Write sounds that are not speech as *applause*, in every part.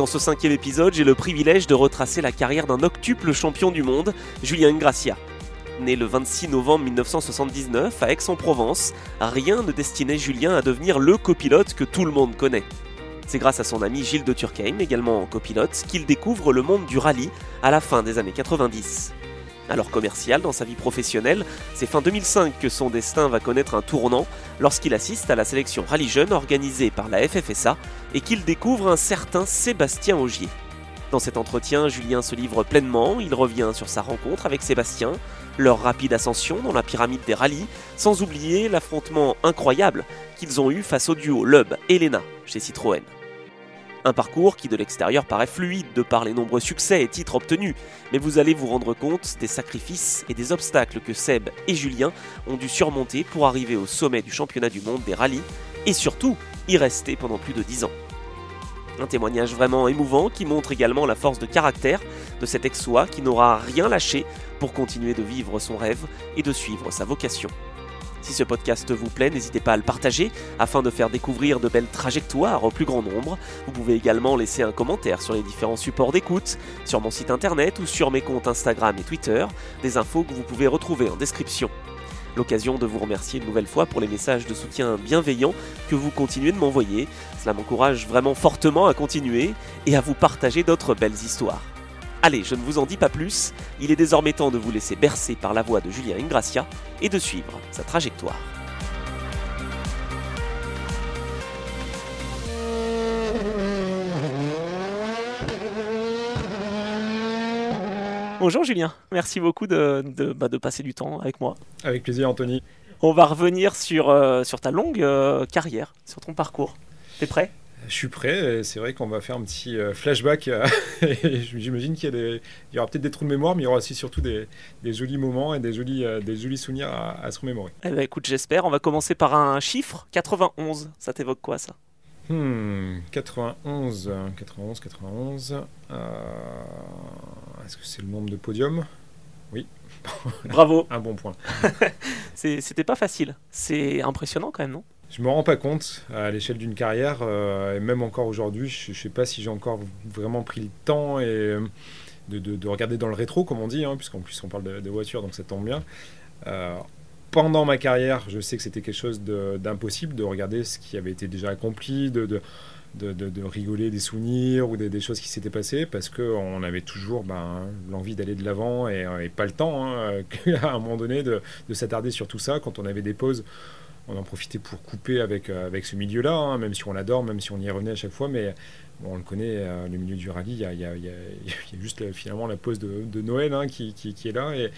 Dans ce cinquième épisode, j'ai le privilège de retracer la carrière d'un octuple champion du monde, Julien Gracia. Né le 26 novembre 1979 à Aix-en-Provence, rien ne destinait Julien à devenir le copilote que tout le monde connaît. C'est grâce à son ami Gilles de Turckheim, également copilote, qu'il découvre le monde du rallye à la fin des années 90. Alors commercial dans sa vie professionnelle, c'est fin 2005 que son destin va connaître un tournant lorsqu'il assiste à la sélection rallye jeune organisée par la FFSA et qu'il découvre un certain Sébastien Augier. Dans cet entretien, Julien se livre pleinement, il revient sur sa rencontre avec Sébastien, leur rapide ascension dans la pyramide des rallyes, sans oublier l'affrontement incroyable qu'ils ont eu face au duo Lub et chez Citroën. Un parcours qui de l'extérieur paraît fluide de par les nombreux succès et titres obtenus, mais vous allez vous rendre compte des sacrifices et des obstacles que Seb et Julien ont dû surmonter pour arriver au sommet du championnat du monde des rallyes et surtout y rester pendant plus de 10 ans. Un témoignage vraiment émouvant qui montre également la force de caractère de cet ex-soi qui n'aura rien lâché pour continuer de vivre son rêve et de suivre sa vocation. Si ce podcast vous plaît, n'hésitez pas à le partager afin de faire découvrir de belles trajectoires au plus grand nombre. Vous pouvez également laisser un commentaire sur les différents supports d'écoute, sur mon site internet ou sur mes comptes Instagram et Twitter, des infos que vous pouvez retrouver en description. L'occasion de vous remercier une nouvelle fois pour les messages de soutien bienveillants que vous continuez de m'envoyer. Cela m'encourage vraiment fortement à continuer et à vous partager d'autres belles histoires. Allez, je ne vous en dis pas plus, il est désormais temps de vous laisser bercer par la voix de Julien Ingracia et de suivre sa trajectoire. Bonjour Julien, merci beaucoup de, de, bah, de, passer du temps avec moi. Avec plaisir Anthony. On va revenir sur, euh, sur ta longue euh, carrière, sur ton parcours. T'es prêt? Je suis prêt. C'est vrai qu'on va faire un petit euh, flashback. *laughs* J'imagine qu'il y, y, aura peut-être des trous de mémoire, mais il y aura aussi surtout des, des jolis moments et des jolis, euh, des jolis souvenirs à, à se remémorer. Eh ben, écoute, j'espère. On va commencer par un chiffre 91. Ça t'évoque quoi, ça? Hmm, 91, 91, 91. Est-ce que c'est le nombre de podiums? Oui. Bravo. *laughs* un bon point. *laughs* C'était pas facile. C'est impressionnant quand même, non? Je me rends pas compte à l'échelle d'une carrière, euh, et même encore aujourd'hui, je ne sais pas si j'ai encore vraiment pris le temps et, euh, de, de, regarder dans le rétro, comme on dit, hein, puisqu'en plus on parle de, de, voiture, donc ça tombe bien. Euh, pendant ma carrière, je sais que c'était quelque chose d'impossible de, regarder ce qui avait été déjà accompli, de, rigoler des souvenirs ou des, choses qui s'étaient passées, parce qu'on avait toujours ben, l'envie d'aller de l'avant et, et, pas le temps, hein, *laughs* à un moment donné, de, s'attarder sur tout ça quand on avait des pauses on en profitait pour couper avec, euh, avec ce milieu-là, hein, même si on l'adore, même si on y revenait à chaque fois, mais on le connaît, euh, le milieu du rallye, il y a, y, a, *laughs* y a, juste finalement la pause de, de Noël hein, qui, qui, qui, est là, et,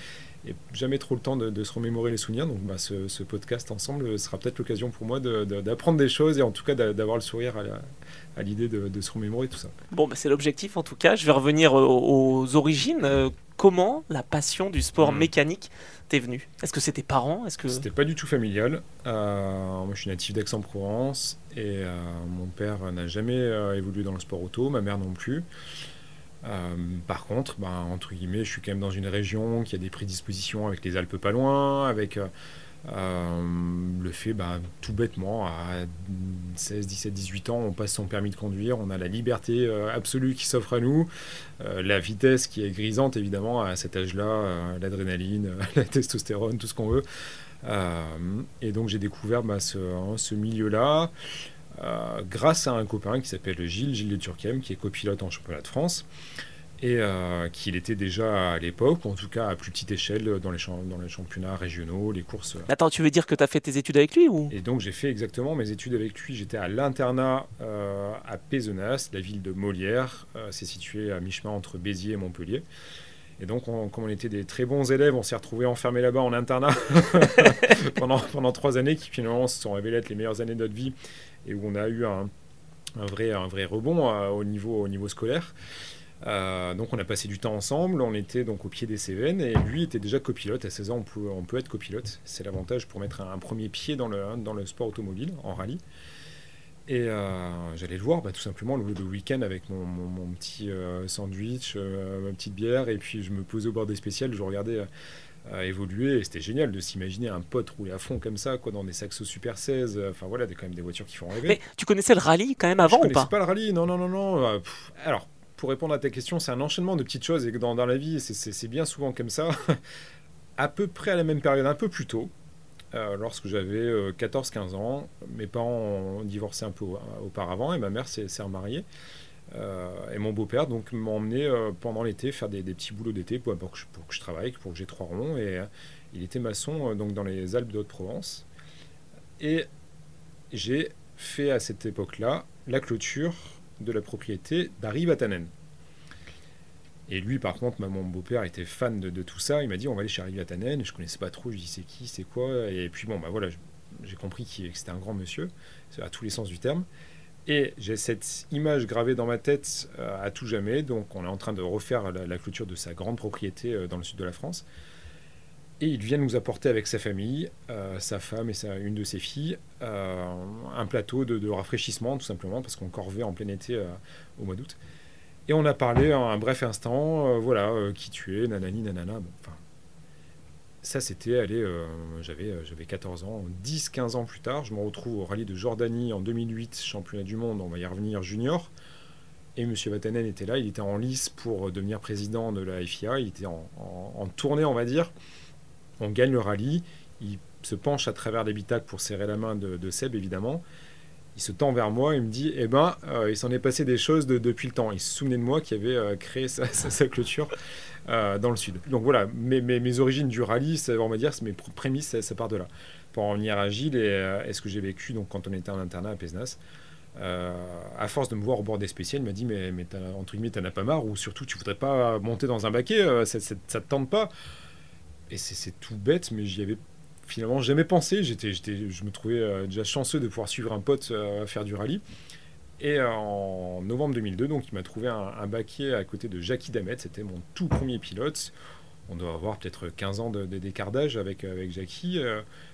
et, jamais trop le temps de, de, se remémorer les souvenirs, donc bah, ce, ce, podcast ensemble sera peut-être l'occasion pour moi d'apprendre des choses, et en tout cas d'avoir le sourire à, à l'idée de, se remémorer tout ça. Bon, bah, c'est l'objectif en tout cas, je vais revenir aux, aux origines. Euh, comment la passion du sport mmh. mécanique t'es venu Est-ce que c'était parents Est-ce que c'était pas du tout familial euh, Moi, je suis natif d'Aix-en-Provence et euh, mon père n'a jamais euh, évolué dans le sport auto, ma mère non plus. Par contre, ben, entre guillemets, je suis quand même dans une région qui a des prédispositions avec les Alpes pas loin, avec le fait, bah, tout bêtement, à 16, 17, 18 ans, on passe son permis de conduire, on a la liberté euh, absolue qui s'offre à nous, euh, la vitesse qui est grisante évidemment à cet âge-là, l'adrénaline, *laughs* la testostérone, tout ce qu'on veut. et donc j'ai découvert bah, ce, hein, ce milieu-là. grâce à un copain qui s'appelle Gilles, Gilles de Turquem, qui est copilote en championnat de France et euh, qu'il était déjà à l'époque, en tout cas à plus petite échelle dans les, dans les championnats régionaux, les courses. Attends, tu veux dire que tu as fait tes études avec lui ou? Et donc j'ai fait exactement mes études avec lui. J'étais à l'internat euh, à Pézenas, la ville de Molière. Euh, c'est situé à mi-chemin entre Béziers et Montpellier. Et donc, on, comme on était des très bons élèves, on s'est retrouvés enfermés là-bas en internat *laughs* pendant, pendant trois années qui finalement se sont révélées être les meilleures années de notre vie et où on a eu un, un, vrai, un vrai rebond au, niveau, au niveau scolaire. Donc on a passé du temps ensemble, on était donc au pied des Cévennes et lui était déjà copilote. À 16 ans, on peut, on peut être copilote. C'est l'avantage pour mettre un, premier pied dans le, dans le sport automobile, en rallye. Et euh, j'allais le voir bah, tout simplement le, week-end avec mon, petit euh, sandwich, euh, ma petite bière, et puis je me posais au bord des spéciales, je regardais évoluer, et c'était génial de s'imaginer un pote rouler à fond comme ça, quoi, dans des Saxo Super 16, enfin voilà, des, quand même des voitures qui font rêver. Mais tu connaissais le rallye quand même avant ou pas? pas le rallye, non, non, non, non. alors, pour répondre à ta question, c'est un enchaînement de petites choses, et dans, dans la vie, c'est bien souvent comme ça. *laughs* à peu près à la même période, un peu plus tôt, euh, lorsque j'avais 14-15 euh, ans. Mes parents ont divorcé un peu auparavant et ma mère s'est remariée. Euh, et mon beau-père donc m'a emmené pendant l'été faire des, petits boulots d'été pour, que je, pour, que je, travaille, pour que j'ai trois ronds. Et il était maçon donc dans les Alpes de Haute-Provence. Et j'ai fait à cette époque-là la clôture de la propriété d'Harry Vatanen. Et lui, par contre, mon beau-père était fan de, tout ça. Il m'a dit on va aller chez Harry Vatanen. Je connaissais pas trop. Je dis c'est qui, c'est quoi? Et puis bon, bah voilà, j'ai compris que c'était un grand monsieur, à tous les sens du terme. Et j'ai cette image gravée dans ma tête euh, à tout jamais. Donc on est en train de refaire la, clôture de sa grande propriété euh, dans le sud de la France. Et il vient nous apporter avec sa famille, euh, sa femme et une de ses filles, un plateau de, rafraîchissement tout simplement parce qu'on corvait en plein été au mois d'août. Et on a parlé un bref instant, euh, voilà, euh, qui tu es, nanani, nanana. enfin, ça, c'était, allez, euh, j'avais, j'avais 14 ans. 10-15 ans plus tard, je me retrouve au rallye de Jordanie en 2008, championnat du monde, on va y revenir junior. Et M. Vatanen était là, il était en lice pour devenir président de la FIA, il était en, tournée, on va dire. On gagne le rallye, il se penche à travers l'habitacle pour serrer la main de, Seb, évidemment il se tend vers moi et me dit Eh ben, euh, il s'en est passé des choses depuis le temps. Il se souvenait de moi qui avait euh, créé sa, *laughs* clôture euh, dans le sud. Donc voilà, mes, origines du rallye, on va dire, mes prémices, ça, part de là. Pour en venir à Gilles et, ce que j'ai vécu donc, quand on était en internat à Pesnas. à force de me voir au bord des spéciales, il m'a dit Mais, entre guillemets, t'en as pas marre ou surtout, tu voudrais pas monter dans un baquet, ça, ça, ça te tente pas? Et c'est tout bête, mais j'y avais finalement jamais pensé. J'étais, je me trouvais euh, déjà chanceux de pouvoir suivre un pote euh, faire du rallye. Et euh, en novembre 2002, donc, il m'a trouvé un, baquet à côté de Jackie Damet. C'était mon tout premier pilote. On doit avoir peut-être 15 ans de, d'écartage avec, avec Jackie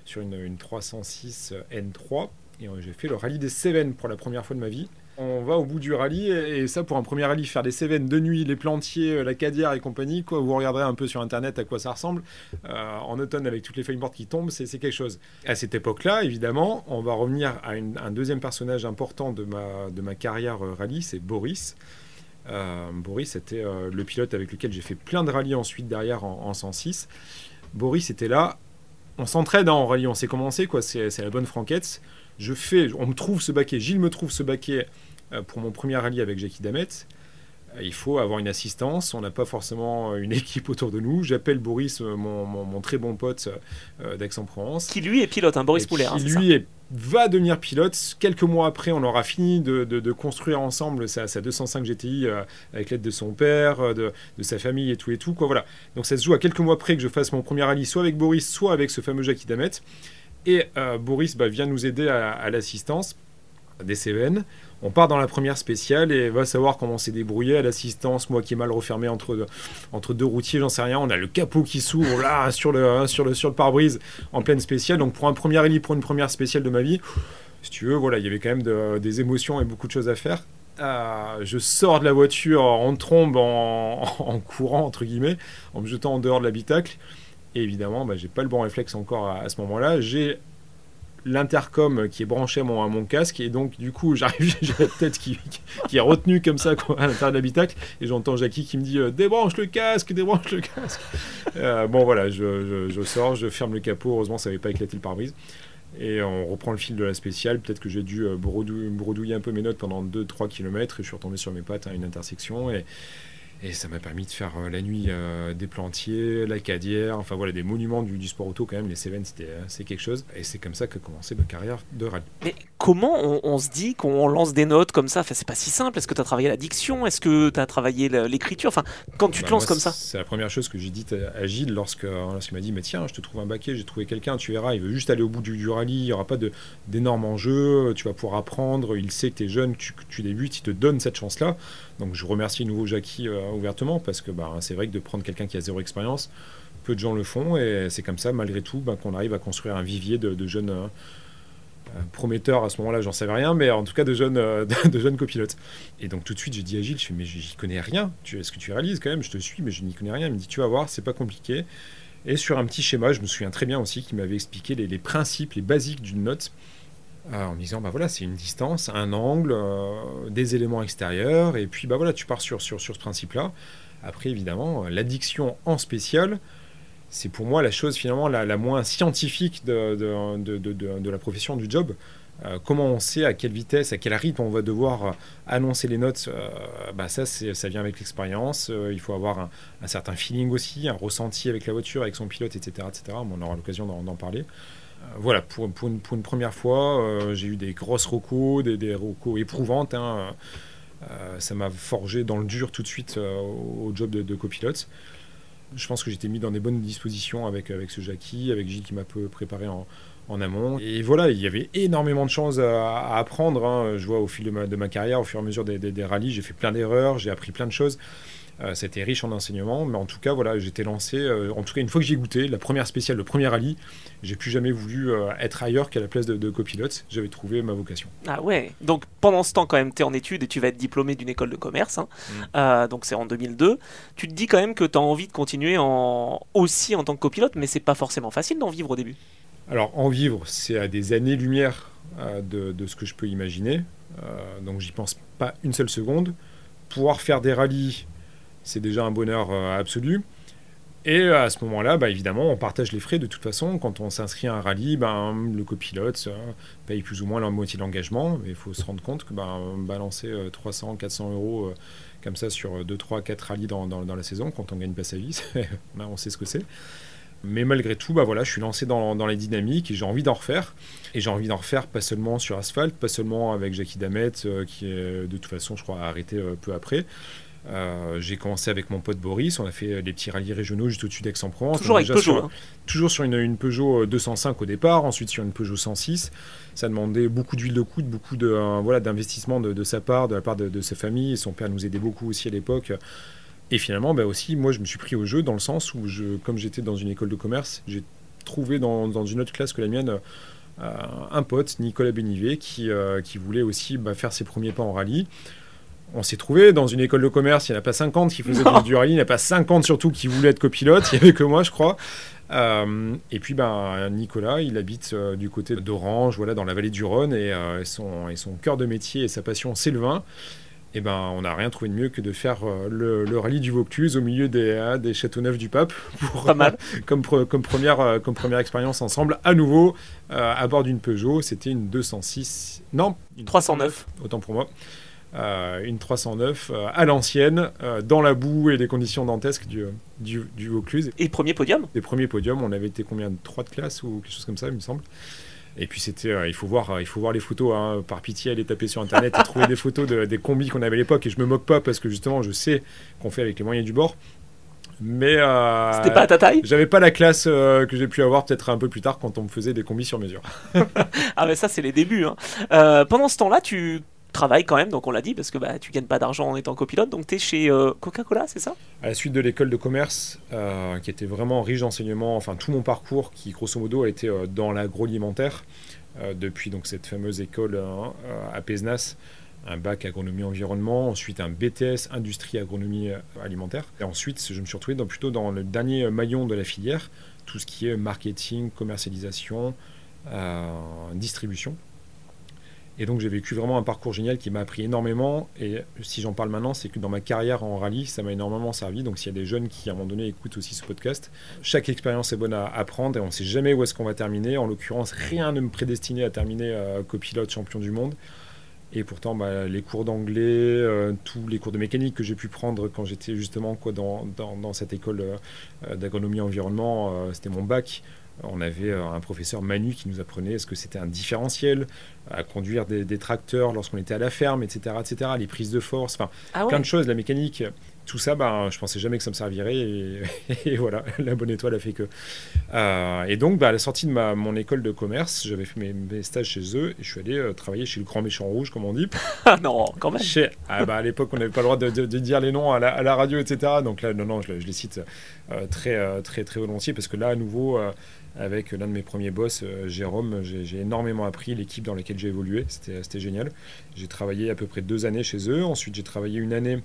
sur une, une 306 N3. Et j'ai fait le rallye des Cévennes pour la première fois de ma vie on va au bout du rallye et, ça pour un premier rallye faire des Cévennes de nuit, les plantiers, euh, la Cadière et compagnie, quoi, vous regarderez un peu sur internet à quoi ça ressemble. Euh, en automne avec toutes les feuilles mortes qui tombent, c'est quelque chose. À cette époque-là, évidemment, on va revenir à un deuxième personnage important de ma, de ma carrière euh, rallye, c'est Boris. Boris était le pilote avec lequel j'ai fait plein de rallyes ensuite derrière en, 106. Boris était là. On s'entraide hein, en rallye, on s'est commencé, quoi. C'est la bonne franquette. Je fais, on me trouve ce baquet, Gilles me trouve ce baquet pour mon premier rallye avec Jackie Damet, euh, il faut avoir une assistance. On n'a pas forcément une *laughs* équipe autour de nous. J'appelle Boris, euh, mon, très bon pote d'Aix-en-Provence. Qui lui est pilote, hein, Boris Poulet. Qui hein, lui va devenir pilote. Quelques mois après, on aura fini de, construire ensemble sa, 205 GTI avec l'aide de son père, de, sa famille et tout et tout. Quoi, voilà. Donc ça se joue à quelques mois après que je fasse mon premier rallye, soit avec Boris, soit avec ce fameux Jackie Damet. Et Boris bah, vient nous aider à, à l'assistance des Cévennes. On part dans la première spéciale et va savoir comment s'est débrouillé à l'assistance, moi qui est mal refermé entre, deux routiers, j'en sais rien. On a le capot qui s'ouvre là sur le, le, sur le pare-brise en pleine spéciale. Donc pour un premier rallye, pour une première spéciale de ma vie, si tu veux, voilà, il y avait quand même des émotions et beaucoup de choses à faire. Euh, je sors de la voiture en trombe, *laughs* en, courant, entre guillemets, en me jetant en dehors de l'habitacle. Et évidemment, bah, j'ai pas le bon réflexe encore à ce moment-là. J'ai l'intercom qui est branché à mon, casque. Et donc du coup *laughs* j'arrive j'ai la tête qui, est retenue comme ça à l'intérieur de l'habitacle. Et j'entends Jackie qui me dit euh, débranche le casque débranche le casque. Euh, bon voilà je, je, sors je ferme le capot. Heureusement ça n'avait pas éclaté le pare-brise. Et on reprend le fil de la spéciale. Peut-être que j'ai dû euh, bredouiller, un peu mes notes pendant 2-3 km et je suis retombé sur mes pattes à une intersection. Et Et ça m'a permis de faire euh, la nuit euh, des Plantiers, la Cadière, enfin voilà, des monuments du, du sport auto quand même. Les Cévennes, c'était euh, c'est quelque chose. Et c'est comme ça qu'a commencé ma carrière de rallye. Mais comment on, on se dit qu'on lance des notes comme ça? Enfin, c'est pas si simple. Est-ce que tu as travaillé la diction Est-ce que tu as travaillé l'écriture? Enfin, quand tu te Bah, lances moi, comme ça? C'est la première chose que j'ai dit à Gilles lorsque, lorsqu'il m'a dit mais tiens, je te trouve un baquet, j'ai trouvé quelqu'un, tu verras, il veut juste aller au bout du, du rallye, il n'y aura pas de, d'énormes enjeux, tu vas pouvoir apprendre, il sait que tu es jeune, que tu, que tu débutes, il te donne cette chance-là. Donc je remercie nouveau Jackie euh, ouvertement parce que bah, c'est vrai que de prendre quelqu'un qui a zéro expérience, peu de gens le font et c'est comme ça malgré tout bah, qu'on arrive à construire un vivier de, jeunes euh, euh, prometteurs à ce moment-là, j'en savais rien, mais en tout cas de jeunes, euh, *laughs* de jeunes copilotes. Et donc tout de suite j'ai dit à Gilles, je fais mais j'y connais rien, est-ce que tu réalises quand même, je te suis mais je n'y connais rien. Il me dit tu vas voir, c'est pas compliqué. Et sur un petit schéma, je me souviens très bien aussi qu'il m'avait expliqué les, les principes, les basiques d'une note euh, en disant bah voilà c'est une distance, un angle, euh, des éléments extérieurs et puis bah voilà tu pars sur, sur, sur ce principe-là. Après évidemment l'addiction en spécial, c'est pour moi la chose finalement la, la moins scientifique de, de, de, de- la profession du job. Euh, comment on sait à quelle vitesse, à quel rythme on va devoir annoncer les notes, bah ça, ça vient avec l'expérience. Il faut avoir un, certain feeling aussi, un ressenti avec la voiture, avec son pilote, etc. etc. On aura l'occasion d'en parler. Euh, voilà, pour, pour, une, pour une première fois, euh, j'ai eu des grosses recos, des, des recos éprouvantes. hein. Euh, ça m'a forgé dans le dur tout de suite au job de, copilote. Je pense que j'étais mis dans des bonnes dispositions avec, avec ce Jackie, avec Gilles qui m'a peu préparé en, en amont. Et voilà, il y avait énormément de choses à, à apprendre. hein. Je vois au fil de ma, de ma carrière, au fur et à mesure des, des, des rallyes, j'ai fait plein d'erreurs, j'ai appris plein de choses. Euh, C'était riche en enseignements, mais en tout cas, voilà, j'étais lancé. euh, en tout cas, une fois que j'ai goûté, la première spéciale, le premier rallye, j'ai plus jamais voulu euh, être ailleurs qu'à la place de, de copilote. J'avais trouvé ma vocation. Ah ouais. Donc pendant ce temps, quand même, tu es en études et tu vas être diplômé d'une école de commerce. hein. Mm. Euh, donc c'est en 2002. Tu te dis quand même que tu as envie de continuer en... aussi en tant que copilote, mais c'est pas forcément facile d'en vivre au début. Alors, en vivre, c'est à des années-lumière euh, de, de ce que je peux imaginer. Euh, donc, j'y pense pas une seule seconde. Pouvoir faire des rallyes, c'est déjà un bonheur euh, absolu. Et à ce moment-là, bah, évidemment, on partage les frais de toute façon. Quand on s'inscrit à un rallye, ben, le copilote euh, paye plus ou moins la moitié de l'engagement. Mais il faut se rendre compte que ben, balancer euh, 300, 400 euros euh, comme ça sur 2, 3, 4 rallyes dans, la saison, quand on gagne pas sa vie, *laughs* ben, on sait ce que c'est. Mais malgré tout, bah voilà, je suis lancé dans, dans les dynamiques et j'ai envie d'en refaire. Et j'ai envie d'en refaire pas seulement sur asphalte, pas seulement avec Jackie Damet, euh, qui est de toute façon, je crois, arrêté euh, peu après. Euh, j'ai commencé avec mon pote Boris, on a fait des petits rallyes régionaux juste au-dessus d'Aix-en-Provence. Toujours avec Peugeot. sur- hein. toujours sur une, une Peugeot euh, 205 au départ, ensuite sur une Peugeot 106. Ça demandait beaucoup d'huile de coude, beaucoup de, euh, voilà, d'investissement de, de sa part, de la part de, de sa famille. Son père nous aidait beaucoup aussi à l'époque. Et finalement, bah aussi, moi, je me suis pris au jeu dans le sens où, je, comme j'étais dans une école de commerce, j'ai trouvé dans, dans une autre classe que la mienne euh, un pote, Nicolas Bénivet, qui, euh, qui voulait aussi bah, faire ses premiers pas en rallye. On s'est trouvé dans une école de commerce, il n'y en a pas 50 qui faisaient du rallye, il n'y en a pas 50 surtout qui voulaient être copilote, *laughs* il n'y avait que moi, je crois. Euh, et puis ben, Nicolas, il habite euh, du côté d'Orange, voilà, dans la vallée du Rhône, et, euh, son, et son cœur de métier et sa passion, c'est le vin. Et ben, on n'a rien trouvé de mieux que de faire le, le rallye du Vaucluse au milieu des, des Châteauneuf du Pape, *laughs* pour, Pas mal. comme, pre- comme, première, comme première expérience ensemble, à nouveau, à bord d'une Peugeot. C'était une 206, non, une 309. autant pour moi. Euh, une 309 euh, à l'ancienne, euh, dans la boue et les conditions dantesques du, du, du Vaucluse. Et premier podium? Les premiers podiums, on avait été combien? 3 de classe ou quelque chose comme ça, il me semble. Et puis c'était, euh, il faut voir, euh, il faut voir les photos. hein. Par pitié, aller taper sur internet et trouver des photos de- des combis qu'on avait à l'époque. Et je me moque pas parce que justement, je sais qu'on fait avec les moyens du bord. Mais euh, C'était pas à ta taille? j'avais pas la classe que j'ai pu avoir peut-être un peu plus tard quand on me faisait des combis sur mesure. *laughs* Ah mais ça c'est les débuts. hein. Pendant ce temps-là, tu travailles quand même, donc on l'a dit, parce que bah, tu gagnes pas d'argent en étant copilote, donc tu es chez euh, Coca-Cola, c'est ça? À la suite de l'école de commerce, euh, qui était vraiment riche d'enseignements, enfin tout mon parcours, qui grosso modo a été euh, dans l'agroalimentaire, depuis donc cette fameuse école euh, à Pézenas, un bac agronomie environnement, ensuite un BTS industrie agronomie alimentaire, et ensuite je me suis retrouvé dans, plutôt dans le dernier maillon de la filière, tout ce qui est marketing, commercialisation, distribution. Et donc j'ai vécu vraiment un parcours génial qui m'a appris énormément. Et si j'en parle maintenant, c'est que dans ma carrière en rallye, ça m'a énormément servi. Donc s'il y a des jeunes qui à un moment donné écoutent aussi ce podcast, chaque expérience est bonne à apprendre et on ne sait jamais où est-ce qu'on va terminer. En l'occurrence, rien ne me prédestinait à terminer euh, copilote champion du monde. Et pourtant, bah, les cours d'anglais, euh, tous les cours de mécanique que j'ai pu prendre quand j'étais justement dans, cette école euh, d'agronomie environnement, c'était mon bac. On avait un professeur Manu qui nous apprenait ce que c'était un différentiel, à conduire des, des tracteurs lorsqu'on était à la ferme, etc., etc., les prises de force, enfin Ah ouais plein de choses, la mécanique. Tout ça, bah, je pensais jamais que ça me servirait et, *laughs* et voilà, la bonne étoile a fait que. Euh, et donc, bah, à la sortie de ma, mon école de commerce, j'avais fait mes, mes stages chez eux et je suis allé euh, travailler chez le grand méchant rouge, comme on dit. Ah non, quand même. Chez, ah, bah, à l'époque, on n'avait pas le droit de, de- de dire les noms à la, à la radio, etc. Donc là, non, non, je, le- je les cite euh, très, euh, très, très volontiers parce que là, à nouveau, euh, avec l'un de mes premiers boss, euh, Jérôme, j'ai énormément appris l'équipe dans laquelle j'ai évolué. C'était c'était génial. J'ai travaillé à peu près deux années chez eux. Ensuite, j'ai travaillé une année.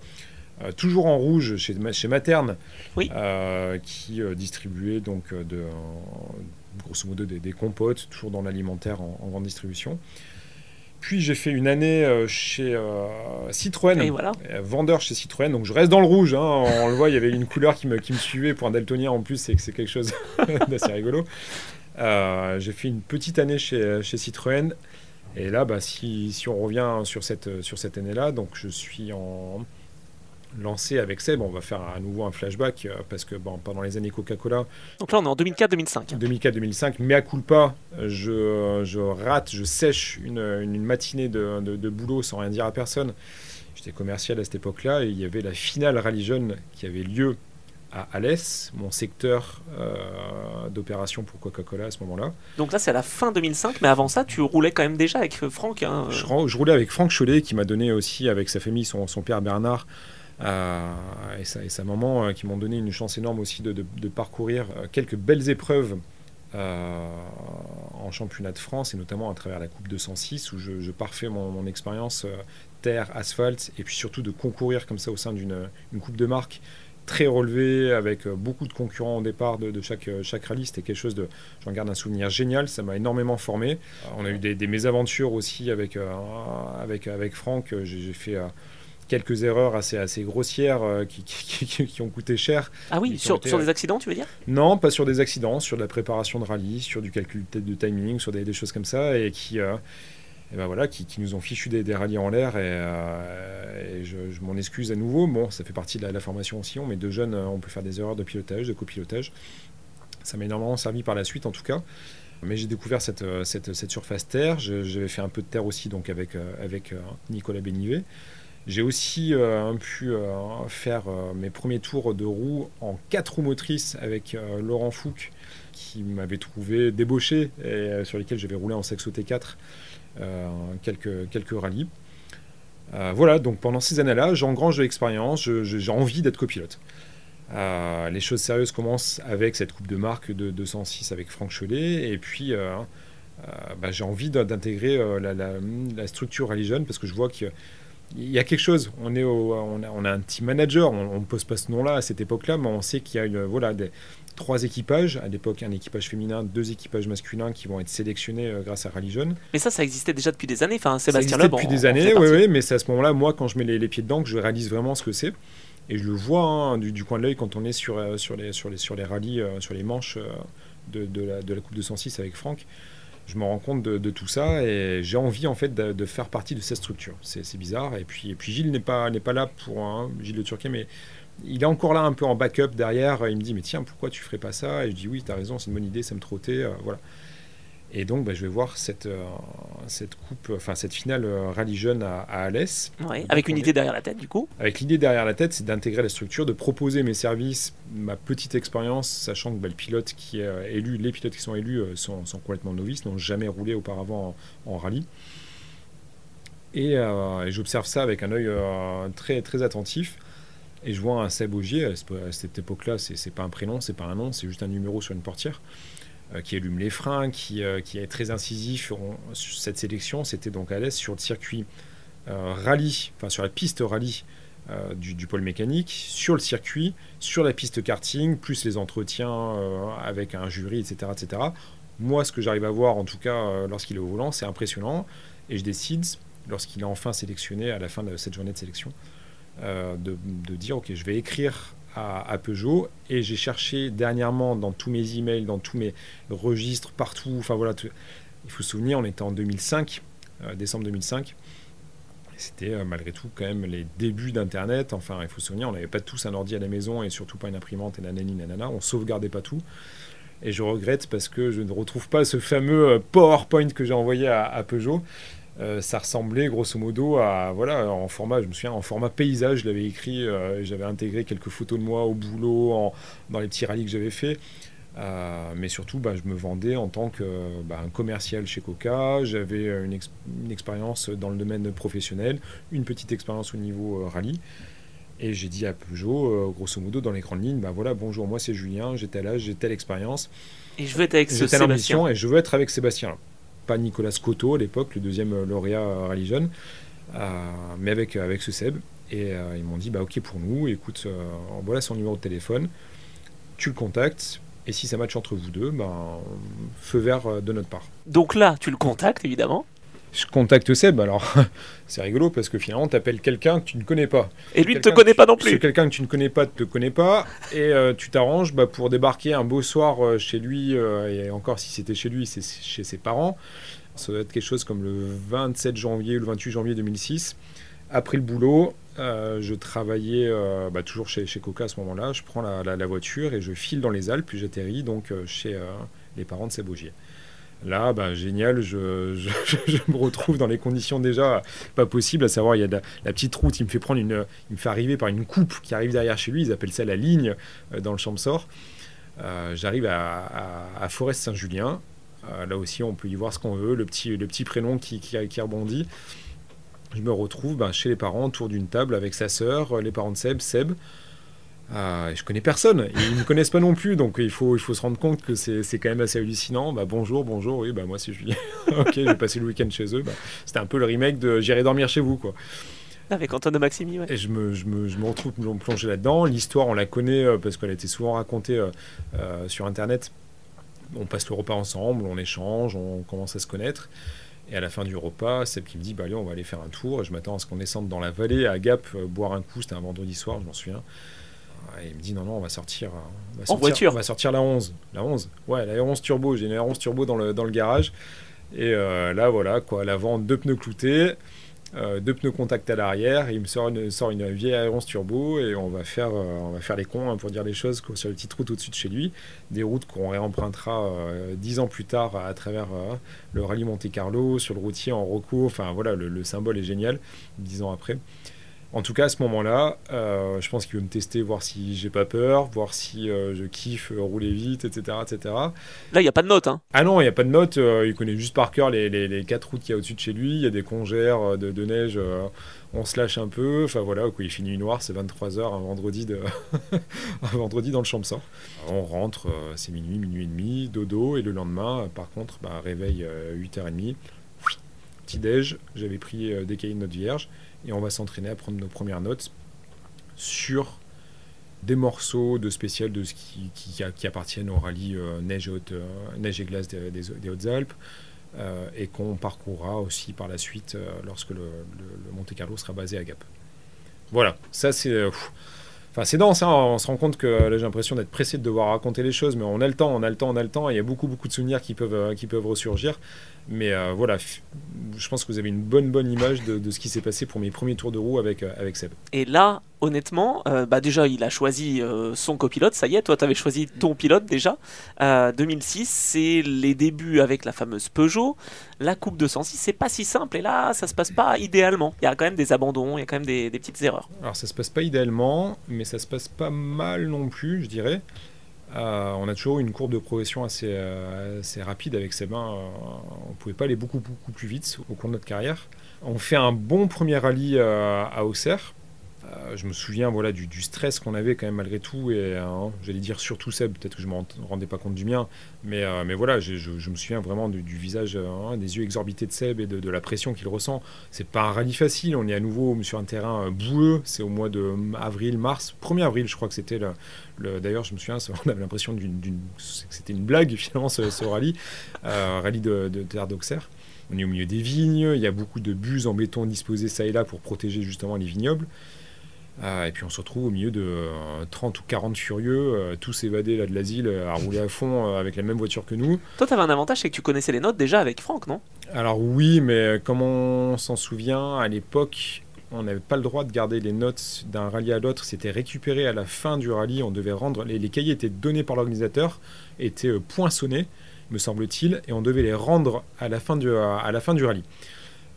euh, toujours en rouge chez, chez Materne, Oui. euh, qui euh, distribuait donc euh, de, euh, grosso modo des, des compotes, toujours dans l'alimentaire en, en grande distribution. Puis j'ai fait une année euh, chez euh, Citroën, Et voilà. euh, vendeur chez Citroën, donc je reste dans le rouge. hein. on le voit, il y avait une couleur qui me, qui me suivait pour un daltonien en plus, c'est que c'est quelque chose *laughs* d'assez rigolo. J'ai fait une petite année chez, chez Citroën. Et là, bah, si, si on revient sur cette, sur cette année-là, donc je suis en lancé avec Seb, on va faire à nouveau un flashback euh, parce que bon, pendant les années Coca-Cola, Donc là, on est en 2004-2005. 2004-2005, mais à culpa, je, je rate, je sèche une, une matinée de, de- de boulot sans rien dire à personne. J'étais commercial à cette époque-là et il y avait la finale Rallye Jeune qui avait lieu à Alès, mon secteur euh, d'opération pour Coca-Cola à ce moment-là. Donc là, c'est à la fin 2005, mais avant ça, tu roulais quand même déjà avec euh, Franck. hein. Je, roulais avec Franck Cholet qui m'a donné aussi avec sa famille, son, son père Bernard et, sa, et sa maman, euh, qui m'ont donné une chance énorme aussi de, parcourir euh, quelques belles épreuves euh, en championnat de France et notamment à travers la Coupe 206 où je, parfais mon, expérience euh, terre, asphalte et puis surtout de concourir comme ça au sein d'une une Coupe de marque très relevée avec euh, beaucoup de concurrents au départ de, chaque, euh, chaque rallye. C'était quelque chose de, j'en garde un souvenir génial, ça m'a énormément formé. Euh, On a eu des, des mésaventures aussi avec, euh, avec, avec Franck. J'ai fait euh, quelques erreurs assez, assez grossières euh, qui, qui, *laughs* qui- qui ont coûté cher. Ah oui, sur, été, sur euh, des accidents, tu veux dire? Non, pas sur des accidents, sur de la préparation de rallye, sur du calcul de de timing, sur des, des choses comme ça, et qui, euh, et ben voilà, qui, qui nous ont fichu des, des rallyes en l'air. Et, euh, et je, je m'en excuse à nouveau. Bon, ça fait partie de la, la formation aussi. On met deux jeunes, on peut faire des erreurs de pilotage, de copilotage. Ça m'a énormément servi par la suite, en tout cas. Mais j'ai découvert cette, cette, cette surface terre. J'avais fait un peu de terre aussi, donc avec, avec Nicolas Bénivet. J'ai aussi euh, pu euh, faire euh, mes premiers tours de roue en quatre roues motrices avec Laurent Fouque, qui m'avait trouvé débauché et sur lesquels j'avais roulé en Saxo T4 euh, quelques, quelques rallyes. Voilà, donc pendant ces années-là, j'engrange l'expérience, j'ai envie d'être copilote. Les choses sérieuses commencent avec cette coupe de marque de 206 avec Franck Cholet, et puis bah, j'ai envie d'in- d'intégrer la, la- structure Rallye Jeune parce que je vois qu'il y a quelque chose. On, est au- on, a, on a un team manager, on ne pose pas ce nom-là à cette époque-là, mais on sait qu'il y a une, voilà, des, trois équipages. À l'époque, un équipage féminin, deux équipages masculins qui vont être sélectionnés euh, grâce à Rallye Jeune. Mais ça, ça existait déjà depuis des années. Enfin, Ça Sébastien existait Loeb. depuis des années, oui, partie. oui, mais c'est à ce moment-là, moi, quand je mets les, les pieds dedans, que je réalise vraiment ce que c'est. Et je le vois hein, du, du coin de l'œil quand on est sur, euh, sur, les, sur, les, sur les rallyes, euh, sur les manches euh, de, de, la, de la Coupe 206 avec Franck. Je me rends compte de, tout ça et j'ai envie en fait de, faire partie de cette structure. C'est bizarre. Et puis, Gilles n'est pas, là pour hein, Gilles de Turquet, mais il est encore là un peu en backup derrière. Il me dit mais tiens pourquoi tu ferais pas ça? Et je dis oui t'as raison c'est une bonne idée ça me trottait euh, voilà. Et donc bah, je vais voir cette, euh, cette coupe, enfin cette finale euh, rallye jeune à, à Alès. Ouais, Donc, avec une idée derrière la tête, du coup. Avec l'idée derrière la tête, c'est d'intégrer la structure, de proposer mes services, ma petite expérience, sachant que bah, le pilote qui est euh, élu, les pilotes qui sont élus sont, sont complètement novices, n'ont jamais roulé auparavant en, en rallye. Et, et j'observe ça avec un œil très, très attentif. Et je vois un Seb Augier, à ce- à cette époque-là, c'est pas un prénom, c'est pas un nom, c'est juste un numéro sur une portière, qui allume les freins, qui, euh, qui est très incisif. Sur cette sélection, c'était donc à l'aise sur le circuit euh, rallye, enfin sur la piste rallye euh, du, du pôle mécanique, sur le circuit, sur la piste karting, plus les entretiens euh, avec un jury, etc., etc. Moi, ce que j'arrive à voir, en tout cas, euh, lorsqu'il est au volant, c'est impressionnant. Et je décide, lorsqu'il est enfin sélectionné à la fin de cette journée de sélection, euh, de, de dire, OK, je vais écrire à, Peugeot. Et j'ai cherché dernièrement dans tous mes emails, dans tous mes registres, partout. Enfin voilà, il faut se souvenir, on était en 2005, euh, décembre 2005. C'était malgré tout quand même les débuts d'Internet. Enfin, il faut se souvenir, on n'avait pas tous un ordi à la maison et surtout pas une imprimante et nanani nanana. On sauvegardait pas tout. Et je regrette parce que je ne retrouve pas ce fameux PowerPoint que j'ai envoyé à Peugeot. Euh, ça ressemblait grosso modo à voilà en format je me souviens en format paysage je l'avais écrit euh, j'avais intégré quelques photos de moi au boulot dans les petits rallyes que j'avais fait. Euh, mais surtout bah, je me vendais en tant que bah, un commercial chez Coca. J'avais une, expérience dans le domaine professionnel une petite expérience au niveau rallye. Et j'ai dit à Peugeot grosso modo dans les grandes lignes bah voilà bonjour moi c'est Julien j'ai tel âge j'ai telle expérience. Et je veux être avec ce Sébastien. et je veux être avec Sébastien pas Nicolas Scotto à l'époque, le deuxième lauréat Rallye Jeune, euh, mais avec, avec ce Seb. Et euh, ils m'ont dit, bah ok pour nous, écoute, euh, voilà son numéro de téléphone, tu le contactes, et si ça match entre vous deux, ben, feu vert de notre part. Donc là, tu le contactes évidemment je contacte Seb. Alors, *laughs* c'est rigolo parce que finalement, tu appelles quelqu'un que tu ne connais pas. Et lui ne te connaît pas non plus. Quelqu'un que tu ne connais pas ne te connaît pas. Et euh, tu t'arranges bah, pour débarquer un beau soir euh, chez lui. Euh, et encore, si c'était chez lui, c'est chez ses parents. Ça doit être quelque chose comme le 27 janvier ou le 28 janvier 2006. Après le boulot, je travaillais bah, toujours chez, chez, Coca à ce moment-là. Je prends la, la, voiture et je file dans les Alpes. Puis j'atterris donc chez les parents de Seb Augier. Là, bah, génial, *laughs* je, me retrouve dans les conditions déjà pas possibles, à savoir, il y a la, petite route, il me fait prendre une, il fait arriver par une coupe qui arrive derrière chez lui, ils appellent ça la ligne euh, dans le Champsort. Euh, J'arrive à, Forest-Saint-Julien. Euh, là aussi, on peut y voir ce qu'on veut, le petit, prénom qui, qui, rebondit. Je me retrouve bah, chez les parents, autour d'une table avec sa sœur, les parents de Seb, Seb. Ah, je connais personne, ils ne me connaissent pas non plus, donc il faut, il faut se rendre compte que c'est quand même assez hallucinant. Bah, bonjour, bonjour, oui, bah, moi c'est Julien. *laughs* ok, j'ai passé le week-end chez eux. Bah, C'était un peu le remake de J'irai dormir chez vous. quoi. Avec Antoine de Maximi, Et je me, je me, je me retrouve plongé là-dedans. L'histoire, on la connaît euh, parce qu'elle a été souvent racontée euh, euh, sur Internet. On passe le repas ensemble, on échange, on commence à se connaître. Et à la fin du repas, Seb qui me dit bah, allez, on va aller faire un tour. Et je m'attends à ce qu'on descende dans la vallée à Gap, boire un coup. C'était un vendredi soir, je m'en souviens il me dit non, non, on va sortir. On va sortir en voiture On va sortir la 11. La 11 Ouais, la 11 turbo. J'ai une 11 turbo dans le, dans le garage. Et euh, là, voilà, quoi. L'avant, deux pneus cloutés, euh, deux pneus contact à l'arrière. Il me sort une, sort une vieille 11 turbo et on va faire, euh, on va faire les cons hein, pour dire les choses sur les petites routes au-dessus de chez lui. Des routes qu'on réempruntera dix ans plus tard à travers le rallye Monte Carlo, sur le routier en recours. Enfin, voilà, le, le symbole est génial, dix ans après. En tout cas, à ce moment-là, euh, je pense qu'il veut me tester, voir si j'ai pas peur, voir si euh, je kiffe euh, rouler vite, etc. etc. Là, il n'y a pas de note. Hein. Ah non, il n'y a pas de note. il connaît juste par cœur les, les, quatre routes qu'il y a au-dessus de chez lui. Il y a des congères de, de neige. on se lâche un peu. Enfin voilà, quoi, il finit noir, c'est 23h un vendredi, de *laughs* un vendredi dans le champ sort. On rentre, c'est minuit, minuit et demi, dodo. Et le lendemain, par contre, bah, réveil 8h30. Petit déj, j'avais pris des cahiers de notes vierges et on va s'entraîner à prendre nos premières notes sur des morceaux de spécial de ce qui, qui, appartiennent au rallye euh, euh, neige et glace des, Hautes-Alpes euh, et qu'on parcourra aussi par la suite lorsque le, le, Monte Carlo sera basé à Gap. Voilà, ça c'est. Enfin, c'est dense, hein. on se rend compte que là j'ai l'impression d'être pressé de devoir raconter les choses, mais on a le temps, on a le temps, on a le temps, et il y a beaucoup, beaucoup de souvenirs qui peuvent, qui peuvent ressurgir. Mais euh, voilà, je pense que vous avez une bonne bonne image de, ce qui s'est passé pour mes premiers tours de roue avec, euh, avec Seb. Et là, honnêtement, euh, bah déjà il a choisi son copilote, ça y est, toi tu avais choisi ton pilote déjà. 2006, c'est les débuts avec la fameuse Peugeot. La Coupe 206, c'est pas si simple et là ça se passe pas idéalement. Il y a quand même des abandons, il y a quand même des, des petites erreurs. Alors ça se passe pas idéalement, mais ça se passe pas mal non plus, je dirais. Euh, on a toujours eu une courbe de progression assez, euh, rapide avec ses mains. on ne pouvait pas aller beaucoup, beaucoup plus vite au cours de notre carrière. On fait un bon premier rallye euh, à Auxerre. Euh, je me souviens voilà, du, stress qu'on avait quand même malgré tout, et hein, j'allais dire surtout Seb, peut-être que je ne me rendais pas compte du mien, mais, euh, mais voilà, je, me souviens vraiment du, visage, hein, des yeux exorbités de Seb et de, la pression qu'il ressent. C'est pas un rallye facile, on est à nouveau sur un terrain euh, boueux, c'est au mois de avril, mars, 1er avril, je crois que c'était le, D'ailleurs, je me souviens, *laughs* on avait l'impression que c'était une blague finalement ce, rallye, rallye de, de Terre d'Auxerre. On est au milieu des vignes, il y a beaucoup de buses en béton disposées ça et là pour protéger justement les vignobles. Et puis on se retrouve au milieu de 30 ou 40 furieux, tous évadés là, de l'asile, à rouler à fond avec la même voiture que nous. Toi, tu avais un avantage, c'est que tu connaissais les notes déjà avec Franck, non? Alors oui, mais comme on s'en souvient, à l'époque, on n'avait pas le droit de garder les notes d'un rallye à l'autre. C'était récupéré à la fin du rallye. On devait rendre les, cahiers étaient donnés par l'organisateur, étaient euh, poinçonnés, me semble-t-il, et on devait les rendre à la fin du, à la fin du rallye.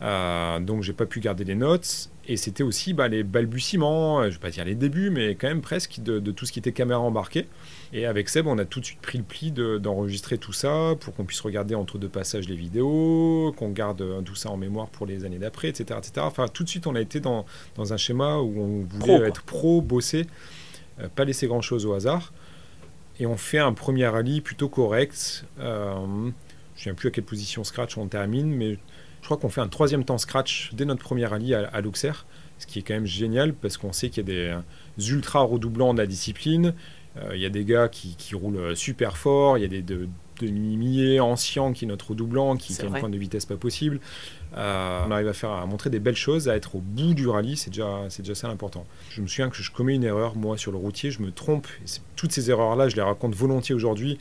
Euh, donc j'ai pas pu garder les notes et c'était aussi bah, les balbutiements, je vais pas dire les débuts, mais quand même presque de, tout ce qui était caméra embarquée. Et avec Seb, on a tout de suite pris le pli d'enregistrer tout ça pour qu'on puisse regarder entre deux passages les vidéos, qu'on garde euh, tout ça en mémoire pour les années d'après, etc., etc. Enfin, tout de suite, on a été dans, dans un schéma où on voulait être pro, bosser, euh, pas laisser grand-chose au hasard. Et on fait un premier rallye plutôt correct. Euh, je ne sais plus à quelle position Scratch on termine, mais crois qu'on fait un troisième temps Scratch dès notre premier rallye à, à ce qui est quand même génial parce qu'on sait qu'il y a des ultra redoublants de la discipline. Euh, il y a des gars qui, roulent super fort, il y a des de, demi anciens qui notre redoublant, qui, qui a une pointe de vitesse pas possible. Euh, on arrive à faire à montrer des belles choses, à être au bout du rallye, c'est déjà, c'est déjà ça l'important. Je me souviens que je commets une erreur, moi, sur le routier, je me trompe. toutes ces erreurs-là, je les raconte volontiers aujourd'hui,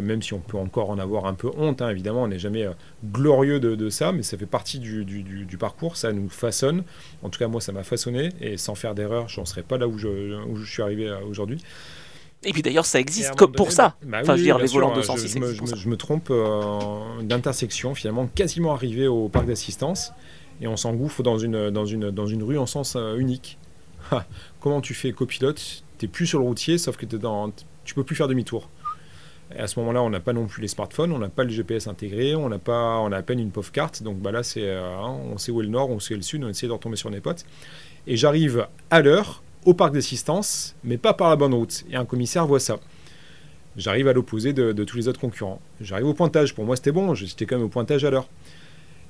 même si on peut encore en avoir un peu honte, hein, évidemment, on n'est jamais glorieux de, ça, mais ça fait partie du, du, parcours, ça nous façonne. En tout cas, moi, ça m'a façonné, et sans faire d'erreur, je n'en serais pas là où je, où je suis arrivé aujourd'hui. Et puis d'ailleurs, ça existe comme pour ça. Bah enfin, je veux dire, les volants de sens, je, je, me, trompe euh, d'intersection, finalement, quasiment arrivé au parc d'assistance, et on s'engouffre dans une, dans, une, dans une rue en sens euh, unique. *laughs* Comment tu fais copilote? T'es plus sur le routier, sauf que es dans, tu peux plus faire demi-tour. Et à ce moment-là, on n'a pas non plus les smartphones, on n'a pas le GPS intégré, on n'a pas, on a à peine une pauvre carte. Donc bah là, c'est, euh, hein, on sait où est le nord, on sait où est le sud, on essaie de retomber sur les potes. Et j'arrive à l'heure, au parc d'assistance, mais pas par la bonne route. Et un commissaire voit ça. J'arrive à l'opposé de, tous les autres concurrents. J'arrive au pointage. Pour moi, c'était bon. J'étais quand même au pointage à l'heure.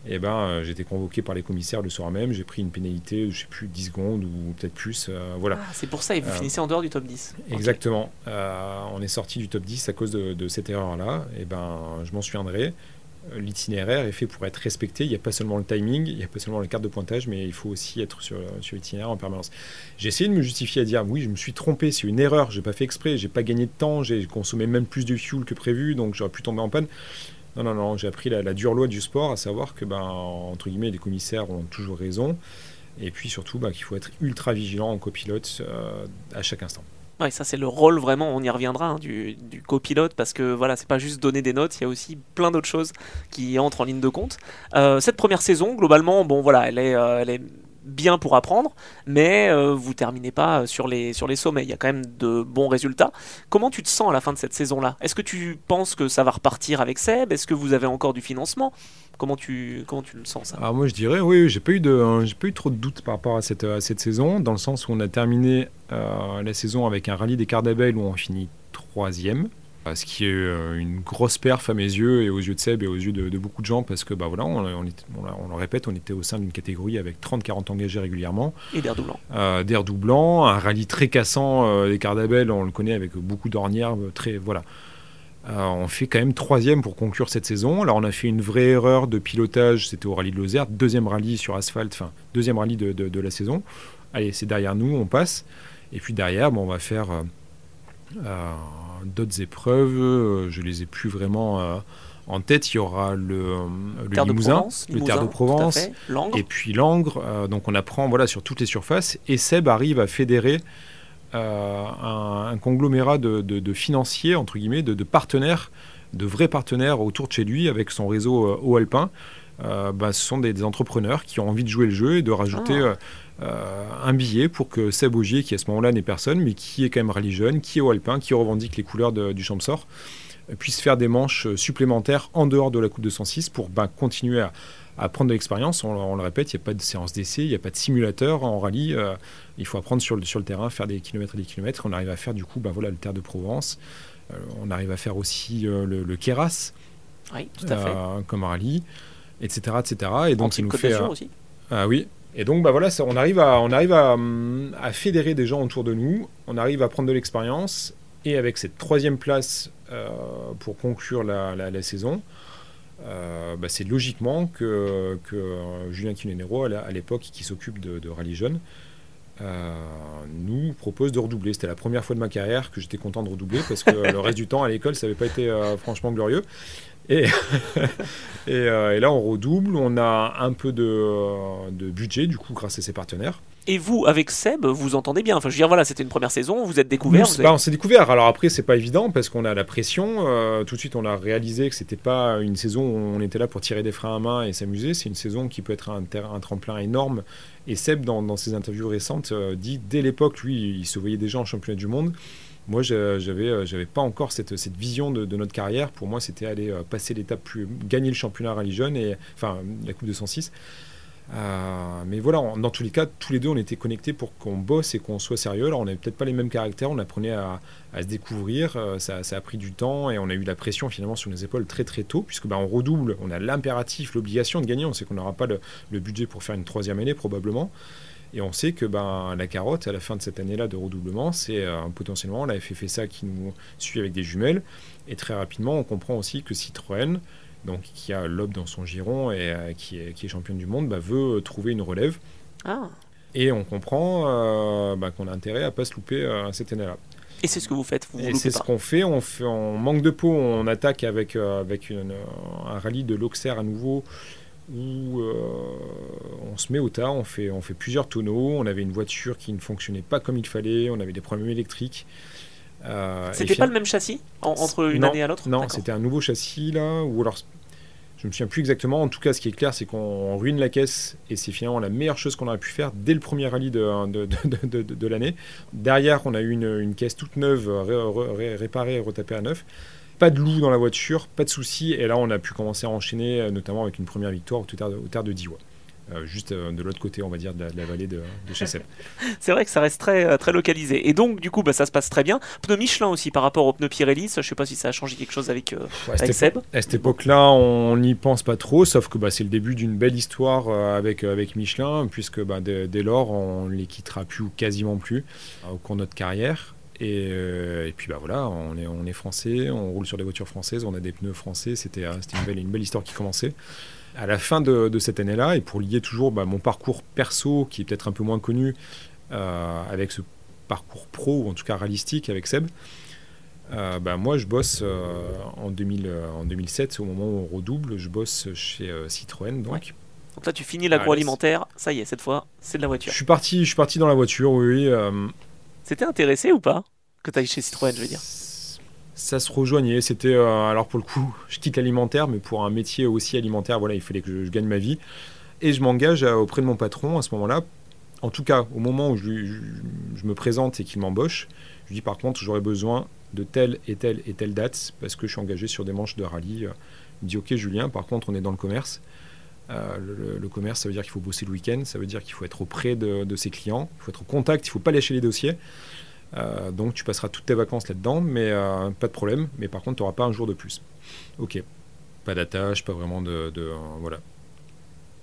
Et eh ben, euh, j'étais convoqué par les commissaires le soir même. J'ai pris une pénalité, je sais plus, 10 secondes ou peut-être plus. Euh, voilà. Ah, c'est pour ça, et vous euh, finissez en dehors du top 10. Exactement. on est sorti du top 10 à cause de, de cette erreur-là. Et eh ben, je m'en souviendrai. L'itinéraire est fait pour être respecté. Il n'y a pas seulement le timing, il n'y a pas seulement la carte de pointage, mais il faut aussi être sur, sur l'itinéraire en permanence. J'ai essayé de me justifier à dire oui, je me suis trompé, c'est une erreur, j'ai pas fait exprès, j'ai pas gagné de temps, j'ai consommé même plus de fuel que prévu, donc j'aurais pu tomber en panne. Non, non, non, j'ai appris la, dure loi du sport, à savoir que, ben, entre guillemets, les commissaires ont toujours raison, et puis surtout ben, qu'il faut être ultra vigilant en copilote euh, à chaque instant. Ouais, ça c'est le rôle vraiment, on y reviendra, hein, du, copilote, parce que voilà, c'est pas juste donner des notes, il y a aussi plein d'autres choses qui entrent en ligne de compte. Euh, cette première saison, globalement, bon voilà, elle est, euh, elle est bien pour apprendre, mais euh, vous terminez pas sur les, sur les sommets. Il y a quand même de bons résultats. Comment tu te sens à la fin de cette saison-là? Est-ce que tu penses que ça va repartir avec Seb? Est-ce que vous avez encore du financement? Comment tu, comment tu le sens ça? Ah, Moi je dirais, oui, j'ai pas, eu de, j'ai pas eu trop de doutes par rapport à cette, cette saison, dans le sens où on a terminé euh, la saison avec un rallye des quarts où on finit troisième. Euh, ce qui est euh, une grosse perf à mes yeux et aux yeux de Seb et aux yeux de, beaucoup de gens parce que bah voilà, on, on, on, le répète, on était au sein d'une catégorie avec 30-40 engagés régulièrement. Et d'air doublant. Euh, d'air doublant, un rallye très cassant des quarts on le connaît avec beaucoup d'ornières, très voilà. on fait quand même troisième pour conclure cette saison. Alors on a fait une vraie erreur de pilotage, c'était au rallye de Lozère, deuxième rallye sur asphalte, enfin deuxième rallye de, de, la saison. Allez, c'est derrière nous, on passe. Et puis derrière, bon, on va faire d'autres épreuves, euh, je les ai plus vraiment euh, en tête. Il y aura le, euh, le Limousin, le Terre de Provence, et puis Langres. donc on apprend voilà, sur toutes les surfaces. Et Seb arrive à fédérer un, conglomérat de, financiers, entre guillemets, de, partenaires, de vrais partenaires autour de chez lui avec son réseau haut alpin. Bah, ce sont des, entrepreneurs qui ont envie de jouer le jeu et de rajouter ah. Euh, un billet pour que Seb Augier, qui à ce moment-là n'est personne, mais qui est quand même rallye jeune, qui est au alpin, qui revendique les couleurs du Champsor, puisse faire des manches supplémentaires en dehors de la Coupe de 106 pour ben, continuer à, prendre de l'expérience. On, le répète, il n'y a pas de séance d'essai, il n'y a pas de simulateur en rallye. Euh, il faut apprendre sur le, sur le terrain, faire des kilomètres et des kilomètres. On arrive à faire du coup ben, voilà, le Terre de Provence. Euh, on arrive à faire aussi le, le Keras comme rallye, etc. etc. Et donc, ça nous fait. Aussi. Ah oui, et donc, bah voilà, on arrive, à, on arrive à, à, fédérer des gens autour de nous, on arrive à prendre de l'expérience, et avec cette troisième place euh, pour conclure la, la, saison, euh, bah c'est logiquement que, que Julien Quinonero, à l'époque, qui s'occupe de, de, Rallye Jeune, nous propose de redoubler. C'était la première fois de ma carrière que j'étais content de redoubler parce que le reste du temps à l'école, ça n'avait pas été franchement glorieux. Et, *laughs* et, là, on redouble, on a un peu de, de budget, du coup, grâce à ses partenaires. Et vous, avec Seb, vous entendez bien. Enfin, je veux dire, voilà, c'était une première saison, vous êtes découvert. Bah, on s'est découvert. Alors après, c'est pas évident parce qu'on a la pression. Euh, tout de suite, on a réalisé que c'était pas une saison où on était là pour tirer des freins à main et s'amuser. C'est une saison qui peut être un, un tremplin énorme. Et Seb, dans, ses interviews récentes, euh, dit dès l'époque, lui, il se voyait déjà en championnat du monde. Moi, j'avais, euh, j'avais pas encore cette, vision de, notre carrière. Pour moi, c'était aller passer l'étape plus, gagner le championnat rallye jeune et enfin la Coupe de 106 euh, mais voilà, dans tous les cas, tous les deux, on était connectés pour qu'on bosse et qu'on soit sérieux. Alors, on n'avait peut-être pas les mêmes caractères, on apprenait à, se découvrir, euh, ça, a pris du temps et on a eu la pression finalement sur nos épaules très très tôt, puisque bah, on redouble, on a l'impératif, l'obligation de gagner. On sait qu'on n'aura pas le, budget pour faire une troisième année probablement. Et on sait que ben, la carotte, à la fin de cette année-là de redoublement, c'est euh, potentiellement la FFSA qui nous suit avec des jumelles. Et très rapidement, on comprend aussi que Citroën, donc qui a l'Aube dans son giron et euh, qui, est, qui est championne du monde, bah, veut trouver une relève. Ah. Et on comprend euh, bah, qu'on a intérêt à pas se louper euh, cette année-là. Et c'est ce que vous faites, vous Et c'est ce qu'on fait. On, fait, on manque de peau, on attaque avec, avec un rallye de l'Auxerre à nouveau où on se met au tas, on fait, on fait plusieurs tonneaux. On avait une voiture qui ne fonctionnait pas comme il fallait, on avait des problèmes électriques. c'était pas le même châssis entre une année à l'autre? Non, c'était un nouveau châssis là, ou alors je me souviens plus exactement. En tout cas, ce qui est clair, c'est qu'on ruine la caisse et c'est finalement la meilleure chose qu'on aurait pu faire dès le premier rallye de, de, de, l'année. Derrière, on a eu une, caisse toute neuve, réparée et retapée à neuf. Pas de loup dans la voiture, pas de soucis. Et là, on a pu commencer à enchaîner, notamment avec une première victoire au terre de, au terre de Diwa. Euh, juste euh, de l'autre côté, on va dire, de la, vallée de, de *laughs* C'est vrai que ça reste très, euh, très localisé. Et donc, du coup, bah, ça se passe très bien. Pneus Michelin aussi par rapport aux pneus Pirelli, je sais pas si ça a changé quelque chose avec, Seb. À cette époque-là, on n'y pense pas trop, sauf que bah, c'est le début d'une belle histoire avec, avec Michelin, puisque bah, dès, lors, on ne les quittera plus ou quasiment plus au cours de notre carrière. Et, puis bah voilà, on est, on est français, on roule sur des voitures françaises, on a des pneus français, c'était une belle, une belle histoire qui commençait à la fin de, cette année-là, et pour lier toujours bah, mon parcours perso, qui est peut-être un peu moins connu, euh, avec ce parcours pro, ou en tout cas réalistique avec Seb, euh, bah, moi je bosse euh, en, 2000, en 2007, au moment où on redouble, je bosse chez Citroën. Donc. donc là tu finis l'agroalimentaire, ça y est, cette fois c'est de la voiture. Je suis parti, je suis parti dans la voiture, oui. C'était intéressé ou pas que tu ailles chez Citroën, je veux dire? Ça se rejoignait. C'était euh, alors pour le coup, *laughs* je quitte l'alimentaire, mais pour un métier aussi alimentaire, voilà, il fallait que je, gagne ma vie. Et je m'engage auprès de mon patron à ce moment-là. En tout cas, au moment où je, me présente et qu'il m'embauche, je lui dis par contre, j'aurais besoin de telle et telle et telle date parce que je suis engagé sur des manches de rallye. Il me dit ok Julien, par contre on est dans le commerce. Euh, le, commerce, ça veut dire qu'il faut bosser le week-end, ça veut dire qu'il faut être auprès de, ses clients, il faut être au contact, il ne faut pas lâcher les dossiers. Euh, donc tu passeras toutes tes vacances là-dedans, mais euh, pas de problème. Mais par contre, tu n'auras pas un jour de plus. Ok. Pas d'attache, pas vraiment de. Voilà.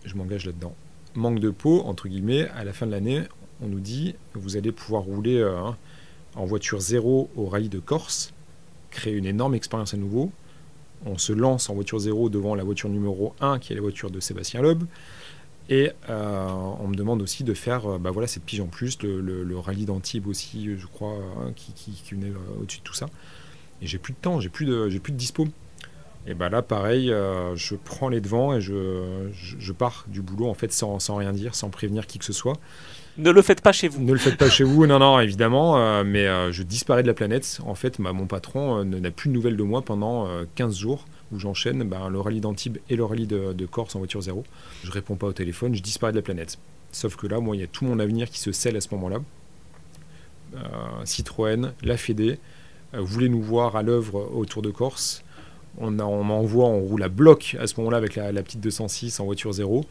Je m'engage là-dedans. Manque de peau, entre guillemets, à la fin de l'année, on nous dit vous allez pouvoir rouler en voiture zéro au rallye de Corse, créer une énorme expérience à nouveau. On se lance en voiture zéro devant la voiture numéro 1, qui est la voiture de Sébastien Loeb. Et euh, on me demande aussi de faire euh, bah voilà, cette pige en plus, le, rallye d'Antibes aussi, je crois, hein, qui, qui, venait euh, au-dessus de tout ça. Et j'ai plus de temps, j'ai plus de, j'ai plus de dispo. Et bah là, pareil, je prends les devants et je, je, pars du boulot en fait sans, sans, rien dire, sans prévenir qui que ce soit. Ne le faites pas chez vous. Ne le faites pas chez vous, non, non, évidemment, mais je disparais de la planète. En fait, bah, mon patron n'a plus de nouvelles de moi pendant 15 jours où j'enchaîne ben, le rallye d'Antibes et le rallye de, Corse en voiture zéro. Je réponds pas au téléphone, je disparais de la planète. Sauf que là, moi, il y a tout mon avenir qui se scelle à ce moment-là. Euh, Citroën, la Fédé, euh, voulait nous voir à l'œuvre autour de Corse. On, on m'envoie, on roule à bloc à ce moment-là avec la petite 206 en voiture zéro.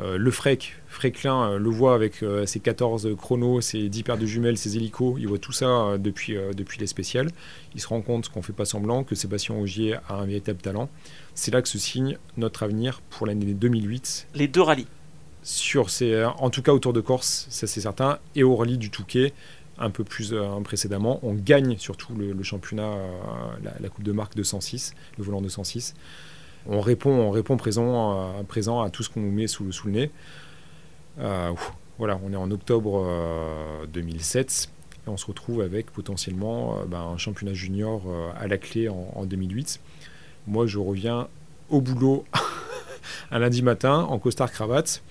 Euh, le Frec, Fréclin euh, le voit avec euh, ses 14 chronos, ses 10 paires de jumelles, ses hélicos, il voit tout ça depuis, depuis les spéciales. Il se rend compte qu'on ne fait pas semblant, que Sébastien Augier a un véritable talent. C'est là que se signe notre avenir pour l'année 2008. Les deux rallyes sur ces, En tout cas autour de Corse, ça c'est certain, et au rallye du Touquet, un peu plus précédemment. On gagne surtout le, championnat, la, la, Coupe de marque de 106, le volant de 106 on répond, on répond présent, à, présent à tout ce qu'on nous met sous, le nez. Euh, Voilà, on est en octobre 2007 et on se retrouve avec potentiellement ben, un championnat junior à la clé en, en 2008. Moi, je reviens au boulot *laughs* un lundi matin en costard cravate.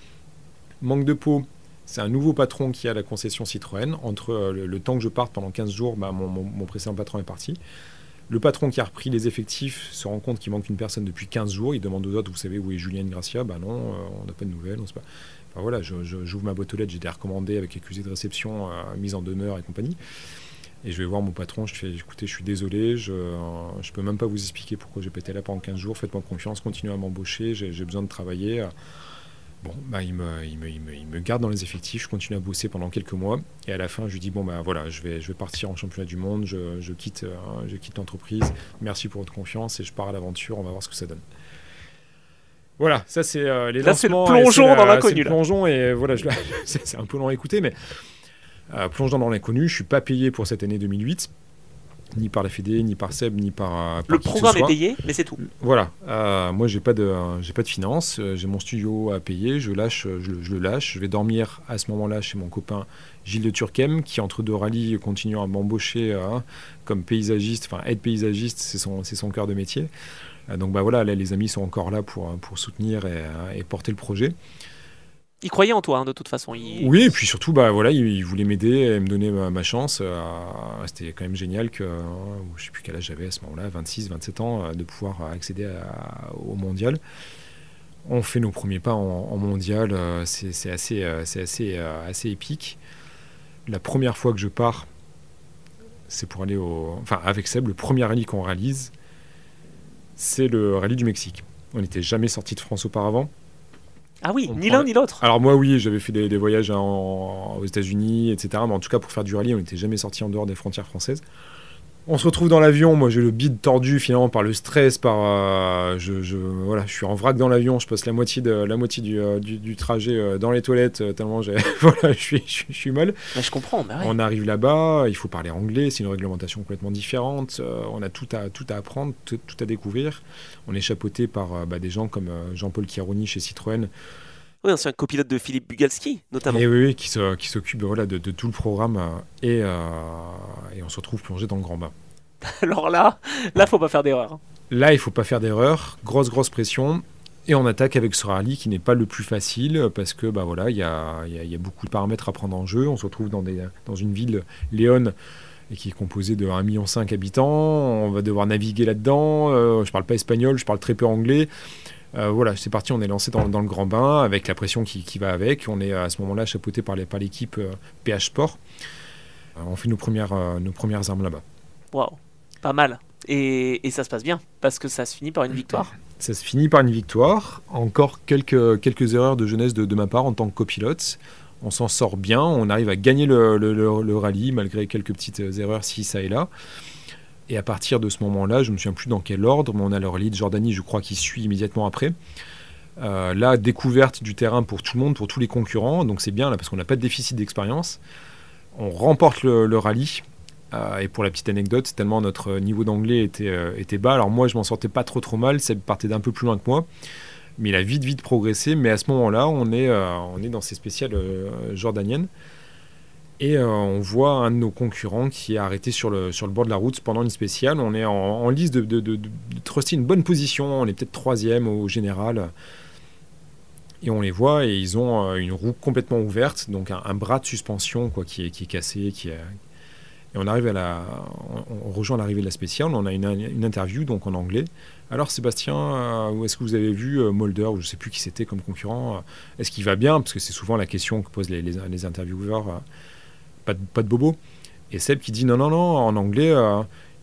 Manque de peau, c'est un nouveau patron qui a la concession Citroën. Entre euh, le, temps que je parte pendant 15 jours, bah, mon, précédent patron est parti. Le patron qui a repris les effectifs se rend compte qu'il manque une personne depuis 15 jours. Il demande aux autres, vous savez où est Julien Gracia? Bah non, euh, on n'a pas de nouvelles. On sait pas. Enfin, voilà, j'ouvre ma boîte aux lettres, j'ai été recommandé avec accusé de réception, euh, mise en demeure et compagnie. Et je vais voir mon patron, je fais écoutez, je suis désolé, je ne peux même pas vous expliquer pourquoi j'ai pété là pendant 15 jours, faites-moi confiance, continuez à m'embaucher, j'ai besoin de travailler. Bon, bah, il, me, il, me, il, me, il, me, garde dans les effectifs, je continue à bosser pendant quelques mois. Et à la fin, je lui dis bon, bah voilà, je vais, je vais partir en championnat du monde, je, je quitte, je quitte l'entreprise, merci pour votre confiance et je pars à l'aventure, on va voir ce que ça donne. Voilà, ça c'est euh, les Là, c'est le plongeon dans l'inconnu. plongeon et voilà, *laughs* c'est un peu long à écouter, mais euh, plongeant dans l'inconnu, je suis pas payé pour cette année 2008 ni par la Fédé, ni par Seb, ni par. Euh, le programme est payé, mais c'est tout. Voilà. Euh, moi, j'ai pas de, j'ai pas de finances. Euh, j'ai mon studio à payer. Je lâche, je, le lâche. Je vais dormir à ce moment-là chez mon copain Gilles de Turquem, qui entre deux rallyes continue à m'embaucher comme paysagiste, enfin aide paysagiste, c'est son, c'est son cœur de métier. donc bah voilà, les amis sont encore là pour, pour soutenir et porter le projet il croyait en toi, hein, de toute façon. Oui, et puis surtout, bah, voilà, il, voulait m'aider et me donner ma, chance. Euh, c'était quand même génial que, euh, je ne sais plus quel âge j'avais à ce moment-là, 26, 27 ans, euh, de pouvoir accéder au mondial. On fait nos premiers pas en, mondial, c'est assez, assez, assez épique. La première fois que je pars, c'est pour aller au. Enfin, avec Seb, le premier rallye qu'on réalise, c'est le rallye du Mexique. On n'était jamais sorti de France auparavant. Ah oui, ni l'un ni l'autre. Alors moi oui, j'avais fait des, voyages aux États-Unis, etc. Mais en tout cas pour faire du rallye, on n'était jamais sorti en dehors des frontières françaises. On se retrouve dans l'avion, moi j'ai le bide tordu finalement par le stress, par euh, je, voilà, je suis en vrac dans l'avion, je passe la moitié de la moitié du, euh, du, trajet euh, dans les toilettes tellement j'ai *laughs* voilà, je suis je, suis mal. je comprends. Bah on arrive là-bas, il faut parler anglais, c'est une réglementation complètement différente. on a tout à tout à apprendre, tout, à découvrir. On est chapeauté par bah, des gens comme Jean-Paul Chiaroni chez Citroën. Oui, c'est un copilote de Philippe Bugalski, notamment. Et oui, qui, s'occupe voilà, de, tout le programme et, et on se retrouve plongé dans le grand bain. *laughs* Alors là, là, faut pas faire d'erreur. Là, il faut pas faire d'erreur. Grosse, grosse pression. Et on attaque avec ce rallye qui n'est pas le plus facile parce que bah voilà, il y a, y a, beaucoup de paramètres à prendre en jeu. On se retrouve dans, des, dans une ville, Léon, qui est composée de 1,5 million habitants. On va devoir naviguer là-dedans. Euh, je parle pas espagnol, je parle très peu anglais. Euh, voilà, c'est parti, on est lancé dans, le grand bain avec la pression qui, qui, va avec. On est à ce moment-là chapeauté par l'équipe par euh, PH Sport. on fait nos premières, nos premières armes là-bas. Waouh pas mal. Et, ça se passe bien, parce que ça se finit par une victoire. Ça se finit par une victoire. Encore quelques, quelques erreurs de jeunesse de, ma part en tant que copilote. On s'en sort bien, on arrive à gagner le, le, rallye, malgré quelques petites erreurs ci, ça et là. Et à partir de ce moment-là, je ne me souviens plus dans quel ordre, mais on a le rallye de Jordanie, je crois, qui suit immédiatement après. Euh, là, découverte du terrain pour tout le monde, pour tous les concurrents, donc c'est bien là parce qu'on n'a pas de déficit d'expérience. On remporte le, rallye euh, et pour la petite anecdote, tellement notre niveau d'anglais était, euh, était bas. Alors moi, je m'en sortais pas trop trop mal. Ça partait d'un peu plus loin que moi. Mais il a vite vite progressé. Mais à ce moment-là, on, est euh, on est dans ces spéciales jordaniennes. Et on voit un de nos concurrents qui est arrêté sur le, sur le bord de la route pendant une spéciale. On est en, liste de, de, de, de, truster une bonne position. On est peut-être troisième au général. Et on les voit et ils ont une roue complètement ouverte, donc un, bras de suspension quoi, qui, est, qui est cassé, qui, est, et on arrive à la, on, rejoint l'arrivée de la spéciale. On a une, une, interview donc en anglais. Alors Sébastien, euh, est-ce que vous avez vu euh, Mulder ou je ne sais plus qui c'était comme concurrent euh, Est-ce qu'il va bien? Parce que c'est souvent la question que posent les, les, intervieweurs. Pas, de, pas de bobo. Et Seb qui dit non non non en anglais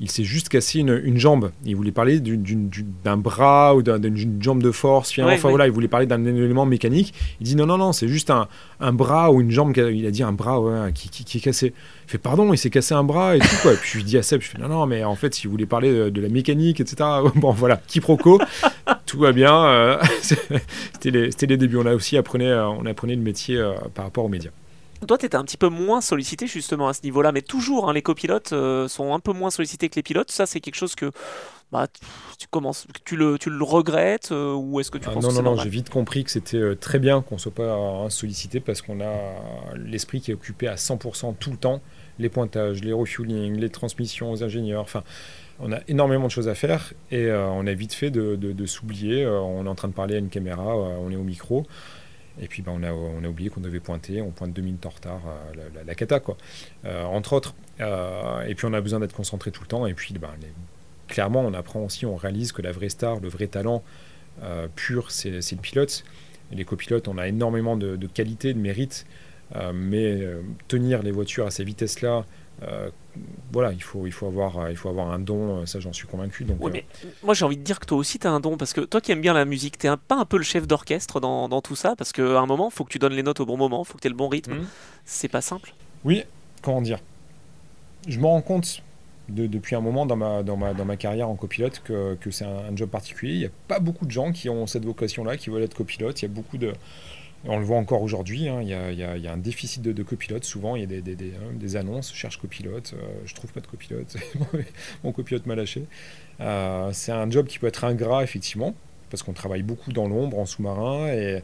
il s'est juste cassé une, jambe. Il voulait parler d'un bras ou d'une jambe de force. enfin voilà, il voulait parler d'un élément mécanique. Il dit non, non, non, c'est juste un, bras ou une jambe. Il a dit un bras qui, est cassé. Il fait pardon, il s'est cassé un bras et tout quoi. Et puis je lui dis à Seb, je fais non, non, mais en fait, s'il voulait parler de, la mécanique, etc. *laughs* Bon voilà, quiproquo, tout va bien. Euh, *laughs* c'était les, les, débuts. On a aussi apprenait, on apprenait le métier euh, par rapport aux médias. Toi, tu étais un petit peu moins sollicité justement à ce niveau-là, mais toujours, hein, les copilotes euh, sont un peu moins sollicités que les pilotes. Ça, c'est quelque chose que bah, tu, commences, tu, le, tu le regrettes euh, ou est-ce que tu ah, penses non, que Non, non, j'ai vite compris que c'était euh, très bien qu'on ne soit pas sollicité parce qu'on a l'esprit qui est occupé à 100% tout le temps. Les pointages, les refueling, les transmissions aux ingénieurs, enfin on a énormément de choses à faire et on a vite fait de, de, de s'oublier. on est en train de parler à une caméra, on est au micro. Et puis ben, on, a, on a oublié qu'on devait pointer, on pointe deux minutes en retard, euh, la, la, cata quoi, euh, entre autres. Euh, et puis on a besoin d'être concentré tout le temps. Et puis ben, clairement, on apprend aussi, on réalise que la vraie star, le vrai talent pur, c'est le pilote. Les copilotes, on a énormément de, de qualité, de mérite, mais tenir les voitures à ces vitesses-là, euh, voilà, il faut, il, faut avoir, euh, il faut avoir un don, euh, ça j'en suis convaincu. Donc, mais moi j'ai envie de dire que toi aussi tu as un don, parce que toi qui aimes bien la musique, tu pas un peu le chef d'orchestre dans, dans, tout ça, parce qu'à un moment, il faut que tu donnes les notes au bon moment, il faut que tu aies le bon rythme. Mmh. C'est pas simple. Oui, comment dire? Je me rends compte de, depuis un moment dans ma, dans ma, dans ma carrière en copilote que, que c'est un, un, job particulier. Il n'y a pas beaucoup de gens qui ont cette vocation-là, qui veulent être copilote. Il y a beaucoup de on le voit encore aujourd'hui, hein, il y, a un déficit de, copilotes. Souvent, il y a des, des, annonces, cherche copilote, euh, je trouve pas de copilote, *laughs* mon copilote m'a lâché. Euh, c'est un job qui peut être ingrat, effectivement, parce qu'on travaille beaucoup dans l'ombre, en sous-marin, et,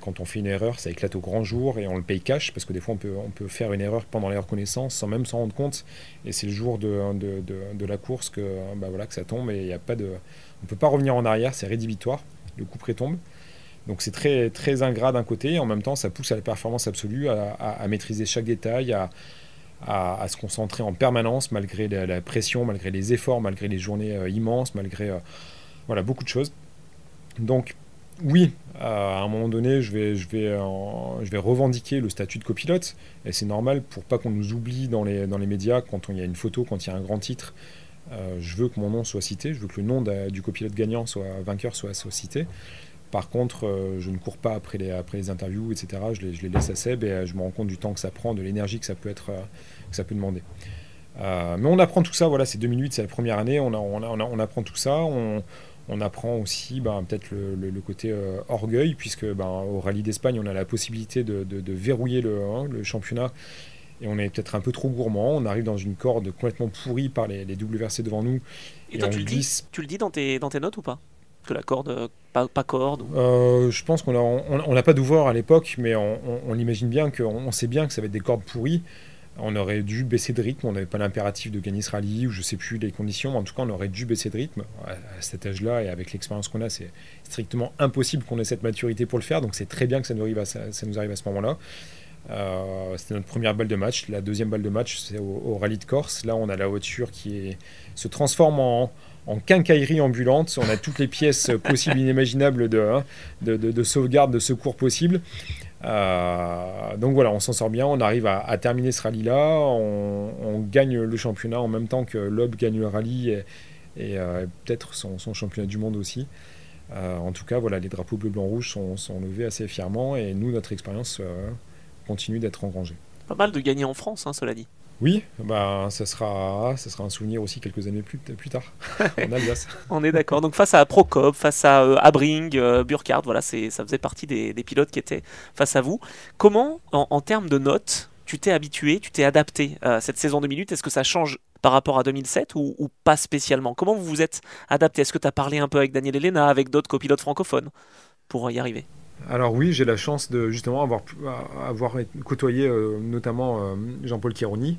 quand on fait une erreur, ça éclate au grand jour, et on le paye cash, parce que des fois, on peut, on peut faire une erreur pendant les reconnaissances sans même s'en rendre compte, et c'est le jour de, de, de, la course que, bah que ça tombe, et il a pas de... On ne peut pas revenir en arrière, c'est rédhibitoire, le coup près tombe. Donc c'est très, très ingrat d'un côté, et en même temps ça pousse à la performance absolue, à, maîtriser chaque détail, à, se concentrer en permanence malgré la, pression, malgré les efforts, malgré les journées euh, immenses, malgré euh, voilà, beaucoup de choses. Donc oui, à un moment donné, je vais, je, vais, je vais revendiquer le statut de copilote, et c'est normal pour pas qu'on nous oublie dans les, dans les médias quand il y a une photo, quand il y a un grand titre. Euh, je veux que mon nom soit cité, je veux que le nom du copilote gagnant, soit vainqueur, soit, soit cité. Par contre, euh, je ne cours pas après les, après les interviews, etc. Je les, je les, laisse à Seb et euh, je me rends compte du temps que ça prend, de l'énergie que ça peut être, euh, que ça peut demander. mais on apprend tout ça. Voilà, c'est 2008, c'est la première année. On, on, on, apprend tout ça. On, apprend aussi ben, peut-être le, côté orgueil, puisque ben, au Rallye d'Espagne, on a la possibilité de, de, verrouiller le, hein, le, championnat. Et on est peut-être un peu trop gourmand. On arrive dans une corde complètement pourrie par les, les devant nous. Et, toi, tu, le dis, tu le dis dans tes, dans tes notes ou pas? Que la corde, pas, pas corde euh, Je pense qu'on n'a on, pas d'ouvert à l'époque, mais on, on, imagine bien qu'on sait bien que ça va être des cordes pourries. On aurait dû baisser de rythme, on n'avait pas l'impératif de gagner ce rallye, ou je sais plus les conditions, mais en tout cas on aurait dû baisser de rythme. À cet âge-là et avec l'expérience qu'on a, c'est strictement impossible qu'on ait cette maturité pour le faire, donc c'est très bien que ça nous arrive à, ce moment-là. Euh, c'était notre première balle de match. La deuxième balle de match, c'est au, rallye de Corse. Là, on a la voiture qui se transforme en, en quincaillerie ambulante. On a toutes les pièces *laughs* possibles, inimaginables hein, de, de, sauvegarde, de secours possibles. Euh, donc voilà, on s'en sort bien, on arrive à, terminer ce rallye-là, on, gagne le championnat en même temps que Loeb gagne le rallye et, euh, peut-être son, championnat du monde aussi. Euh, en tout cas, voilà, les drapeaux bleu, blanc, rouge sont, sont levés assez fièrement et nous, notre expérience continue d'être engrangée. Pas mal de gagner en France, hein, cela dit. Oui, bah, ça, sera, ça sera un souvenir aussi quelques années plus, plus tard, *laughs* en Alsace. On est d'accord. Donc face à Procop, face à euh, Abring, euh, Burkhardt, voilà, ça faisait partie des, pilotes qui étaient face à vous. Comment, en, termes de notes, tu t'es habitué, tu t'es adapté à cette saison de minutes? Est-ce que ça change par rapport à 2007 ou, ou pas spécialement? Comment vous vous êtes adapté? Est-ce que tu as parlé un peu avec Daniel Elena, avec d'autres copilotes francophones pour y arriver? Alors oui, j'ai la chance de justement avoir, avoir côtoyé euh, notamment euh, Jean-Paul Chironi,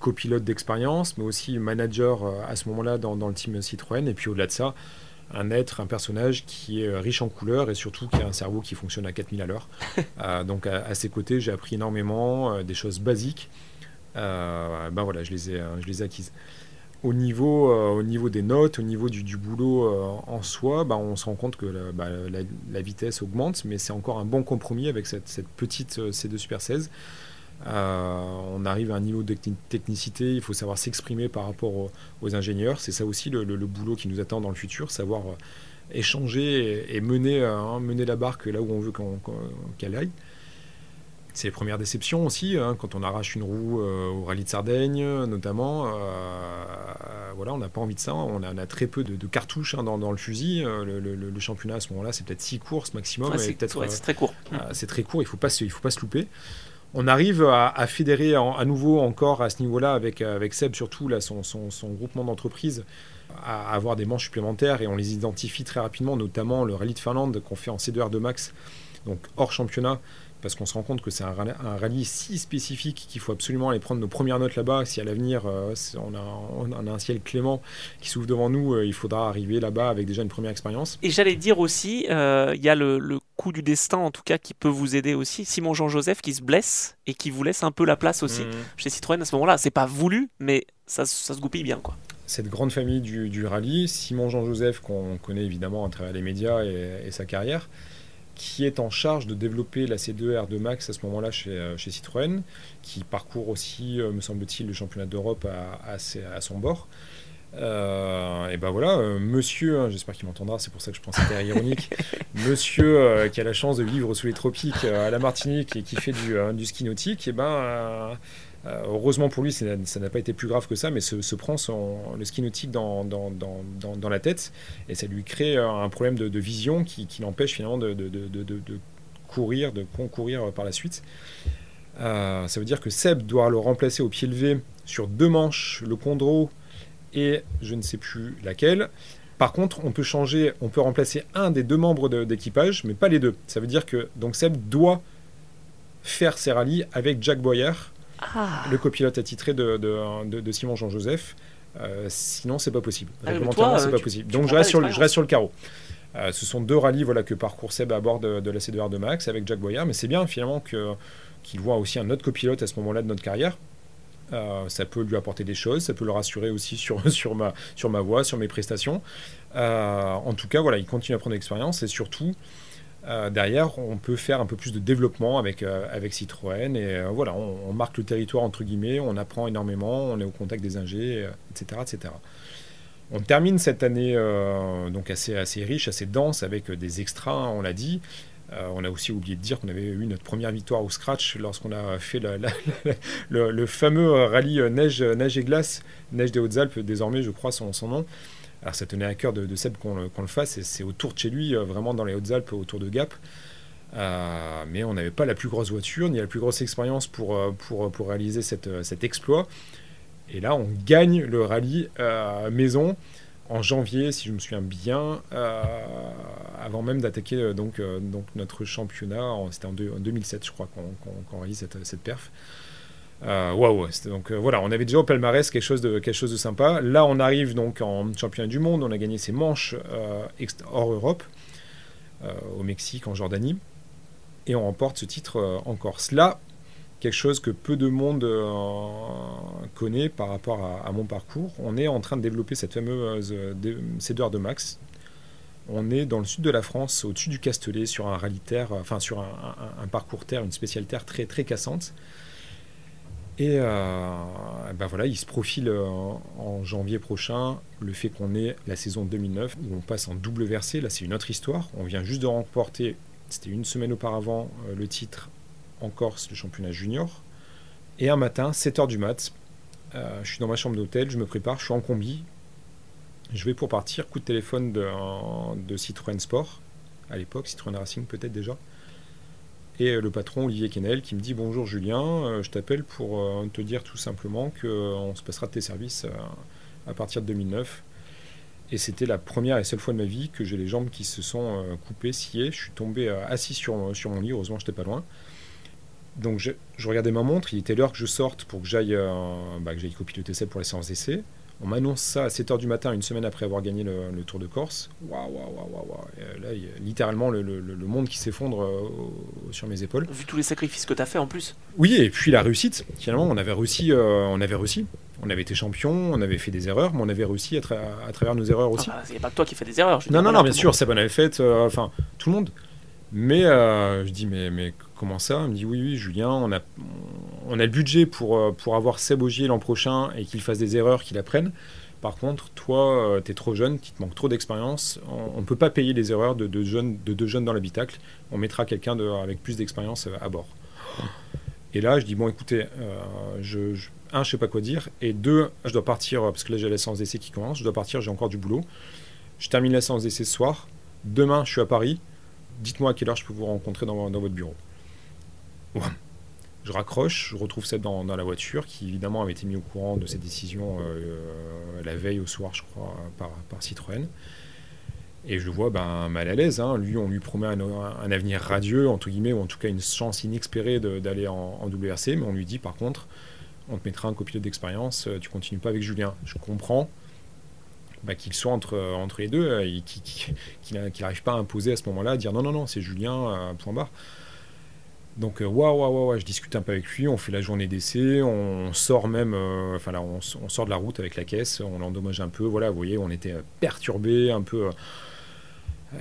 copilote d'expérience, mais aussi manager euh, à ce moment-là dans, le team Citroën. Et puis au-delà de ça, un être, un personnage qui est riche en couleurs et surtout qui a un cerveau qui fonctionne à 4000 à l'heure. *laughs* donc à, ses côtés, j'ai appris énormément, des choses basiques. ben voilà, je les ai, je les ai acquises au niveau, euh, au niveau des notes, au niveau du, boulot euh, en soi, bah, on se rend compte que la, bah, vitesse augmente, mais c'est encore un bon compromis avec cette, petite euh, C2 Super 16. on arrive à un niveau de technicité, il faut savoir s'exprimer par rapport aux, ingénieurs. C'est ça aussi le, boulot qui nous attend dans le futur, savoir échanger et, mener, mener la barque là où on veut qu'elle aille. C'est les premières déceptions aussi, hein, quand on arrache une roue euh, au rallye de Sardaigne, notamment. Euh, voilà, on n'a pas envie de ça. On a, très peu de, cartouches hein, dans, le fusil. Euh, le, championnat à ce moment-là, c'est peut-être 6 courses maximum. c'est très court. c'est très court. Il ne faut, pas se, il faut pas se louper. on arrive à, fédérer à nouveau encore à ce niveau-là avec, avec Seb surtout là, son, son, groupement d'entreprises à avoir des manches supplémentaires et on les identifie très rapidement, notamment le rallye de Finlande qu'on fait en C2R2 Max, donc hors championnat, parce qu'on se rend compte que c'est un, rallye si spécifique qu'il faut absolument aller prendre nos premières notes là-bas. Si à l'avenir euh, on, a, un ciel clément qui s'ouvre devant nous, euh, il faudra arriver là-bas avec déjà une première expérience. Et j'allais dire aussi, euh, il y a le, coup du destin en tout cas qui peut vous aider aussi. Simon Jean-Joseph qui se blesse et qui vous laisse un peu la place aussi mmh. chez Citroën à ce moment-là. C'est pas voulu, mais ça, se goupille bien quoi cette grande famille du, rallye, Simon Jean-Joseph, qu'on connaît évidemment à travers les médias et sa carrière, qui est en charge de développer la C2R2 Max à ce moment-là chez, euh, chez, Citroën, qui parcourt aussi, euh, me semble-t-il, le championnat d'Europe à, à, son bord. Euh, et ben voilà, monsieur, hein, j'espère qu'il m'entendra, c'est pour ça que je pense que c'était ironique, *laughs* monsieur qui a la chance de vivre sous les tropiques à la Martinique et qui fait du, du ski nautique, et ben euh, heureusement pour lui, ça n'a pas été plus grave que ça, mais se, prend le ski nautique dans, la tête et ça lui crée un problème de, vision qui, l'empêche finalement de, courir, de concourir par la suite. Euh, ça veut dire que Seb doit le remplacer au pied levé sur deux manches, le Condro et je ne sais plus laquelle. Par contre, on peut changer, on peut remplacer un des deux membres d'équipage, mais pas les deux. Ça veut dire que donc Seb doit faire ses rallyes avec Jack Boyer, ah. le copilote attitré de, de, Simon Jean-Joseph. Euh, sinon, c'est pas possible. Ah, Réglementairement, c'est pas possible. Donc, je reste, sur, je reste sur le carreau. Euh, ce sont deux rallyes voilà, que parcourt Seb à bord de, la C2R de Max avec Jack Boyer, mais c'est bien finalement qu'il voit aussi un autre copilote à ce moment-là de notre carrière. Euh, ça peut lui apporter des choses, ça peut le rassurer aussi sur, *laughs* sur, ma, sur ma voix, sur mes prestations. en tout cas, voilà, il continue à prendre l'expérience et surtout, euh, derrière, on peut faire un peu plus de développement avec, euh, Citroën. Et euh, voilà, on, marque le territoire, entre guillemets, on apprend énormément, on est au contact des ingés, etc., etc. On termine cette année donc assez, assez riche, assez dense, avec des extras, on l'a dit. on a aussi oublié de dire qu'on avait eu notre première victoire au scratch lorsqu'on a fait le, fameux rallye neige, neige et glace, neige des Hautes-Alpes, désormais je crois son nom. Alors ça tenait à cœur de, Seb qu'on le, fasse, et c'est autour de chez lui, euh, vraiment dans les Hautes-Alpes, autour de Gap. Euh, mais on n'avait pas la plus grosse voiture, ni la plus grosse expérience pour, euh, réaliser cet exploit. Et là, on gagne le rallye maison en janvier, si je me souviens bien, avant même d'attaquer notre championnat. C'était en, 2007, je crois, qu'on réalise cette perf. Euh, waouh, donc euh, voilà, on avait déjà au palmarès quelque chose de quelque chose de sympa. Là, on arrive donc en championnat du monde. On a gagné ses manches euh, hors Europe, au Mexique, en Jordanie, et on remporte ce titre en Corse. Là, quelque chose que peu de monde connaît par rapport à, mon parcours. On est en train de développer cette fameuse C2R de Max. On est dans le sud de la France, au-dessus du Castellet, sur un rallye terre, enfin sur un, parcours terre, une spéciale terre très très cassante. Et euh, ben voilà, il se profile euh, en janvier prochain le fait qu'on ait la saison 2009 où on passe en double versé. Là, c'est une autre histoire. On vient juste de remporter, c'était une semaine auparavant, euh, le titre en Corse, le championnat junior. Et un matin, 7h du mat, je suis dans ma chambre d'hôtel, je me prépare, je suis en combi. Je vais pour partir, coup de téléphone de, de Citroën Sport, à l'époque, Citroën Racing peut-être déjà. Et euh, le patron Olivier Kennel qui me dit bonjour Julien, euh, je t'appelle pour euh, te dire tout simplement qu'on se passera de tes services à partir de 2009. Et c'était la première et seule fois de ma vie que j'ai les jambes qui se sont coupées, sciées. Je suis tombé assis sur, sur mon lit, heureusement j'étais pas loin. Donc je, regardais ma montre, il était l'heure que je sorte pour que j'aille bah, que j'aille copiloter ça pour les séances d'essai. On m'annonce ça à 7h du matin, une semaine après avoir gagné le, Tour de Corse. Waouh, waouh, waouh, waouh. Là, il y a littéralement le, monde qui s'effondre euh, sur mes épaules. Vu tous les sacrifices que tu as fait en plus. Oui, et puis la réussite. Finalement, on avait réussi. Euh, on avait réussi. On avait été champion, on avait fait des erreurs, mais on avait réussi à, travers nos erreurs aussi. Ah bah, pas que toi qui fais des erreurs. non, non, non, bien sûr, ça on avait fait, enfin, tout le monde. Mais je dis, mais, mais comment ça? Il me dit, oui, oui, Julien, on a, on a le budget pour, euh, pour avoir Seb Ogier l'an prochain et qu'il fasse des erreurs, qu'il apprenne. Par contre, toi, euh, tu es trop jeune, tu te manques trop d'expérience. On ne peut pas payer les erreurs de deux jeunes, de deux jeunes dans l'habitacle. On mettra quelqu'un avec plus d'expérience euh, à bord. Et là, je dis bon, écoutez, je, je, un, je sais pas quoi dire, et deux, je dois partir parce que là j'ai la séance d'essai qui commence. Je dois partir, j'ai encore du boulot. Je termine la séance d'essai ce soir. Demain, je suis à Paris. Dites-moi à quelle heure je peux vous rencontrer dans, dans votre bureau. Je raccroche, je retrouve Seb dans, la voiture, qui évidemment avait été mis au courant de cette décision la veille au soir, je crois, par, Citroën. Et je le vois ben, mal à l'aise. Hein. Lui, on lui promet un, avenir radieux, ou en tout cas une chance inespérée d'aller en, en, WRC. Mais on lui dit, par contre, on te mettra un copilote d'expérience, euh, tu continues pas avec Julien. Je comprends bah, qu'il soit entre, entre les deux et qu'il n'arrive pas à imposer à ce moment-là, dire non, non, non, c'est Julien, euh, point barre. Donc, waouh, waouh, waouh, je discute un peu avec lui, on fait la journée d'essai, on sort même, euh, enfin là, on, sort de la route avec la caisse, on l'endommage un peu, voilà, vous voyez, on était perturbé, un peu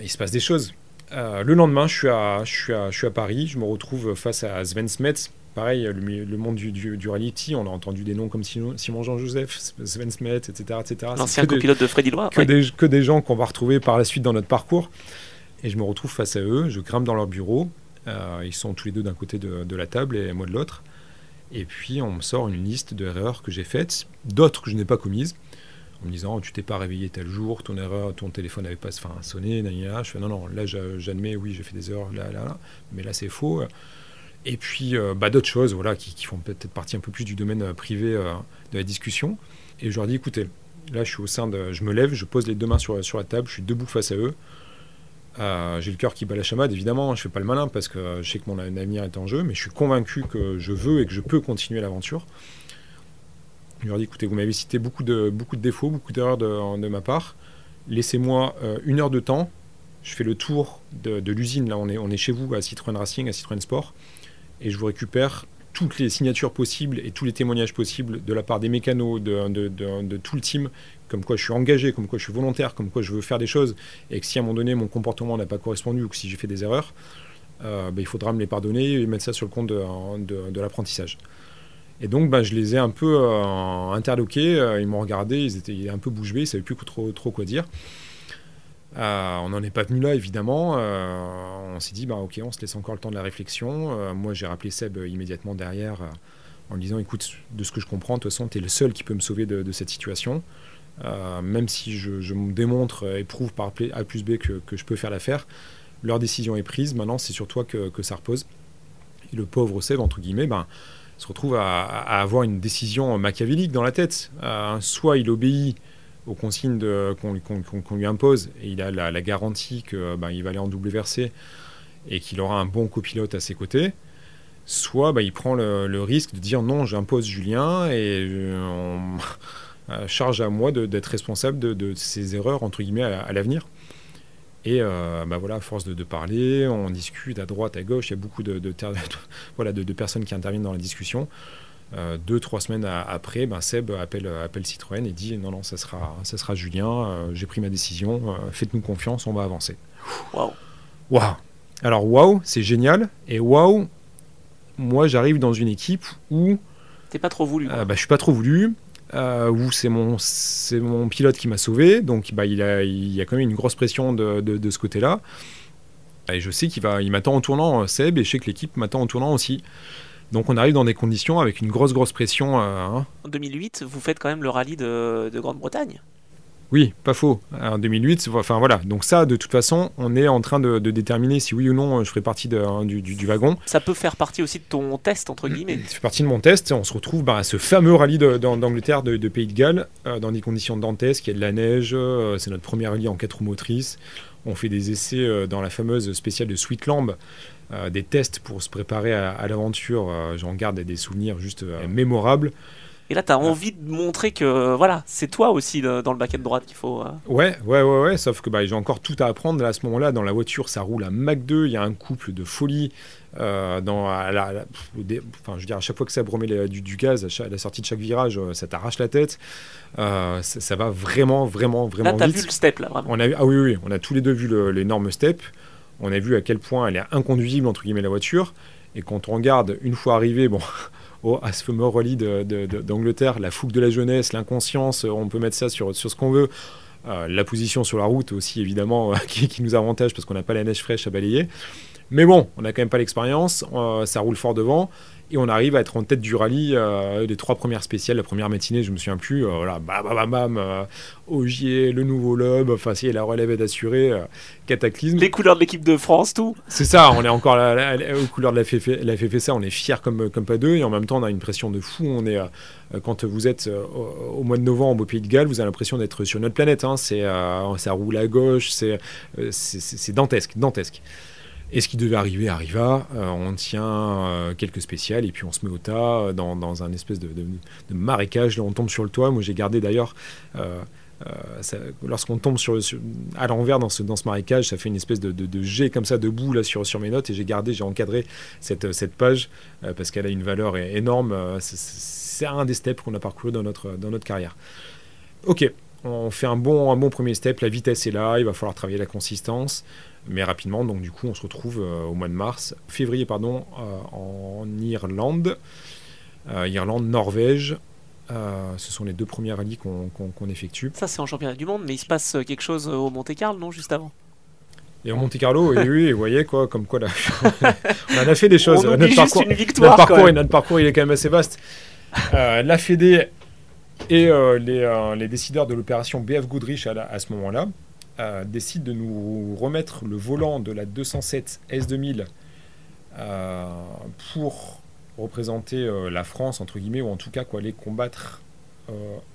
il se passe des choses. Euh, le lendemain, je suis, à, je, suis à, je suis à Paris, je me retrouve face à Sven Smets. Pareil, le, monde du, du, du, reality, on a entendu des noms comme Simon, Jean-Joseph, Sven Smets, etc. etc. L'ancien copilote de Freddy Loire. Que, des, que des gens qu'on va retrouver par la suite dans notre parcours. Et je me retrouve face à eux, je grimpe dans leur bureau. Euh, ils sont tous les deux d'un côté de, de, la table et moi de l'autre. Et puis on me sort une liste d'erreurs que j'ai faites, d'autres que je n'ai pas commises en me disant tu t'es pas réveillé tel jour, ton erreur, ton téléphone n'avait pas sonné, je fais non non, là j'admets oui j'ai fait des erreurs là là, là mais là c'est faux. Et puis euh, bah, d'autres choses voilà qui, font peut-être partie un peu plus du domaine euh, privé euh, de la discussion. Et je leur dis écoutez, là je suis au sein de, je me lève, je pose les deux mains sur, la table, je suis debout face à eux. j'ai le cœur qui bat la chamade, évidemment, je fais pas le malin parce que je sais que mon avenir est en jeu, mais je suis convaincu que je veux et que je peux continuer l'aventure. Je leur dis écoutez, vous m'avez cité beaucoup de, défauts, beaucoup d'erreurs de, ma part. Laissez-moi une heure de temps. Je fais le tour de, l'usine. Là, on est chez vous à Citroën Racing, à Citroën Sport. Et je vous récupère toutes les signatures possibles et tous les témoignages possibles de la part des mécanos, de, tout le team, comme quoi je suis engagé, comme quoi je suis volontaire, comme quoi je veux faire des choses, et que si à un moment donné mon comportement n'a pas correspondu ou que si j'ai fait des erreurs, euh, ben, il faudra me les pardonner et mettre ça sur le compte de l'apprentissage. Et donc, bah, je les ai un peu euh, interloqués. Euh, ils m'ont regardé, ils étaient un peu bouche bée, ils ne savaient plus trop, trop quoi dire. Euh, on n'en est pas venu là, évidemment. on s'est dit, bah, ok, on se laisse encore le temps de la réflexion. moi, j'ai rappelé Seb immédiatement derrière en lui disant, écoute, de ce que je comprends, de toute façon, tu es le seul qui peut me sauver de, cette situation. même si je, me démontre et prouve par A plus B que, je peux faire l'affaire, leur décision est prise. Maintenant, c'est sur toi que, ça repose. Et le pauvre Seb, entre guillemets, ben se retrouve à, avoir une décision machiavélique dans la tête. Euh, soit il obéit aux consignes qu'on lui impose et il a la, garantie qu'il ben, va aller en double versé et qu'il aura un bon copilote à ses côtés, soit ben, il prend le, risque de dire non, j'impose Julien et euh, on *laughs* euh, charge à moi d'être responsable de, ses erreurs entre guillemets à l'avenir. Et euh, bah voilà, à force de, parler, on discute à droite, à gauche, il y a beaucoup de, de, *laughs* voilà, de, personnes qui interviennent dans la discussion. Euh, deux, trois semaines après, ben Seb appelle, appelle Citroën et dit non, non, ça sera, ça sera Julien, euh, j'ai pris ma décision, faites-nous confiance, on va avancer. Waouh! Waouh! Alors, waouh, c'est génial. Et waouh, moi j'arrive dans une équipe où. T'es pas trop voulu. bah, je suis pas trop voulu euh, où c'est mon, c'est mon pilote qui m'a sauvé, donc bah, il, a, il y a quand même une grosse pression de, de, ce côté-là. Et je sais qu'il va, il m'attend en tournant, euh, Seb, et je sais que l'équipe m'attend en tournant aussi. Donc on arrive dans des conditions avec une grosse, grosse pression. Euh, hein. En 2008, vous faites quand même le rallye de, de Grande-Bretagne oui, pas faux. En 2008, enfin voilà. Donc ça, de toute façon, on est en train de, déterminer si oui ou non je ferai partie de, hein, du, du, wagon. Ça peut faire partie aussi de ton test, entre guillemets. Ça fait partie de mon test. On se retrouve bah, à ce fameux rallye d'Angleterre, de, Pays de Galles, euh, dans des conditions dantesques. Il y a de la neige. Euh, c'est notre premier rallye en quatre roues motrices. On fait des essais euh, dans la fameuse spéciale de Sweetlamb. des tests pour se préparer à, à l'aventure. J'en garde des souvenirs juste mémorables. Et là, tu as envie de montrer que voilà, c'est toi aussi dans le baquet de droite qu'il faut. Euh. Ouais, ouais, ouais, ouais. Sauf que bah, j'ai encore tout à apprendre. à ce moment-là, dans la voiture, ça roule à Mac 2. Il y a un couple de folie. Euh, dans la, enfin, je veux dire, à chaque fois que ça remet du, du, gaz, à, la sortie de chaque virage, euh, ça t'arrache la tête. ça, va vraiment, vraiment, vraiment là, t'as vu le step, là, vraiment. On a, ah oui, oui, on a tous les deux vu l'énorme step. On a vu à quel point elle est inconduisible, entre guillemets, la voiture. Et quand on regarde, une fois arrivé, bon, *laughs* à ce rallye d'Angleterre, la fougue de la jeunesse, l'inconscience, on peut mettre ça sur, sur ce qu'on veut. Euh, la position sur la route aussi, évidemment, *laughs* qui, nous avantage parce qu'on n'a pas la neige fraîche à balayer. Mais bon, on n'a quand même pas l'expérience, euh, ça roule fort devant. Et on arrive à être en tête du rallye euh, les trois premières spéciales, la première matinée, je me souviens plus. Euh, voilà, bam, bam, bam, bam euh, Ogier, le nouveau lobe, enfin, si la relève est assurée, euh, cataclysme. Les couleurs de l'équipe de France, tout. C'est ça, on est encore aux couleurs de la, FF, la FFSA, on est fiers comme, comme pas deux, et en même temps, on a une pression de fou. On est, quand vous êtes au, au mois de novembre au Pays de Galles, vous avez l'impression d'être sur notre planète. Hein. C'est, euh, ça roule à gauche, euh, c'est- c'est dantesque, dantesque. Et ce qui devait arriver arriva. Euh, on tient euh, quelques spéciales et puis on se met au tas euh, dans, dans un espèce de, marécage. Là, on tombe sur le toit. Moi, j'ai gardé d'ailleurs. euh, lorsqu'on tombe sur, à l'envers dans ce, dans ce marécage, ça fait une espèce de, de, jet comme ça de boue là sur, sur mes notes et j'ai gardé, j'ai encadré cette, cette page parce qu'elle a une valeur énorme. C'est un des steps qu'on a parcouru dans notre, dans notre carrière. Ok, on fait un bon, un bon premier step, la vitesse est là, il va falloir travailler la consistance, mais rapidement, donc du coup on se retrouve euh, au mois de mars, février pardon, euh, en Irlande, Euh, Irlande, Norvège, ce sont les deux premiers rallyes qu'on effectue. Ça, c'est en championnat du monde, mais il se passe quelque chose au Monte Carlo, non, juste avant? Et au Monte Carlo, et oui, vous voyez quoi, comme quoi là, *laughs* on en a fait des choses. On Notre parcours- une victoire, notre parcours, notre parcours, il est quand même assez vaste. Euh, la Fédé et euh, les, euh, les décideurs de l'opération BF Goodrich à, la- à ce moment-là euh, décident de nous remettre le volant de la 207 S2000 euh, pour représenter euh, la France, entre guillemets, ou en tout cas quoi, aller combattre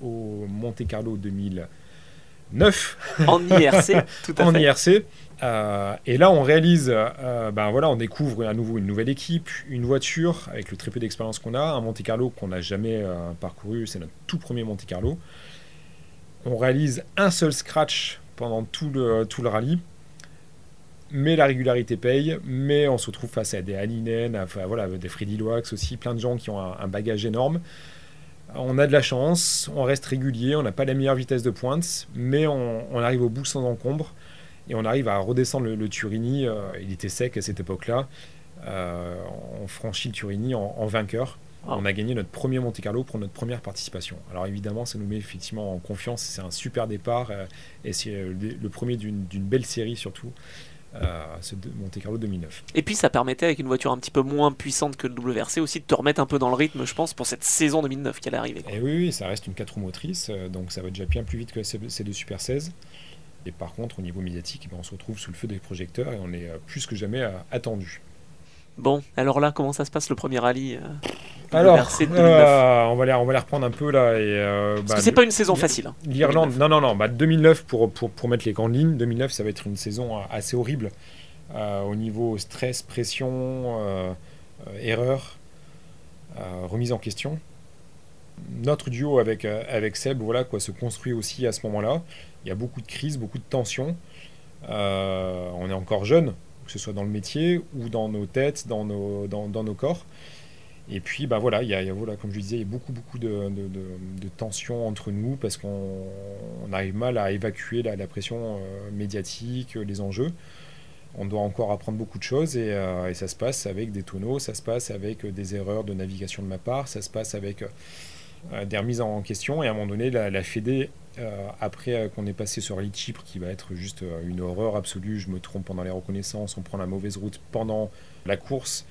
au Monte Carlo 2009 En IRC, tout à *laughs* en fait. IRC. Euh, et là, on réalise, euh, ben voilà, on découvre à nouveau une nouvelle équipe, une voiture avec le très peu d'expérience qu'on a, un Monte Carlo qu'on n'a jamais euh, parcouru, c'est notre tout premier Monte Carlo. On réalise un seul scratch pendant tout le, tout le rallye, mais la régularité paye, mais on se retrouve face à des Alinen, voilà, des Freddy Loax aussi, plein de gens qui ont un, bagage énorme. On a de la chance, on reste régulier, on n'a pas la meilleure vitesse de pointe, mais on, arrive au bout sans encombre et on arrive à redescendre le, Turini. euh, il était sec à cette époque-là. Euh, on franchit le Turini en vainqueur. Wow. On a gagné notre premier Monte Carlo pour notre première participation. Alors évidemment, ça nous met effectivement en confiance. C'est un super départ euh, et c'est euh, le, premier d'une belle série surtout. euh, ce Monte Carlo 2009. Et puis ça permettait, avec une voiture un petit peu moins puissante que le WRC, aussi de te remettre un peu dans le rythme, je pense, pour cette saison 2009 qui allait arriver. quoi. Et oui, oui, ça reste une 4 roues motrices, donc ça va déjà bien plus vite que ces deux Super 16. Et par contre, au niveau médiatique, eh ben, on se retrouve sous le feu des projecteurs et on est plus que jamais attendu. Bon, alors là, comment ça se passe le premier rallye euh, Alors, WRC de 2009 euh, on, va les, on va les reprendre un peu là. Et, euh, Parce bah, que c'est pas une saison le- facile. hein. L'Irlande, 2009. non, non, non, bah 2009 pour, pour, pour mettre les grandes lignes, 2009 ça va être une saison assez horrible au niveau stress, pression, erreur, remise en question. Notre duo avec, avec Seb voilà, quoi, se construit aussi à ce moment-là. Il y a beaucoup de crises, beaucoup de tensions. On est encore jeune, que ce soit dans le métier ou dans nos têtes, dans nos, dans, dans nos corps. Et puis, bah voilà, il y a, voilà, comme je disais, il y a beaucoup, beaucoup de, de, de- tensions entre nous parce qu'on on arrive mal à évacuer la, pression euh, médiatique, euh, les enjeux. On doit encore apprendre beaucoup de choses et, euh, et ça se passe avec des tonneaux, ça se passe avec des erreurs de navigation de ma part, ça se passe avec des remises en question. Et à un moment donné, la, la Fédé, euh, après euh, qu'on ait passé sur Rallye de Chypre, qui va être juste euh, une horreur absolue, je me trompe pendant les reconnaissances, on prend la mauvaise route pendant la course.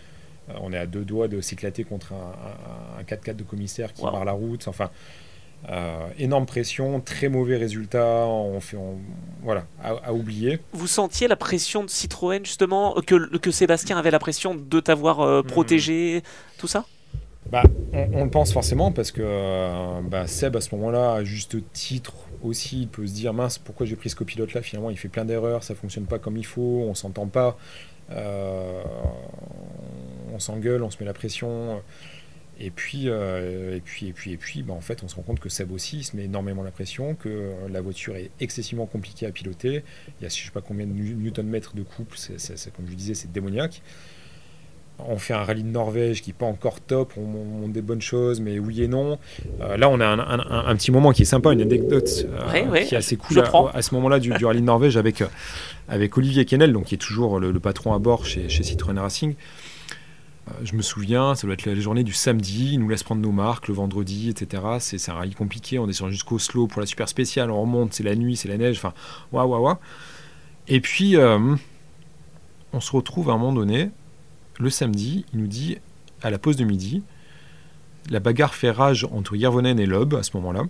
Euh, on est à deux doigts de s'éclater contre un, un- un 4x4 de commissaire qui Wow. barre la route. Enfin, euh, énorme pression, très mauvais résultat. On fait, on- voilà, à, à oublier. Vous sentiez la pression de Citroën, justement, euh, que, que Sébastien avait la pression de t'avoir euh, Hmm. protégé, tout ça? Bah, on, le pense forcément parce que euh, bah, Seb, à ce moment-là, à juste titre aussi, il peut se dire mince, pourquoi j'ai pris ce copilote-là? Finalement, il fait plein d'erreurs, ça fonctionne pas comme il faut, on s'entend pas, euh, on s'engueule, on se met la pression. Et puis, euh, et puis, et puis, et puis, bah, en fait, on se rend compte que Seb aussi se met énormément la pression, que la voiture est excessivement compliquée à piloter. Il y a je sais pas combien de newton-mètres de couple, c'est- comme je disais, c'est démoniaque. On fait un rallye de Norvège qui n'est pas encore top, on monte des bonnes choses, mais oui et non. Euh, là, on a un, un- un- un petit moment qui est sympa, une anecdote euh, Ouais, ouais, qui est assez cool je à, à ce moment-là du, du rallye de Norvège avec, euh, avec Olivier Kennel, donc, qui est toujours le, le patron à bord chez, chez Citroën Racing. Je me souviens, ça doit être la journée du samedi, il nous laisse prendre nos marques le vendredi, etc. C'est c'est un rallye compliqué, on descend jusqu'au slow pour la super spéciale, on remonte, c'est la nuit, c'est la neige, enfin, waouh, waouh, waouh. Et puis, on se retrouve à un moment donné, le samedi, il nous dit à la pause de midi, la bagarre fait rage entre Yervonen et Loeb à ce moment-là.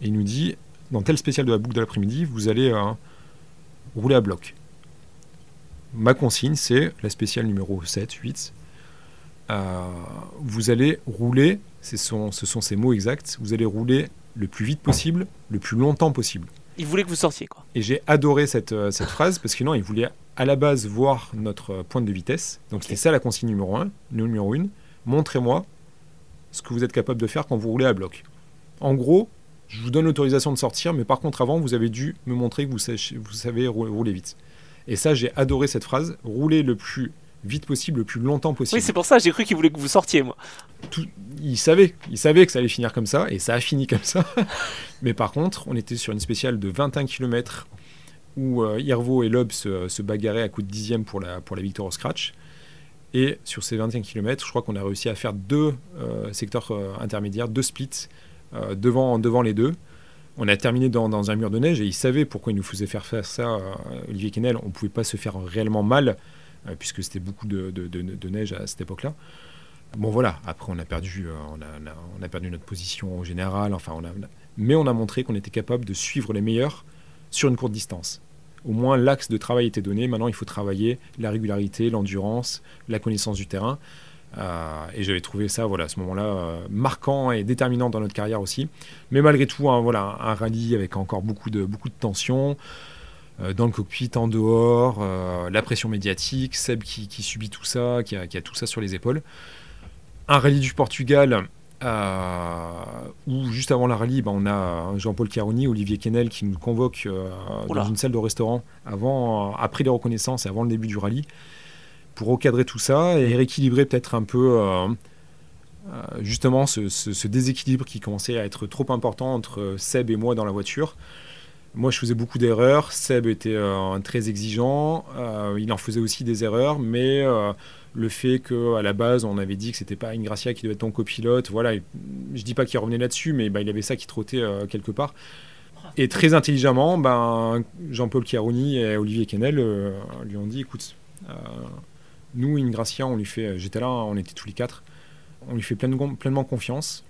Et il nous dit, dans tel spécial de la boucle de l'après-midi, vous allez euh, rouler à bloc. Ma consigne, c'est la spéciale numéro 7, 8. Euh, vous allez rouler, ce sont, ce sont ces mots exacts, vous allez rouler le plus vite possible, le plus longtemps possible. Il voulait que vous sortiez, quoi. Et j'ai adoré cette, euh, cette phrase parce que non, il voulait à la base voir notre pointe de vitesse. Donc c'était ça la consigne numéro 1, numéro 1. Montrez-moi ce que vous êtes capable de faire quand vous roulez à bloc. En gros, je vous donne l'autorisation de sortir, mais par contre, avant, vous avez dû me montrer que vous, vous savez rouler vite. Et ça, j'ai adoré cette phrase. Rouler le plus vite possible, le plus longtemps possible. Oui, c'est pour ça, j'ai cru qu'il voulait que vous sortiez, moi. Tout, il savait, il savait que ça allait finir comme ça, et ça a fini comme ça. *laughs* mais par contre, on était sur une spéciale de 21 km où euh, Irvo et Loeb se, se, bagarraient à coup de dixième pour la, pour la victoire au scratch. Et sur ces 21 km, je crois qu'on a réussi à faire deux euh, secteurs euh, intermédiaires, deux splits devant, devant les deux. On a terminé dans, dans, un mur de neige et il savait pourquoi il nous faisait faire faire ça, Olivier Kennel. On ne pouvait pas se faire réellement mal puisque c'était beaucoup de, neige à cette époque-là. Bon voilà, après on a perdu, a, on a, perdu notre position au général, enfin mais on a montré qu'on était capable de suivre les meilleurs sur une courte distance au moins l'axe de travail était donné. Maintenant, il faut travailler la régularité, l'endurance, la connaissance du terrain. Euh, et j'avais trouvé ça, voilà, à ce moment-là, euh, marquant et déterminant dans notre carrière aussi. Mais malgré tout, voilà, un rallye avec encore beaucoup de, beaucoup de tension. Euh, dans le cockpit, en dehors, la pression médiatique, Seb qui, subit tout ça, qui a, qui a, tout ça sur les épaules. Un rallye du Portugal euh, où juste avant la rallye, bah, on a Jean-Paul Caroni, Olivier Kennel qui nous convoque euh, dans une salle de restaurant avant, après les reconnaissances et avant le début du rallye pour recadrer tout ça et rééquilibrer peut-être un peu euh, justement ce, déséquilibre qui commençait à être trop important entre Seb et moi dans la voiture. Moi, je faisais beaucoup d'erreurs. Seb était très exigeant. il en faisait aussi des erreurs, mais le fait qu'à la base on avait dit que c'était pas Ingracia qui devait être ton copilote, voilà, je dis pas qu'il revenait là-dessus, mais bah, il avait ça qui trottait euh, quelque part. Et très intelligemment, ben, Jean-Paul Chiaroni et Olivier Kennel euh, lui ont dit écoute, euh, nous, Ingracia, on lui fait, j'étais là, on était tous les quatre, on lui fait pleinement confiance.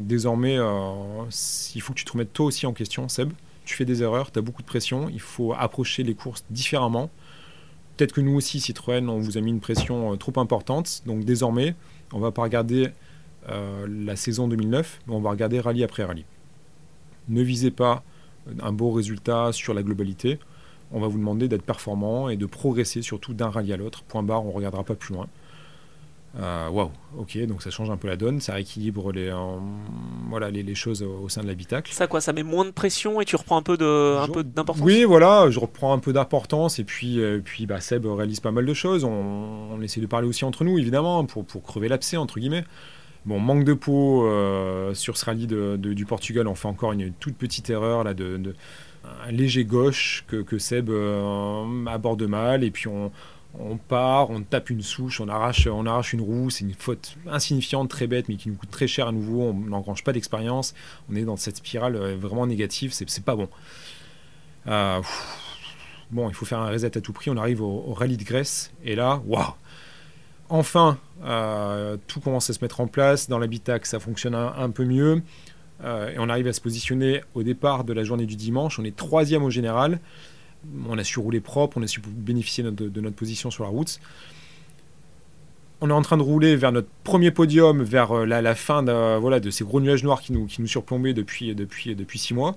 désormais, il faut que tu te remettes toi aussi en question, Seb. Tu fais des erreurs, tu as beaucoup de pression, il faut approcher les courses différemment. Peut-être que nous aussi, Citroën, on vous a mis une pression euh, trop importante. Donc désormais, on ne va pas regarder euh, la saison 2009, mais on va regarder rallye après rallye. Ne visez pas un beau résultat sur la globalité. On va vous demander d'être performant et de progresser surtout d'un rallye à l'autre. Point barre, on ne regardera pas plus loin. Euh, waouh, ok, donc ça change un peu la donne, ça rééquilibre les, voilà, les, choses au, sein de l'habitacle. Ça quoi, ça met moins de pression et tu reprends un peu d'importance? Oui, voilà, je reprends un peu d'importance et puis, euh, puis bah, Seb réalise pas mal de choses. On, essaie de parler aussi entre nous, évidemment, pour, pour crever l'abcès, entre guillemets. Bon, manque de peau euh, sur ce rallye de, du Portugal, on fait encore une, toute petite erreur là, de, un léger gauche que, que Seb aborde mal et puis on on part, on tape une souche, on arrache, on arrache une roue, c'est une faute insignifiante, très bête, mais qui nous coûte très cher à nouveau, on n'engrange pas d'expérience, on est dans cette spirale euh, vraiment négative, c'est pas bon. Euh, bon, il faut faire un reset à tout prix, on arrive au, rallye de Grèce, et là, waouh Enfin, euh, tout commence à se mettre en place, dans l'habitacle ça fonctionne un, peu mieux, et on arrive à se positionner au départ de la journée du dimanche, on est troisième au général, on a su rouler propre, on a su bénéficier de, notre position sur la route. On est en train de rouler vers notre premier podium, vers euh, la, fin de, voilà, de ces gros nuages noirs qui nous, surplombaient depuis, six mois.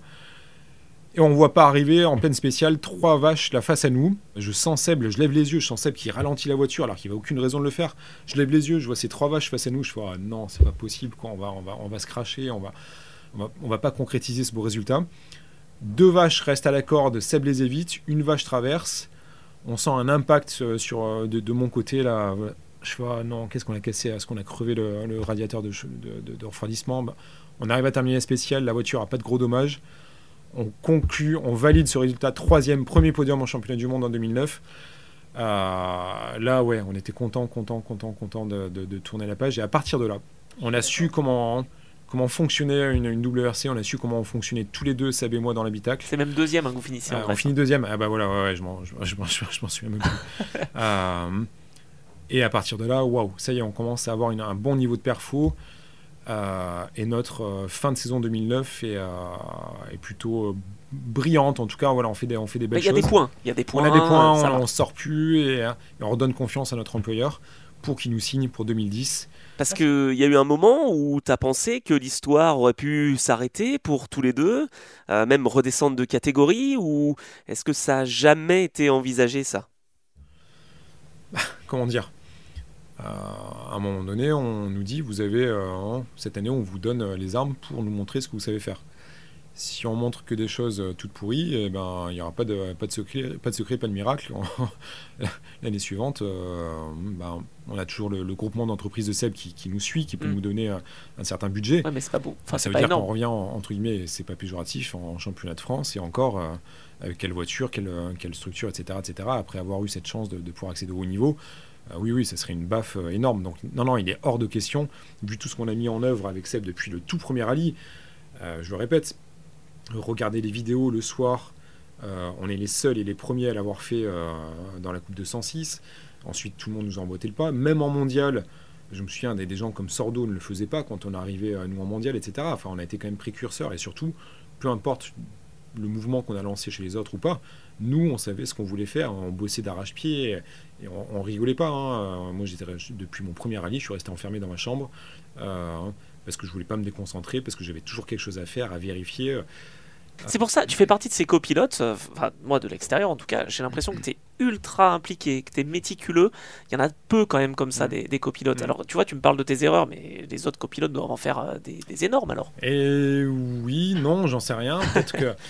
Et on ne voit pas arriver en pleine spéciale trois vaches là face à nous. Je sens Seb, je lève les yeux, je sens Seb qui ralentit la voiture alors qu'il n'a aucune raison de le faire. Je lève les yeux, je vois ces trois vaches face à nous. Je fais ah, non, c'est pas possible. On, va, on, se cracher, on va, on va pas concrétiser ce beau résultat. Deux vaches restent à la corde, Seb les évite, une vache traverse. On sent un impact euh, sur, euh, de, mon côté là. Je vois, non, qu'est-ce qu'on a cassé Est-ce qu'on a crevé le, radiateur de, refroidissement bah, On arrive à terminer la spéciale, la voiture n'a pas de gros dommages. On conclut, on valide ce résultat, troisième, premier podium en championnat du monde en 2009. Euh, là, ouais, on était content, content, content, content de, tourner la page. Et à partir de là, on a su comment comment fonctionnait une, une, double RC, on a su comment on fonctionnait tous les deux, Seb et moi, dans l'habitacle. C'est même deuxième hein, que vous finissez. Euh, on finit deuxième. Ah bah voilà, ouais, ouais je m'en souviens même plus. *laughs* Euh, Et à partir de là, waouh, ça y est, on commence à avoir un bon niveau de perfo. Euh, et notre fin de saison 2009 est, est plutôt brillante. En tout cas, voilà, on fait des, on fait des belles choses. Il y a des points. Il y a des points. On a des points, on, ne sort plus et, et, on redonne confiance à notre employeur pour qu'il nous signe pour 2010. Parce qu'il y a eu un moment où tu as pensé que l'histoire aurait pu s'arrêter pour tous les deux, euh, même redescendre de catégorie, ou est-ce que ça n'a jamais été envisagé ça? Comment dire? Euh, à un moment donné, on nous dit, vous avez, euh, cette année, on vous donne les armes pour nous montrer ce que vous savez faire si on montre que des choses euh, toutes pourries, eh ben, il n'y aura pas de, pas, de secret, pas de secret, pas de miracle. *laughs* L'année suivante, euh, ben, on a toujours le, groupement d'entreprises de SEB qui, nous suit, qui peut mm. nous donner un, certain budget. Ouais, mais c'est pas beau. Enfin, ça veut dire qu'on revient, entre guillemets, c'est pas péjoratif, en, championnat de France, et encore, euh, avec quelle voiture, quelle, quelle, structure, etc., etc., après avoir eu cette chance de, pouvoir accéder au haut niveau. oui, oui, ça serait une baffe énorme. Donc, non, non, il est hors de question, vu tout ce qu'on a mis en œuvre avec Seb depuis le tout premier rallye. je le répète, regarder les vidéos le soir. Euh, on est les seuls et les premiers à l'avoir fait euh, dans la Coupe de 106. Ensuite, tout le monde nous a emboîté le pas. Même en mondial, je me souviens des, gens comme Sordo ne le faisaient pas quand on arrivait à nous en mondial, etc. Enfin, on a été quand même précurseurs et surtout, peu importe le mouvement qu'on a lancé chez les autres ou pas, nous, on savait ce qu'on voulait faire. On bossait d'arrache-pied et, on, rigolait pas. Hein. Moi, j'étais depuis mon premier rallye, je suis resté enfermé dans ma chambre euh, parce que je voulais pas me déconcentrer, parce que j'avais toujours quelque chose à faire, à vérifier. C'est pour ça, tu fais partie de ces copilotes, euh, enfin, moi de l'extérieur en tout cas, j'ai l'impression que tu es ultra impliqué, que tu es méticuleux. Il y en a peu quand même comme ça mm. des, copilotes. Mm. Alors tu vois, tu me parles de tes erreurs, mais les autres copilotes doivent en faire euh, des, énormes alors. Et oui, non, j'en sais rien. Peut-être que. *laughs*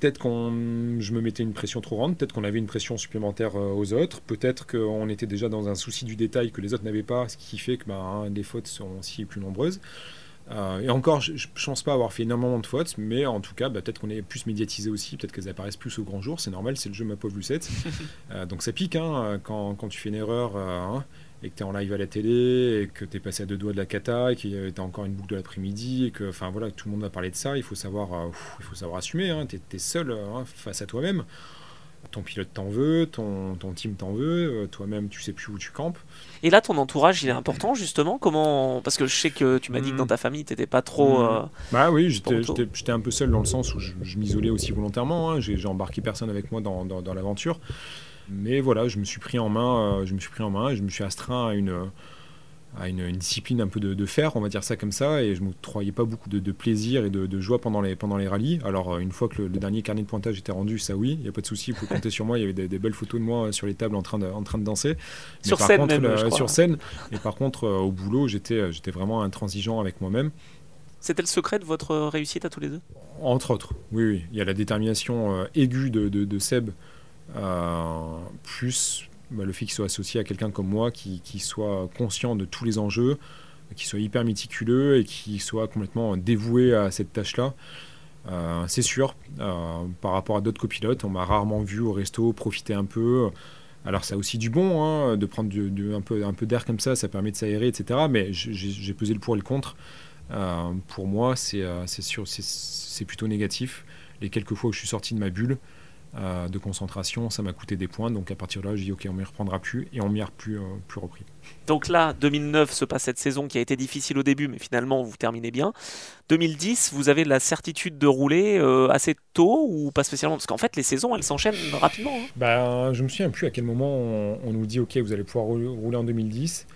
Peut-être qu'on, je me mettais une pression trop grande, peut-être qu'on avait une pression supplémentaire euh, aux autres, peut-être qu'on était déjà dans un souci du détail que les autres n'avaient pas, ce qui fait que ben, les fautes sont aussi plus nombreuses. Euh, et encore, je ne pense pas avoir fait énormément de fautes, mais en tout cas, bah, peut-être qu'on est plus médiatisé aussi, peut-être qu'elles apparaissent plus au grand jour. C'est normal, c'est le jeu ma pauvre Lucette. *laughs* Euh, donc ça pique hein, quand, quand, tu fais une erreur euh, hein, et que tu es en live à la télé et que tu es passé à deux doigts de la cata et qu'il y a encore une boucle de l'après-midi et que enfin, voilà, tout le monde va parler de ça. Il faut savoir, il faut savoir assumer. Hein, tu es, seul face à toi-même ton pilote t'en veut, ton, ton team t'en veut, euh, toi-même tu sais plus où tu campes. Et là, ton entourage, il est important justement Comment Parce que je sais que tu m'as dit que dans hmm. ta famille, t'étais pas trop. Hmm. Euh, bah oui, j'étais un peu seul dans le sens où je, m'isolais aussi volontairement. Hein. J'ai embarqué personne avec moi dans, dans, l'aventure. Mais voilà, je me suis pris en main, euh, je me suis pris en main et je me suis astreint à une à une, discipline un peu de, fer, on va dire ça comme ça, et je ne me croyais pas beaucoup de, plaisir et de, joie pendant les, pendant les rallyes. Alors, euh, une fois que le, dernier carnet de pointage était rendu, ça oui, il n'y a pas de souci, vous pouvez compter sur moi, il y avait des, belles photos de moi euh, sur les tables en train de, en train de danser. sur scène même, Sur scène, et par contre, euh, au boulot, j'étais vraiment intransigeant avec moi-même. C'était le secret de votre réussite à tous les deux? Entre autres, oui, oui. Il y a la détermination aiguë de, de Seb, plus bah, le fait qu'il soit associé à quelqu'un comme moi qui, soit conscient de tous les enjeux, qui soit hyper méticuleux et qui soit complètement dévoué à cette tâche-là. Euh, c'est sûr, euh, par rapport à d'autres copilotes, on m'a rarement vu au resto profiter un peu. Alors ça a aussi du bon, hein, de prendre un peu, d'air comme ça, ça permet de s'aérer, etc. Mais j'ai pesé le pour et le contre. Euh, pour moi, c'est plutôt négatif. Les quelques fois où je suis sorti de ma bulle, euh, de concentration, ça m'a coûté des points. Donc à partir de là, j'ai dit ok, on m'y reprendra plus et on m'y a plus, euh, plus repris. Donc là, 2009 se passe cette saison qui a été difficile au début, mais finalement vous terminez bien. 2010, vous avez la certitude de rouler euh, assez tôt ou pas spécialement? Parce qu'en fait, les saisons, elles s'enchaînent rapidement. Hein. Ben, je me souviens plus à quel moment on, nous dit ok, vous allez pouvoir rouler en 2010.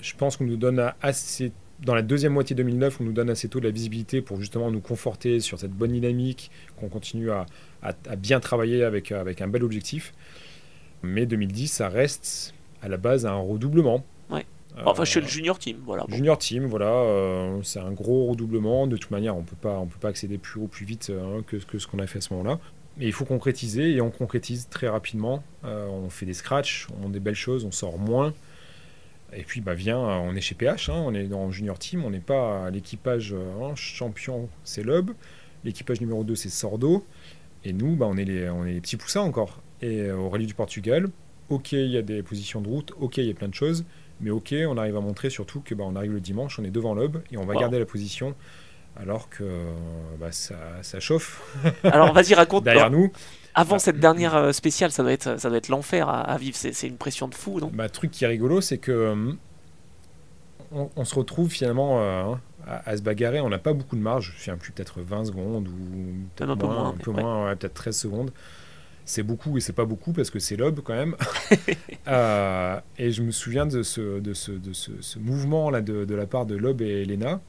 Je pense qu'on nous donne assez dans la deuxième moitié 2009, on nous donne assez tôt de la visibilité pour justement nous conforter sur cette bonne dynamique, qu'on continue à, à, bien travailler avec, avec un bel objectif. Mais 2010, ça reste à la base un redoublement. Ouais. Enfin, chez le junior team, voilà. Junior team, voilà, euh, c'est un gros redoublement. De toute manière, on peut pas, on peut pas accéder plus haut, plus vite hein, que, que, ce qu'on a fait à ce moment-là. Mais il faut concrétiser et on concrétise très rapidement. Euh, on fait des scratchs, on a des belles choses, on sort moins. Et puis, bah, viens, on est chez PH, hein, on est dans junior team, on n'est pas l'équipage hein, champion, c'est Loeb. L'équipage numéro 2, c'est Sordo. Et nous, bah, on, est les, on est les petits poussins encore. Et euh, au rallye du Portugal, ok, il y a des positions de route, ok, il y a plein de choses, mais ok, on arrive à montrer surtout que bah, on arrive le dimanche, on est devant l'aube et on va garder la position alors que bah, ça, ça, chauffe. *laughs* Alors vas-y, raconte. *laughs* Derrière nous. Avant cette dernière spéciale, ça doit être, ça doit être l'enfer à, vivre. C'est une pression de fou, non? Bah, truc qui est rigolo, c'est que on, se retrouve finalement hein, à, se bagarrer. On n'a pas beaucoup de marge. Je suis plus peut-être 20 secondes ou peut-être un peu moins, un peu moins peut-être 13 secondes c'est beaucoup et c'est pas beaucoup parce que c'est l'aube quand même. *laughs* *laughs* Euh, et je me souviens de ce, de ce, de ce, mouvement là de, de, la part de Lob et Elena.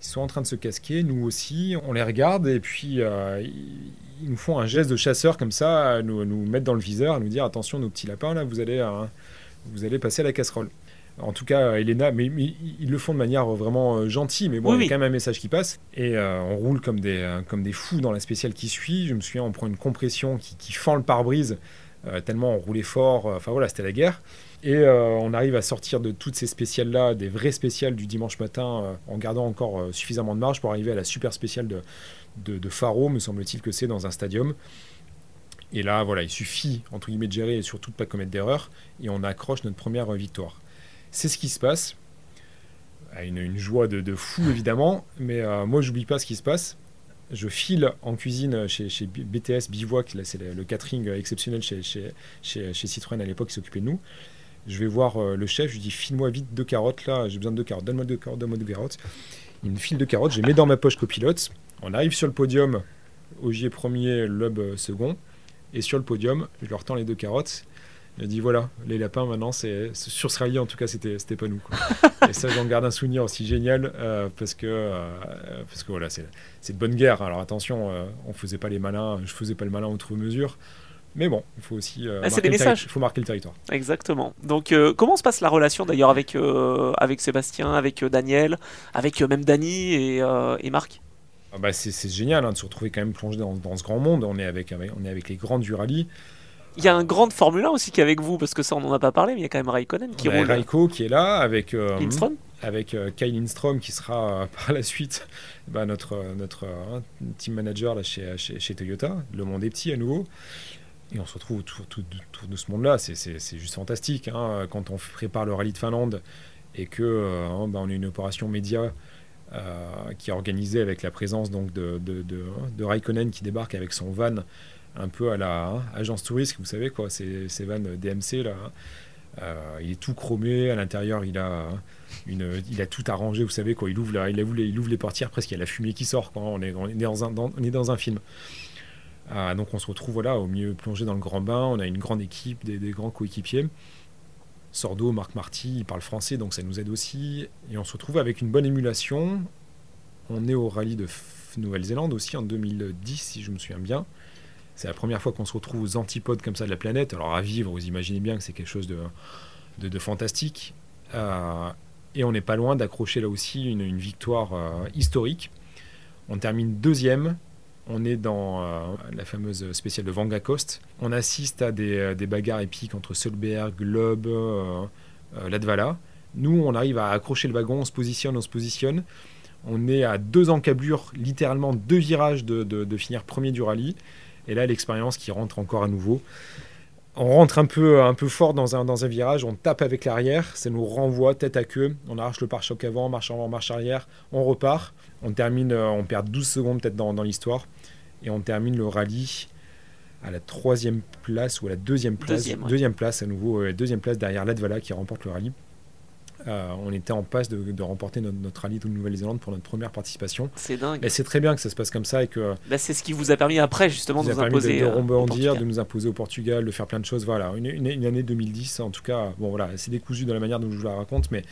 Ils sont en train de se casquer, nous aussi. On les regarde et puis euh, ils, nous font un geste de chasseur comme ça, nous, nous mettre dans le viseur, à nous dire attention, nos petits lapins là, vous allez, euh, vous allez passer à la casserole. En tout cas, Elena, mais, ils le font de manière vraiment euh, gentille, mais bon, il y a quand même un message qui passe. Et euh, on roule comme des, euh, comme des fous dans la spéciale qui suit. Je me souviens, on prend une compression qui, qui fend le pare-brise, tellement on roulait fort. Enfin voilà, c'était la guerre. Et on arrive à sortir de toutes ces spéciales-là, des vraies spéciales du dimanche matin, en gardant encore suffisamment de marge pour arriver à la super spéciale de, de, de Faro, me semble-t-il que c'est dans un stadium. Et là, voilà, il suffit, entre guillemets, de gérer et surtout de pas commettre d'erreur, et on accroche notre première victoire. C'est ce qui se passe. Une, une joie de, fou, évidemment, mais euh, moi, j'oublie pas ce qui se passe. Je file en cuisine chez, BTS Bivouac, là, c'est le, catering exceptionnel chez, chez, Citroën à l'époque qui s'occupait de nous. Je vais voir euh, le chef, je lui dis file-moi vite deux carottes là, j'ai besoin de deux carottes, donne-moi deux carottes, donne-moi deux carottes. Il me file deux carottes, je les mets dans ma poche copilote. On arrive sur le podium, Ogier premier, Loeb second. Et sur le podium, je leur tends les deux carottes il a dit voilà, les lapins maintenant, c'est sur ce rallye en tout cas, c'était pas nous. *laughs* et ça, j'en garde un souvenir aussi génial euh, parce que euh, parce que voilà, c'est de bonne guerre. Alors attention, euh, on faisait pas les malins, je faisais pas le malin outre mesure. Mais bon, il faut aussi ah, marquer, le faut marquer le territoire. Exactement. Donc, comment se passe la relation d'ailleurs avec, avec Sébastien, avec Daniel, avec même Dany et, et Marc? Ah bah c'est génial hein, de se retrouver quand même plongé dans, dans, ce grand monde. On est avec, on est avec les grands du rallye. Il y a un grand Formule 1 aussi qui est avec vous, parce que ça, on n'en a pas parlé, mais il y a quand même Raikkonen qui roule. Raikko qui est là, avec, euh, Lindstrom avec euh, Kyle Lindstrom qui sera euh, *laughs* par la suite bah, notre, notre team manager là, chez, chez, Toyota. Le monde est petit à nouveau. Et on se retrouve autour, de ce monde-là. C'est juste fantastique. Hein, quand on prépare le rallye de Finlande et que hein, bah, on a une opération média qui est organisée avec la présence donc, de, de, de, de Raikkonen qui débarque avec son van un peu à la hein, agence touriste, vous savez quoi, ces, ces vannes DMC là. Hein. Euh, il est tout chromé à l'intérieur, il a hein, une, il a tout arrangé, vous savez quoi. Il ouvre, il, ouvre les, il ouvre les portières, presque il y a la fumée qui sort. Quoi. On est, on est dans un, on est dans un film. Ah, donc on se retrouve voilà au milieu plongé dans le grand bain. On a une grande équipe, des, grands coéquipiers. Sordo, Marc Marty, il parle français, donc ça nous aide aussi. Et on se retrouve avec une bonne émulation. On est au rallye de Nouvelle-Zélande aussi en 2010, si je me souviens bien. C'est la première fois qu'on se retrouve aux antipodes comme ça de la planète. Alors à vivre, vous imaginez bien que c'est quelque chose de, fantastique. Euh, et on n'est pas loin d'accrocher là aussi une, victoire euh, historique. On termine deuxième. On est dans euh, la fameuse spéciale de Vanga Coast. On assiste à des, bagarres épiques entre Solberg, Globe, Latvala. Nous, on arrive à accrocher le wagon, on se positionne, on se positionne. On est à deux encablures, littéralement deux virages de finir premier du rallye. Et là, l'expérience qui rentre encore à nouveau. On rentre un peu, un peu fort dans un, dans un virage, on tape avec l'arrière, ça nous renvoie tête à queue, on arrache le pare-choc avant, marche avant, marche arrière, on repart, on termine, on perd 12 secondes peut-être dans, dans l'histoire, et on termine le rallye à la troisième place ou à la deuxième place, deuxième, place à nouveau, deuxième place derrière Latvala qui remporte le rallye. Euh, on était en passe de, remporter notre, rallye de Nouvelle-Zélande pour notre première participation. C'est dingue. Mais c'est très bien que ça se passe comme ça et que. Bah, c'est ce qui vous a permis après justement de nous imposer. De, de rebondir, de nous imposer au Portugal, de faire plein de choses. Voilà, une, année 2010 en tout cas. Bon voilà, c'est décousu de la manière dont je vous la raconte, mais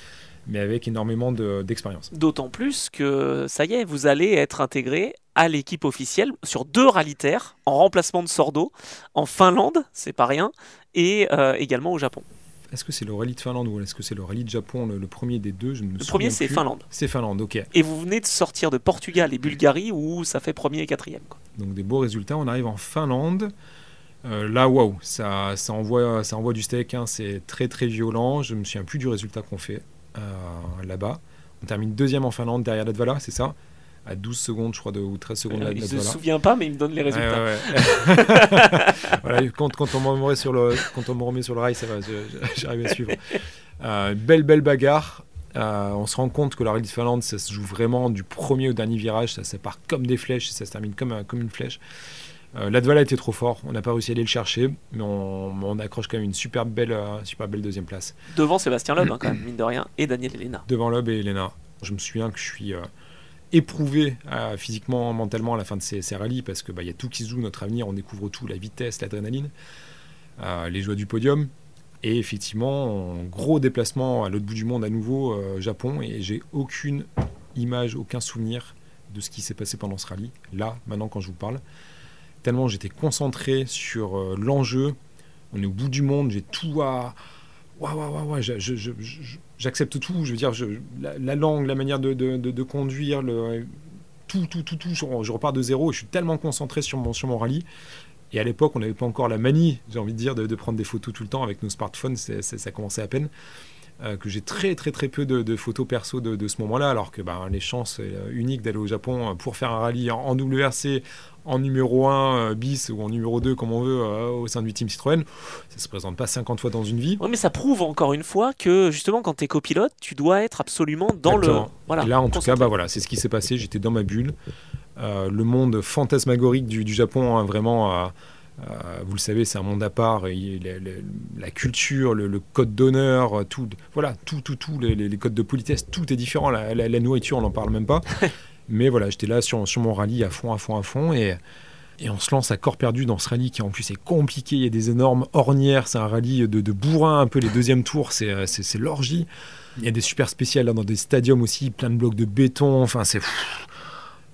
mais avec énormément d'expérience. D'autant plus que ça y est, vous allez être intégré à l'équipe officielle sur deux rallyes terre en remplacement de Sordo en Finlande, c'est pas rien, et euh, également au Japon. Est-ce que c'est le rallye de Finlande ou est-ce que c'est le rallye de Japon, le, premier des deux je Le premier, c'est Finlande. C'est Finlande, ok. Et vous venez de sortir de Portugal et Bulgarie où ça fait premier et quatrième. Donc des beaux résultats. On arrive en Finlande. Euh, là, waouh, ça, ça, envoie, ça envoie du steak. Hein. C'est très très violent. Je me souviens plus du résultat qu'on fait euh, là-bas. On termine deuxième en Finlande derrière Latvala, c'est ça? À 12 secondes, je crois, de, ou 13 secondes. Euh, il ne se souvient pas, mais il me donne les résultats. *laughs* voilà, quand, quand, on me remet sur le, quand on me remet sur le rail, ça va, j'arrive à suivre. Euh, belle, belle bagarre. Euh, on se rend compte que la Rallye de Finlande, ça se joue vraiment du premier au dernier virage. Ça, ça part comme des flèches, ça se termine comme, comme une flèche. Euh, Latvala était trop fort, on n'a pas réussi à aller le chercher, mais on, accroche quand même une super belle, euh, super belle deuxième place. Devant Sébastien Loeb, hein, quand même, *clears throat* mine de rien, et Daniel Elena. Devant Loeb et Elena. Je me souviens que je suis euh, éprouvé physiquement, mentalement à la fin de ces, rallyes, parce qu'il bah, y a tout qui se joue, notre avenir, on découvre tout, la vitesse, l'adrénaline, les joies du podium. Et effectivement, gros déplacement à l'autre bout du monde à nouveau, Japon, et j'ai aucune image, aucun souvenir de ce qui s'est passé pendant ce rallye, là, maintenant quand je vous parle tellement j'étais concentré sur euh, l'enjeu. On est au bout du monde, j'ai tout à. Waouh, waouh, waouh, j'accepte tout. Je veux dire, la, langue, la manière de, conduire, tout, tout, tout, tout. Je, repars de zéro et je suis tellement concentré sur mon, sur mon rallye. Et à l'époque, on n'avait pas encore la manie, j'ai envie de dire, de, prendre des photos tout le temps avec nos smartphones. ça commençait à peine. Euh, que j'ai très très très peu de, photos perso de, ce moment-là, alors que ben, les chances euh, uniques d'aller au Japon pour faire un rallye en, en WRC, en numéro 1 euh, bis ou en numéro 2 comme on veut euh, au sein du team Citroën, ça se présente pas 50 fois dans une vie. Oui, mais ça prouve encore une fois que justement quand tu es copilote, tu dois être absolument dans le voilà. Et là en tout cas bah voilà, c'est ce qui s'est passé, j'étais dans ma bulle. Euh, le monde fantasmagorique du, Japon, hein, vraiment vous le savez, c'est un monde à part. la culture, le, code d'honneur, tout, voilà, tout, tout, tout, les, codes de politesse, tout est différent. La, la nourriture, on n'en parle même pas. *laughs* Mais voilà, j'étais là sur, sur mon rallye à fond, à fond, à fond. Et, et on se lance à corps perdu dans ce rallye qui en plus est compliqué. Il y a des énormes ornières. C'est un rallye de, de bourrin, un peu les deuxièmes tours. C'est, euh, c'est, l'orgie. Il y a des super spéciales dans des stadiums aussi, plein de blocs de béton. Enfin, c'est.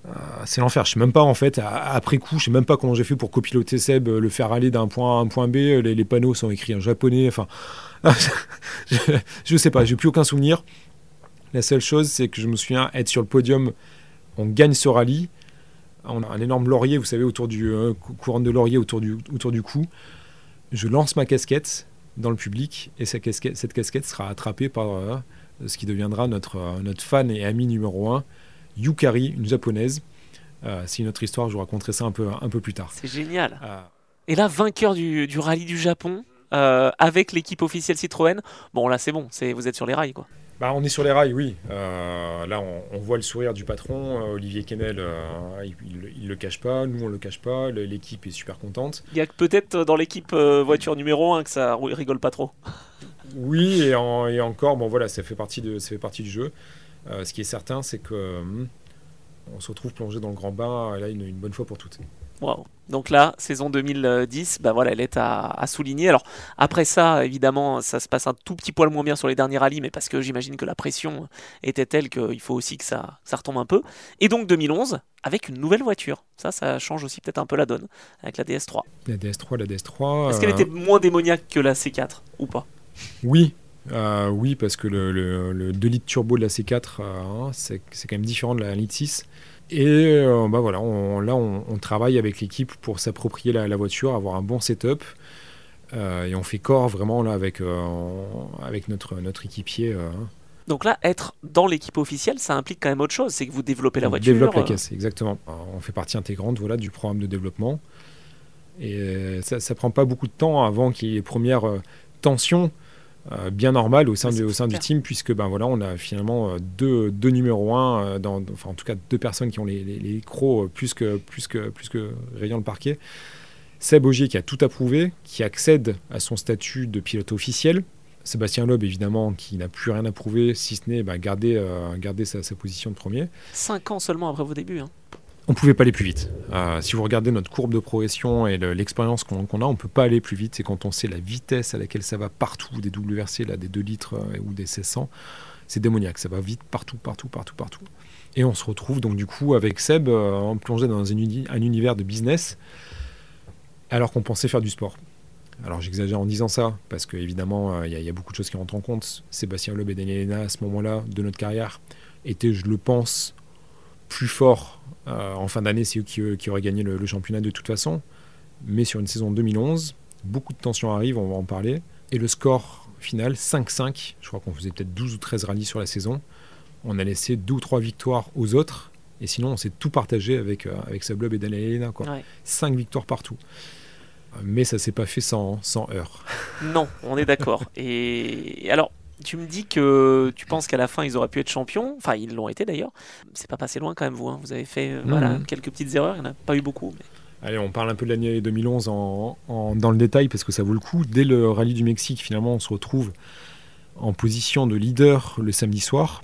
Euh, c'est l'enfer. Je sais même pas en fait, après coup, je sais même pas comment j'ai fait pour copiloter Seb, euh, le faire aller d'un point A à un point B. Les, les panneaux sont écrits en japonais. Enfin, *laughs* je, je sais pas, j'ai plus aucun souvenir. La seule chose, c'est que je me souviens être sur le podium on gagne ce rallye. On a un énorme laurier, vous savez, autour du euh, couronne de laurier autour du, autour du cou. Je lance ma casquette dans le public et cette casquette, cette casquette sera attrapée par euh, ce qui deviendra notre, euh, notre fan et ami numéro un, Yukari, une japonaise. c'est une autre histoire, je vous raconterai ça un peu, un peu plus tard. C'est génial. Et là, vainqueur du, du rallye du Japon, avec l'équipe officielle Citroën, bon là c'est bon, c'est vous êtes sur les rails quoi. Bah, on est sur les rails, oui. Euh, là, on, voit le sourire du patron, euh, Olivier Kennel, euh, il ne le cache pas, nous on le cache pas, l'équipe est super contente. Il y a peut-être dans l'équipe voiture numéro 1 que ça rigole pas trop. *laughs* Oui, et, encore, bon voilà, ça fait partie, de, ça fait partie du jeu. ce qui est certain, c'est que on se retrouve plongé dans le grand bain, là, une bonne fois pour toutes. Donc là, saison 2010, bah voilà, elle est à, souligner. Alors après ça, évidemment, ça se passe un tout petit poil moins bien sur les derniers rallyes, mais parce que j'imagine que la pression était telle qu'il faut aussi que ça, ça retombe un peu. Et donc 2011, avec une nouvelle voiture. Ça, ça change aussi peut-être un peu la donne, avec la DS3. La DS3, la DS3. Est-ce qu'elle était moins démoniaque que la C4 ou pas? Oui, euh, oui, parce que le, 2 litres turbo de la C4, euh, c'est quand même différent de la litre 6. Et euh, bah voilà, là, on, travaille avec l'équipe pour s'approprier la, voiture, avoir un bon setup. Euh, et on fait corps vraiment là avec, euh, avec notre, notre équipier. Donc là, être dans l'équipe officielle, ça implique quand même autre chose, c'est que vous développez la on voiture. développe la caisse, exactement. on fait partie intégrante voilà, du programme de développement. Et ça ne prend pas beaucoup de temps avant qu'il y ait les premières tensions bien normal au sein, du, au sein du team, puisque ben, voilà, on a finalement euh, deux, deux numéros 1, euh, dans, enfin, en tout cas deux personnes qui ont les, les, plus que, plus, que, plus que rayant le parquet. Seb Augier qui a tout approuvé, qui accède à son statut de pilote officiel. Sébastien Loeb, évidemment, qui n'a plus rien à prouver, si ce n'est ben, garder, garder sa, sa, position de premier. Cinq ans seulement après vos débuts. Hein on pouvait pas aller plus vite. Euh, si vous regardez notre courbe de progression et l'expérience qu'on a, on peut pas aller plus vite. C'est quand on sait la vitesse à laquelle ça va partout, des WRC, là, des 2 litres euh, ou des 1600, c'est démoniaque. Ça va vite partout, partout, partout, partout. Et on se retrouve donc du coup avec Seb euh, plongé dans un, univers de business alors qu'on pensait faire du sport. Alors j'exagère en disant ça, parce qu'évidemment, il y, a beaucoup de choses qui rentrent en compte. Sébastien Loeb et Daniel à ce moment-là de notre carrière, étaient, je le pense, plus forts euh, en fin d'année, c'est eux qui, auraient gagné le, championnat de toute façon. Mais sur une saison 2011, beaucoup de tensions arrivent, on va en parler. Et le score final, 5-5, je crois qu'on faisait peut-être 12 ou 13 rallyes sur la saison. On a laissé 2 ou 3 victoires aux autres. Et sinon, on s'est tout partagé avec, euh, avec Sablob et Daniel Elena. Quoi. 5 victoires partout. Mais ça s'est pas fait sans, sans heurts. Non, on est d'accord. et alors, tu me dis que tu penses qu'à la fin ils auraient pu être champions, enfin ils l'ont été d'ailleurs. C'est pas passé loin quand même vous. Hein. Vous avez fait euh, voilà, quelques petites erreurs, il n'y en a pas eu beaucoup. Allez, on parle un peu de l'année 2011 en, dans le détail parce que ça vaut le coup. Dès le rallye du Mexique, finalement, on se retrouve en position de leader le samedi soir.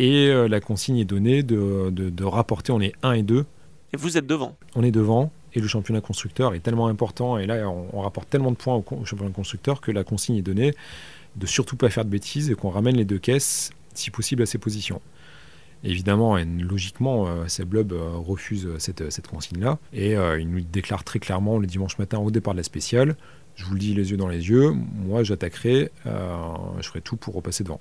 Et euh, la consigne est donnée de, de, rapporter, on est 1 et 2. Et vous êtes devant On est devant. Et le championnat constructeur est tellement important. Et là, on, rapporte tellement de points au, au, championnat constructeur que la consigne est donnée de surtout pas faire de bêtises et qu'on ramène les deux caisses, si possible, à ces positions. Évidemment, et logiquement, euh, Seblob euh, refuse euh, cette, cette consigne-là et il nous déclare très clairement le dimanche matin au départ de la spéciale je vous le dis les yeux dans les yeux, moi j'attaquerai, je ferai tout pour repasser devant.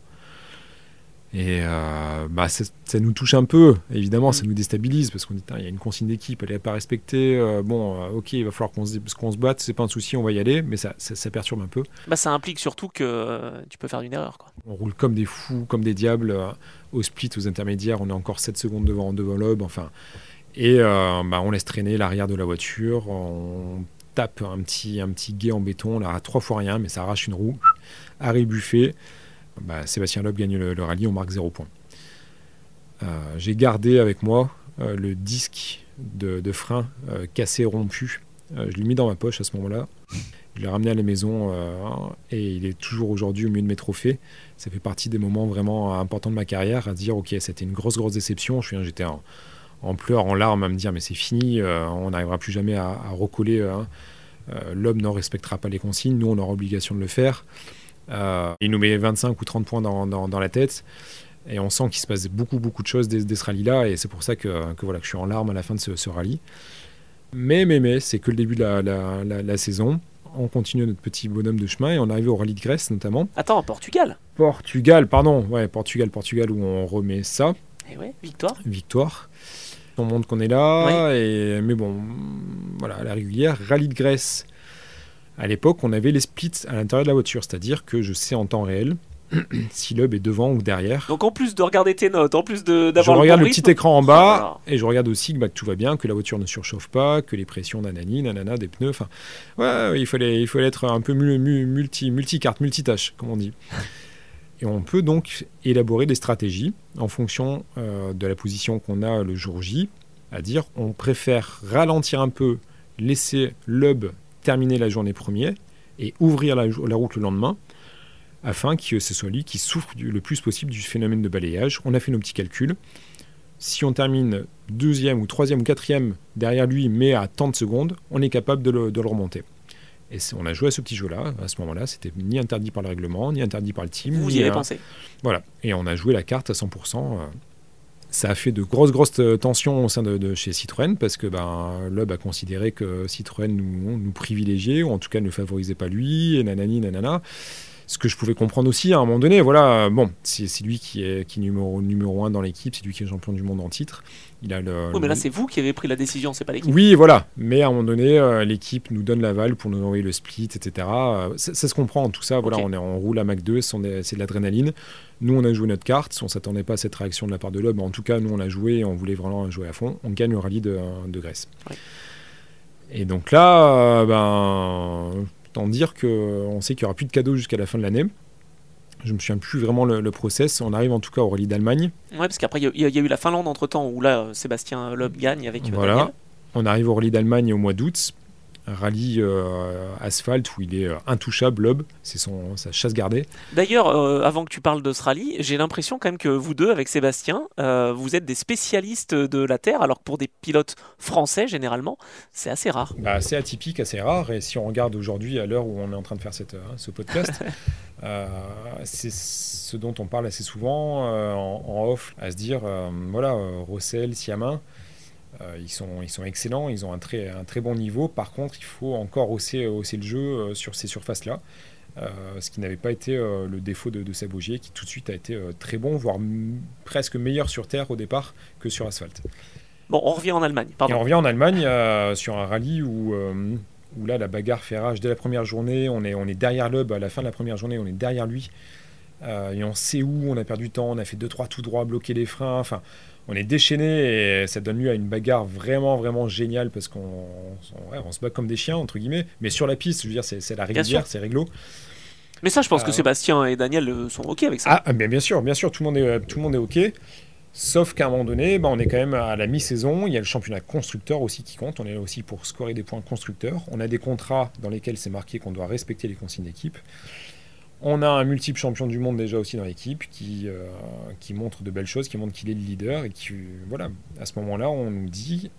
Et euh, bah, ça, nous touche un peu, évidemment, ça mm. nous déstabilise parce qu'on dit il y a une consigne d'équipe, elle n'est pas respectée. Euh, bon, euh, ok, il va falloir qu'on se, qu'on se batte, c'est pas un souci, on va y aller, mais ça, ça, perturbe un peu. Bah, ça implique surtout que tu peux faire une erreur. Quoi. On roule comme des fous, comme des diables, au split, aux intermédiaires, on est encore 7 secondes devant, devant l'aube, enfin. Et bah, on laisse traîner l'arrière de la voiture, on tape un petit, un petit guet en béton, là, à trois fois rien, mais ça arrache une roue, Harry Buffet. Bah, Sébastien Loeb gagne le, rallye, on marque 0 points. Euh, j'ai gardé avec moi euh, le disque de, frein euh, cassé, rompu. je l'ai mis dans ma poche à ce moment-là. Je l'ai ramené à la maison et il est toujours aujourd'hui au milieu de mes trophées. Ça fait partie des moments vraiment importants de ma carrière à dire ok, c'était une grosse, grosse déception. J'étais en, pleurs, en larmes à me dire mais c'est fini, on n'arrivera plus jamais à, recoller. Hein. L'homme ne respectera pas les consignes, nous on aura obligation de le faire. Euh, il nous met 25 ou 30 points dans, dans, la tête. Et on sent qu'il se passe beaucoup, beaucoup de choses dès, ce rallye-là. Et c'est pour ça que, que, voilà, que je suis en larmes à la fin de ce, rallye. Mais, mais, mais, c'est que le début de la, la, la, saison. On continue notre petit bonhomme de chemin et on arrive au rallye de Grèce notamment. Attends, Portugal Portugal, pardon. Ouais, Portugal, Portugal, où on remet ça. Et ouais, victoire. Victoire. On montre qu'on est là. Et, mais bon, voilà, la régulière. Rallye de Grèce à l'époque, on avait les splits à l'intérieur de la voiture, c'est-à-dire que je sais en temps réel *clears throat* si l'hub est devant ou derrière. Donc en plus de regarder tes notes, en plus d'avoir Je regarde le, petit écran en bas et je regarde aussi bah, que, tout va bien, que la voiture ne surchauffe pas, que les pressions nanani, nanana, des pneus. Enfin, ouais, il fallait, il fallait être un peu multi, multicarte, multitâche, comme on dit. Et on peut donc élaborer des stratégies en fonction euh, de la position qu'on a le jour J, à dire on préfère ralentir un peu, laisser l'hub terminer la journée première et ouvrir la, route le lendemain afin que ce soit lui qui souffre le plus possible du phénomène de balayage. On a fait nos petits calculs. Si on termine deuxième ou troisième ou quatrième derrière lui, mais à tant de secondes, on est capable de le, remonter. Et on a joué à ce petit jeu-là. À ce moment-là, c'était ni interdit par le règlement, ni interdit par le team. Vous y avez pensé. Voilà. Et on a joué la carte à 100% ça a fait de grosses, grosses tensions au sein de, chez Citroën parce que ben, a considéré que Citroën nous, nous privilégiait ou en tout cas ne favorisait pas lui et nanani nanana. Ce que je pouvais comprendre aussi à un moment donné, voilà, bon, c'est lui qui est, qui numéro, numéro un dans l'équipe, c'est lui qui est champion du monde en titre. Il a le, oui, mais là c'est vous qui avez pris la décision, c'est pas l'équipe. Oui, voilà, mais à un moment donné, euh, l'équipe nous donne l'aval pour nous envoyer le split, etc. Euh, ça, se comprend, tout ça, voilà, on, est, on roule à Mac 2, c'est de l'adrénaline. Nous, on a joué notre carte, on s'attendait pas à cette réaction de la part de l'homme, en tout cas, nous, on a joué, on voulait vraiment jouer à fond. On gagne le rallye de, de Grèce. Et donc là, euh, ben, Tant dire qu'on sait qu'il n'y aura plus de cadeaux jusqu'à la fin de l'année. Je me souviens plus vraiment le, process. On arrive en tout cas au rallye d'Allemagne. Ouais, parce qu'après, il y, a eu la Finlande entre temps où là, Sébastien Loeb gagne avec. Euh, voilà. On arrive au rallye d'Allemagne au mois d'août rallye euh, asphalte où il est euh, intouchable, Loeb, c'est son sa chasse gardée. D'ailleurs, euh, avant que tu parles de ce rallye, j'ai l'impression quand même que vous deux, avec Sébastien, vous êtes des spécialistes de la Terre, alors que pour des pilotes français, généralement, c'est assez rare. Bah, assez atypique, assez rare, et si on regarde aujourd'hui, à l'heure où on est en train de faire cette, ce podcast, *laughs* c'est ce dont on parle assez souvent en, off, à se dire, voilà, Rossel, Siamin, euh, ils, sont, ils sont excellents, ils ont un très, un très bon niveau. Par contre, il faut encore hausser, hausser le jeu euh, sur ces surfaces-là. Euh, ce qui n'avait pas été le défaut de, de Sabogier, qui tout de suite a été très bon, voire presque meilleur sur terre au départ que sur asphalte. Bon, on revient en Allemagne. Pardon. on revient en Allemagne sur un rallye où, où là la bagarre fait rage dès la première journée. On est, on est derrière l'UB à la fin de la première journée, on est derrière lui. et on sait où, on a perdu du temps, on a fait 2-3 tout droit, bloqué les freins. Enfin, on est déchaîné et ça donne lieu à une bagarre vraiment vraiment géniale parce qu'on on, se bat comme des chiens entre guillemets mais sur la piste je veux dire c'est la régulière c'est réglo mais ça je pense que euh, Sébastien et Daniel euh, sont ok avec ça ah bien, bien sûr bien sûr tout le monde est tout le monde est ok Sauf qu'à un moment donné, bah, on est quand même à la mi-saison. Il y a le championnat constructeur aussi qui compte. On est là aussi pour scorer des points constructeurs. On a des contrats dans lesquels c'est marqué qu'on doit respecter les consignes d'équipe. On a un multiple champion du monde déjà aussi dans l'équipe qui, euh, qui montre de belles choses, qui montre qu'il est le leader. Et qui, voilà, à ce moment-là, on nous dit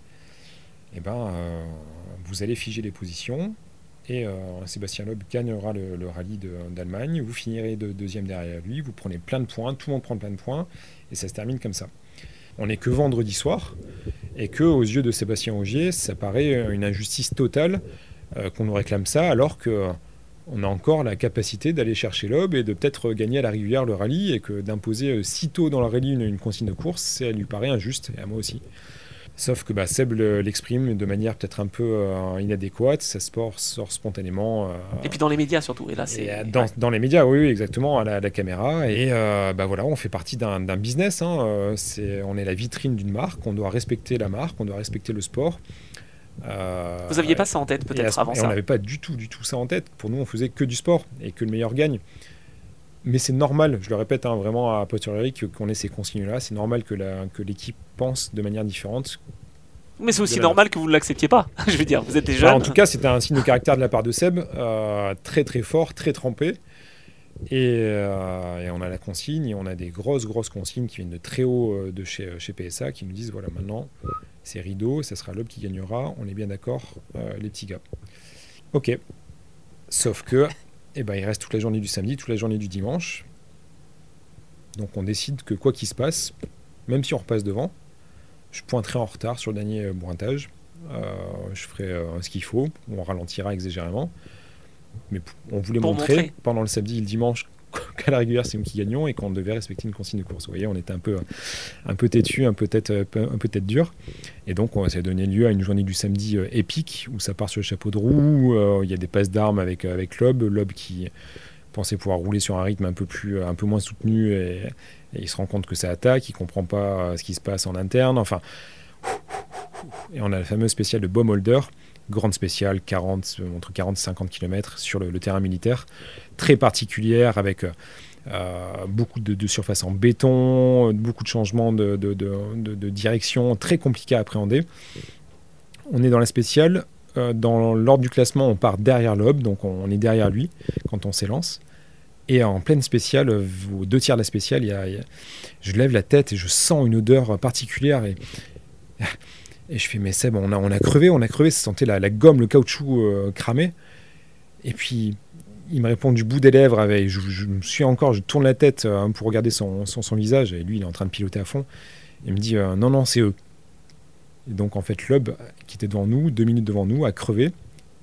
eh ben, euh, vous allez figer les positions. Et euh, Sébastien Loeb gagnera le, rallye d'Allemagne. Vous finirez de, deuxième derrière lui. Vous prenez plein de points. Tout le monde prend plein de points. Et ça se termine comme ça. On n'est que vendredi soir. Et que, aux yeux de Sébastien Augier, ça paraît une injustice totale qu'on nous réclame ça, alors que on a encore la capacité d'aller chercher Loeb et de peut-être gagner à la régulière le rallye et que d'imposer euh, si tôt dans le rallye une, une consigne de course, ça lui paraît injuste, et à moi aussi. Sauf que bah, Seb l'exprime de manière peut-être un peu euh, inadéquate, ça sort, sort spontanément. Euh, et puis dans les médias surtout. Et là, c'est euh, dans, dans, les médias, oui, exactement, à la, caméra. Et bah voilà, on fait partie d'un business. Hein, c'est, on est la vitrine d'une marque. On doit respecter la marque, on doit respecter le sport. Vous aviez pas ça en tête peut-être avant ça On n'avait pas du tout, du tout ça en tête. Pour nous, on faisait que du sport et que le meilleur gagne mais c'est normal, je le répète hein, vraiment à posteriori, qu'on ait ces consignes-là. C'est normal que, que l'équipe pense de manière différente. Mais c'est aussi normal que vous ne l'acceptiez pas. *laughs* je veux dire, vous êtes déjà. Bah, en tout cas, c'était un signe de caractère de la part de Seb, euh, très très fort, très trempé. Euh, et, on a la consigne, et on a des grosses grosses consignes qui viennent de très haut euh, de chez, chez PSA, qui nous disent voilà, maintenant, c'est rideau, ça sera l'homme qui gagnera, on est bien d'accord, les petits gars. Ok. Sauf que *laughs* eh ben, il reste toute la journée du samedi, toute la journée du dimanche. Donc on décide que quoi qu'il se passe, même si on repasse devant, je pointerai en retard sur le dernier euh, pointage. Euh, je ferai euh, ce qu'il faut, on ralentira exagérément. Mais on voulait montrer, pendant le samedi et le dimanche *laughs* qu'à la régulière, c'est nous qui gagnons et qu'on devait respecter une consigne de course. Vous voyez, on était un peu, un peu têtu, un peu tête, un peu tête dure. Et donc, ça a donné lieu à une journée du samedi euh, épique où ça part sur le chapeau de roue. Euh, il y a des passes d'armes avec, euh, avec Lob. Lob qui pensait pouvoir rouler sur un rythme un peu, plus, un peu moins soutenu et, il se rend compte que ça attaque. Il comprend pas ce qui se passe en interne. Enfin. Et on a le fameux spécial de Baumholder grande spéciale, 40, entre 40 et 50 km sur le, terrain militaire, très particulière avec euh, beaucoup de, surface en béton, beaucoup de changements de, direction, très compliqué à appréhender. On est dans la spéciale. Euh, dans l'ordre du classement, on part derrière l'aube, donc on, est derrière lui quand on s'élance. Et en pleine spéciale, aux deux tiers de la spéciale, je lève la tête et je sens une odeur particulière. Et je fais, mais Seb, on a, on a crevé, on a crevé, ça sentait la, gomme, le caoutchouc euh, cramé. Et puis, il me répond du bout des lèvres, avec, je, me suis encore, je tourne la tête euh, pour regarder son, son, visage, et lui, il est en train de piloter à fond. Il me dit, euh, non, non, c'est eux. Et donc, en fait, Loeb, qui était devant nous, deux minutes devant nous, a crevé.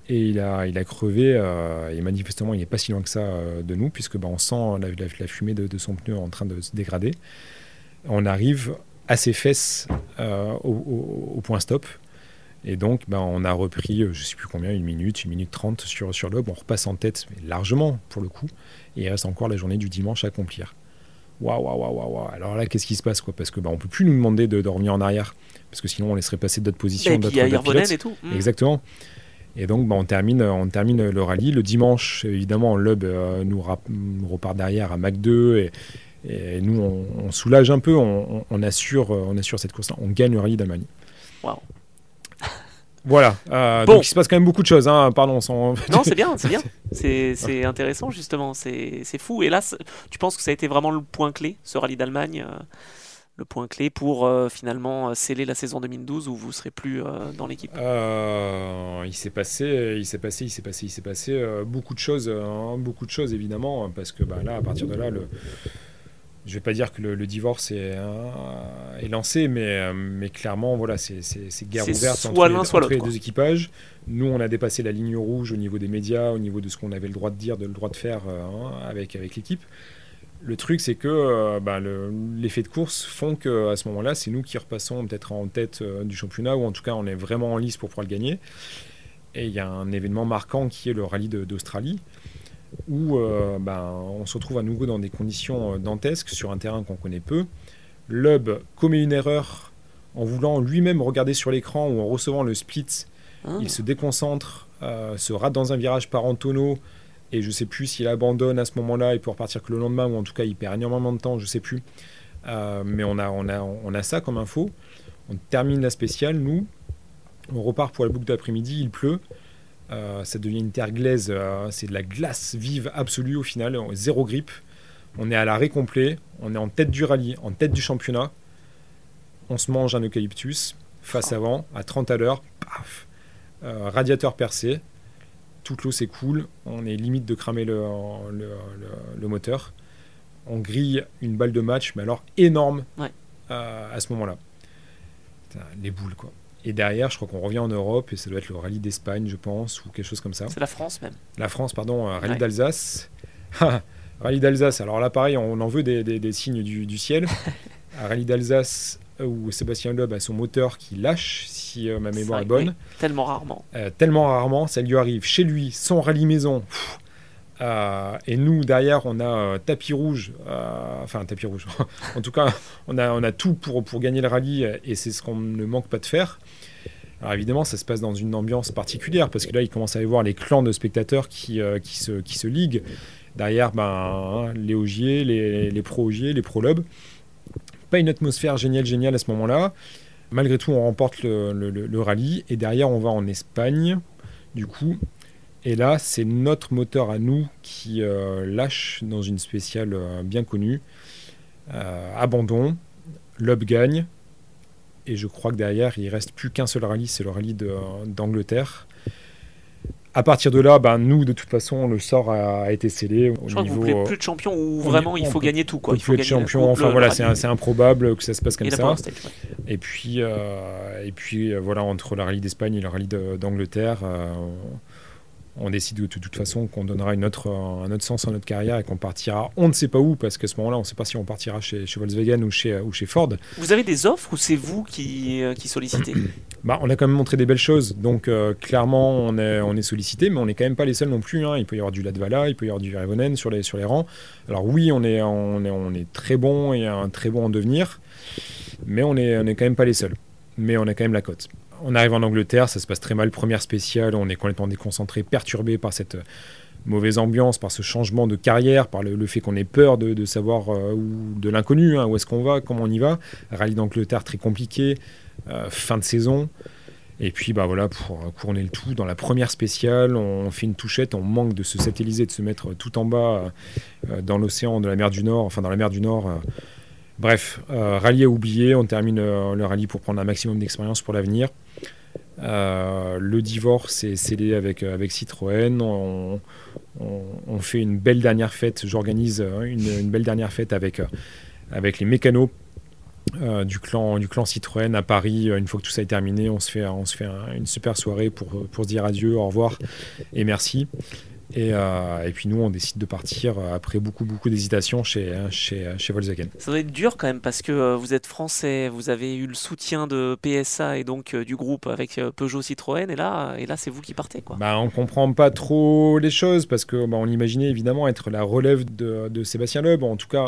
Et il a, il a crevé, et manifestement, il n'est pas si loin que ça de nous, puisque bah, on sent la, la, fumée de, de, son pneu en train de se dégrader. On arrive à ses fesses euh, au, point stop. Et donc, ben, on a repris, euh, je ne sais plus combien, une minute, une minute trente sur, sur l'aube. On repasse en tête, mais largement pour le coup. Et il reste encore la journée du dimanche à accomplir. Waouh, waouh, waouh, waouh. Alors là, qu'est-ce qui se passe quoi? Parce que ben, on peut plus nous demander de, de, revenir en arrière. Parce que sinon, on laisserait passer d'autres positions. Et puis il y a et tout. Hmm. Exactement. Et donc, ben, on, termine, on termine le rallye. Le dimanche, évidemment, Loeb euh, nous, nous, repart derrière à Mac 2. Et, et nous, on, soulage un peu, on, assure, on assure cette course On gagne le rallye d'Allemagne. Waouh. Voilà. Euh, donc il se passe quand même beaucoup de choses. Hein. Pardon. Sans... Non, c'est bien, c'est bien. *laughs* C'est intéressant justement. C'est fou. Et là, tu penses que ça a été vraiment le point clé, ce rallye d'Allemagne, euh, le point clé pour euh, finalement sceller la saison 2012 où vous serez plus dans l'équipe? il s'est passé, il s'est passé, il s'est passé, il s'est passé beaucoup de choses, hein. beaucoup de choses évidemment, parce que bah, là, à partir de là, le je vais pas dire que le, divorce est, est, lancé, mais, euh, mais clairement, voilà, c'est guerre ouverte entre, les, deux équipages. Nous, on a dépassé la ligne rouge au niveau des médias, au niveau de ce qu'on avait le droit de dire, de, le droit de faire euh, hein, avec, avec l'équipe. Le truc, c'est que euh, bah, l'effet de course font qu'à ce moment-là, c'est nous qui repassons peut-être en tête du championnat, ou en tout cas, on est vraiment en lice pour pouvoir le gagner. Et il y a un événement marquant qui est le rallye d'Australie où euh, ben, on se retrouve à nouveau dans des conditions euh, dantesques sur un terrain qu'on connaît peu. Lub commet une erreur en voulant lui-même regarder sur l'écran ou en recevant le split. Ah. Il se déconcentre, euh, se rate dans un virage par en tonneau et je sais plus s'il abandonne à ce moment-là et peut repartir que le lendemain ou en tout cas il perd énormément de temps, je sais plus. mais on a, on, a, on a ça comme info. On termine la spéciale, nous. On repart pour la boucle d'après-midi, il pleut. Ça devient une terre glaise, c'est de la glace vive absolue au final, zéro grippe. On est à l'arrêt complet, on est en tête du rallye, en tête du championnat. On se mange un eucalyptus face avant, à 30 à l'heure, paf, radiateur percé, toute l'eau s'écoule, on est limite de cramer le, le, moteur. On grille une balle de match, mais alors énorme euh, à ce moment-là. Les boules, quoi. Et derrière, je crois qu'on revient en Europe et ça doit être le rallye d'Espagne, je pense, ou quelque chose comme ça. C'est la France même. La France, pardon, rallye d'Alsace. *laughs* rallye d'Alsace, alors là, pareil, on en veut des, signes du, du ciel. *laughs* rallye d'Alsace, où Sébastien Loeb a son moteur qui lâche, si euh, ma mémoire est, bonne. tellement rarement. Euh, tellement rarement, ça lui arrive chez lui, son rallye maison. Euh, et nous, derrière, on a tapis rouge, enfin tapis rouge. *laughs* en tout cas, on a, on a tout pour, pour gagner le rallye et c'est ce qu'on ne manque pas de faire. Alors évidemment, ça se passe dans une ambiance particulière parce que là, il commence à y avoir les clans de spectateurs qui, qui, se, qui se liguent. Derrière, ben, hein, les ogiers, les, les pro-ogiers, les pro-lobes pas une atmosphère géniale, géniale à ce moment-là. Malgré tout, on remporte le, rallye et derrière, on va en Espagne, du coup. Et là, c'est notre moteur à nous qui euh, lâche dans une spéciale euh, bien connue. Euh, abandon, Loeb gagne. Et je crois que derrière, il reste plus qu'un seul rallye, c'est le rallye d'Angleterre à partir de là, ben, nous, de toute façon, le sort a, été scellé. Au Je crois niveau, que vous plus de champion ou vraiment il faut gagner tout. Quoi. Il faut de champion, enfin voilà, c'est improbable que ça se passe comme ça. Et puis, euh, et puis euh, voilà, entre la rallye d'Espagne et la rallye d'Angleterre, euh, on décide de, toute façon qu'on donnera une autre, un autre sens à notre carrière et qu'on partira on ne sait pas où, parce qu'à ce moment-là, on ne sait pas si on partira chez, chez, Volkswagen ou chez, ou chez Ford. Vous avez des offres ou c'est vous qui, euh, qui sollicitez *clears throat* bah, On a quand même montré des belles choses, donc euh, clairement, on est, on est sollicité, mais on n'est quand même pas les seuls non plus. Hein. Il peut y avoir du Latvala, il peut y avoir du Revonen sur les, sur les rangs. Alors oui, on est, on est, on est très bon et un très bon en devenir, mais on n'est on est quand même pas les seuls. Mais on a quand même la cote on arrive en Angleterre, ça se passe très mal. Première spéciale, on est complètement déconcentré, perturbé par cette euh, mauvaise ambiance, par ce changement de carrière, par le, fait qu'on ait peur de, savoir euh, de l'inconnu, hein, où est-ce qu'on va, comment on y va. Rallye d'Angleterre très compliqué, euh, fin de saison. Et puis bah voilà, pour couronner le tout, dans la première spéciale, on fait une touchette, on manque de se satelliser, de se mettre tout en bas dans l'océan de la mer du Nord, enfin dans la mer du Nord. Bref, rallye à oublier, on termine le rallye pour prendre un maximum d'expérience pour l'avenir. Euh, le divorce est scellé avec, euh, Citroën. On, fait une belle dernière fête. J'organise euh, une, belle dernière fête avec, les mécanos du, clan, Citroën à Paris. Une fois que tout ça est terminé, on se fait, on se fait une super soirée pour, pour se dire adieu, au revoir et merci. Euh, et, puis nous, on décide de partir euh, après beaucoup, beaucoup d'hésitation chez, hein, chez, euh, chez, Volkswagen. Ça doit être dur quand même parce que vous êtes français, vous avez eu le soutien de PSA et donc du groupe avec Peugeot Citroën, et là, et là c'est vous qui partez. Quoi. Bah, on comprend pas trop les choses parce que bah, on imaginait évidemment être la relève de, de Sébastien Loeb, en tout cas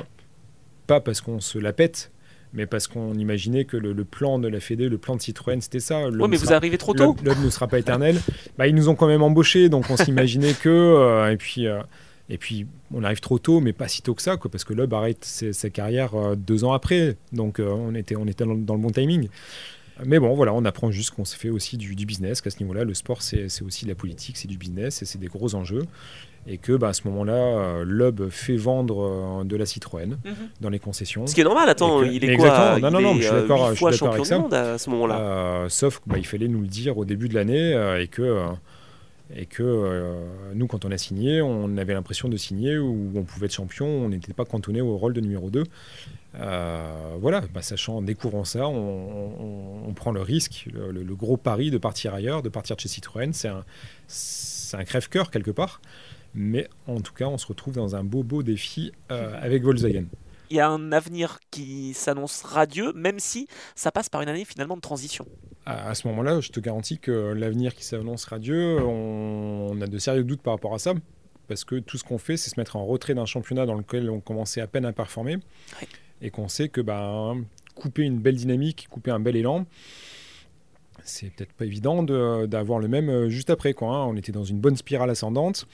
pas parce qu'on se la pète, mais parce qu'on imaginait que le, plan de la Fédé, le plan de Citroën, c'était ça. Oui, mais vous arrivez trop tôt. L'homme ne sera pas éternel. *laughs* bah, ils nous ont quand même embauchés, donc on s'imaginait que. Euh, et puis. Euh, et puis, on arrive trop tôt, mais pas si tôt que ça, quoi, parce que Loeb arrête sa, carrière euh, deux ans après. Donc, on était, on était dans, le bon timing. Mais bon, voilà, on apprend juste qu'on se fait aussi du, du business, qu'à ce niveau-là, le sport, c'est aussi de la politique, c'est du business, et c'est des gros enjeux et que bah, à ce moment-là, euh, Loeb fait vendre euh, de la Citroën mhm. dans les concessions. Ce qui est normal, attends, il est quoi Non, non, non, je suis euh, d'accord avec ça. à ce moment-là. sauf qu'il bah, fallait nous le dire au début de l'année et que, et que nous, quand on a signé, on avait l'impression de signer où on pouvait être champion, on n'était pas cantonné au rôle de numéro 2. voilà, bah, sachant, découvrant ça, on, prend le risque, le, le, gros pari de partir ailleurs, de partir de chez Citroën. C'est un, un crève-cœur quelque part. Mais en tout cas, on se retrouve dans un beau, beau défi euh, avec Volkswagen. Il y a un avenir qui s'annonce radieux, même si ça passe par une année finalement de transition. À, ce moment-là, je te garantis que l'avenir qui s'annonce radieux, on, a de sérieux doutes par rapport à ça. Parce que tout ce qu'on fait, c'est se mettre en retrait d'un championnat dans lequel on commençait à peine à performer. Et qu'on sait que bah, couper une belle dynamique, couper un bel élan, c'est peut-être pas évident d'avoir le même euh, juste après. Quoi, hein. On était dans une bonne spirale ascendante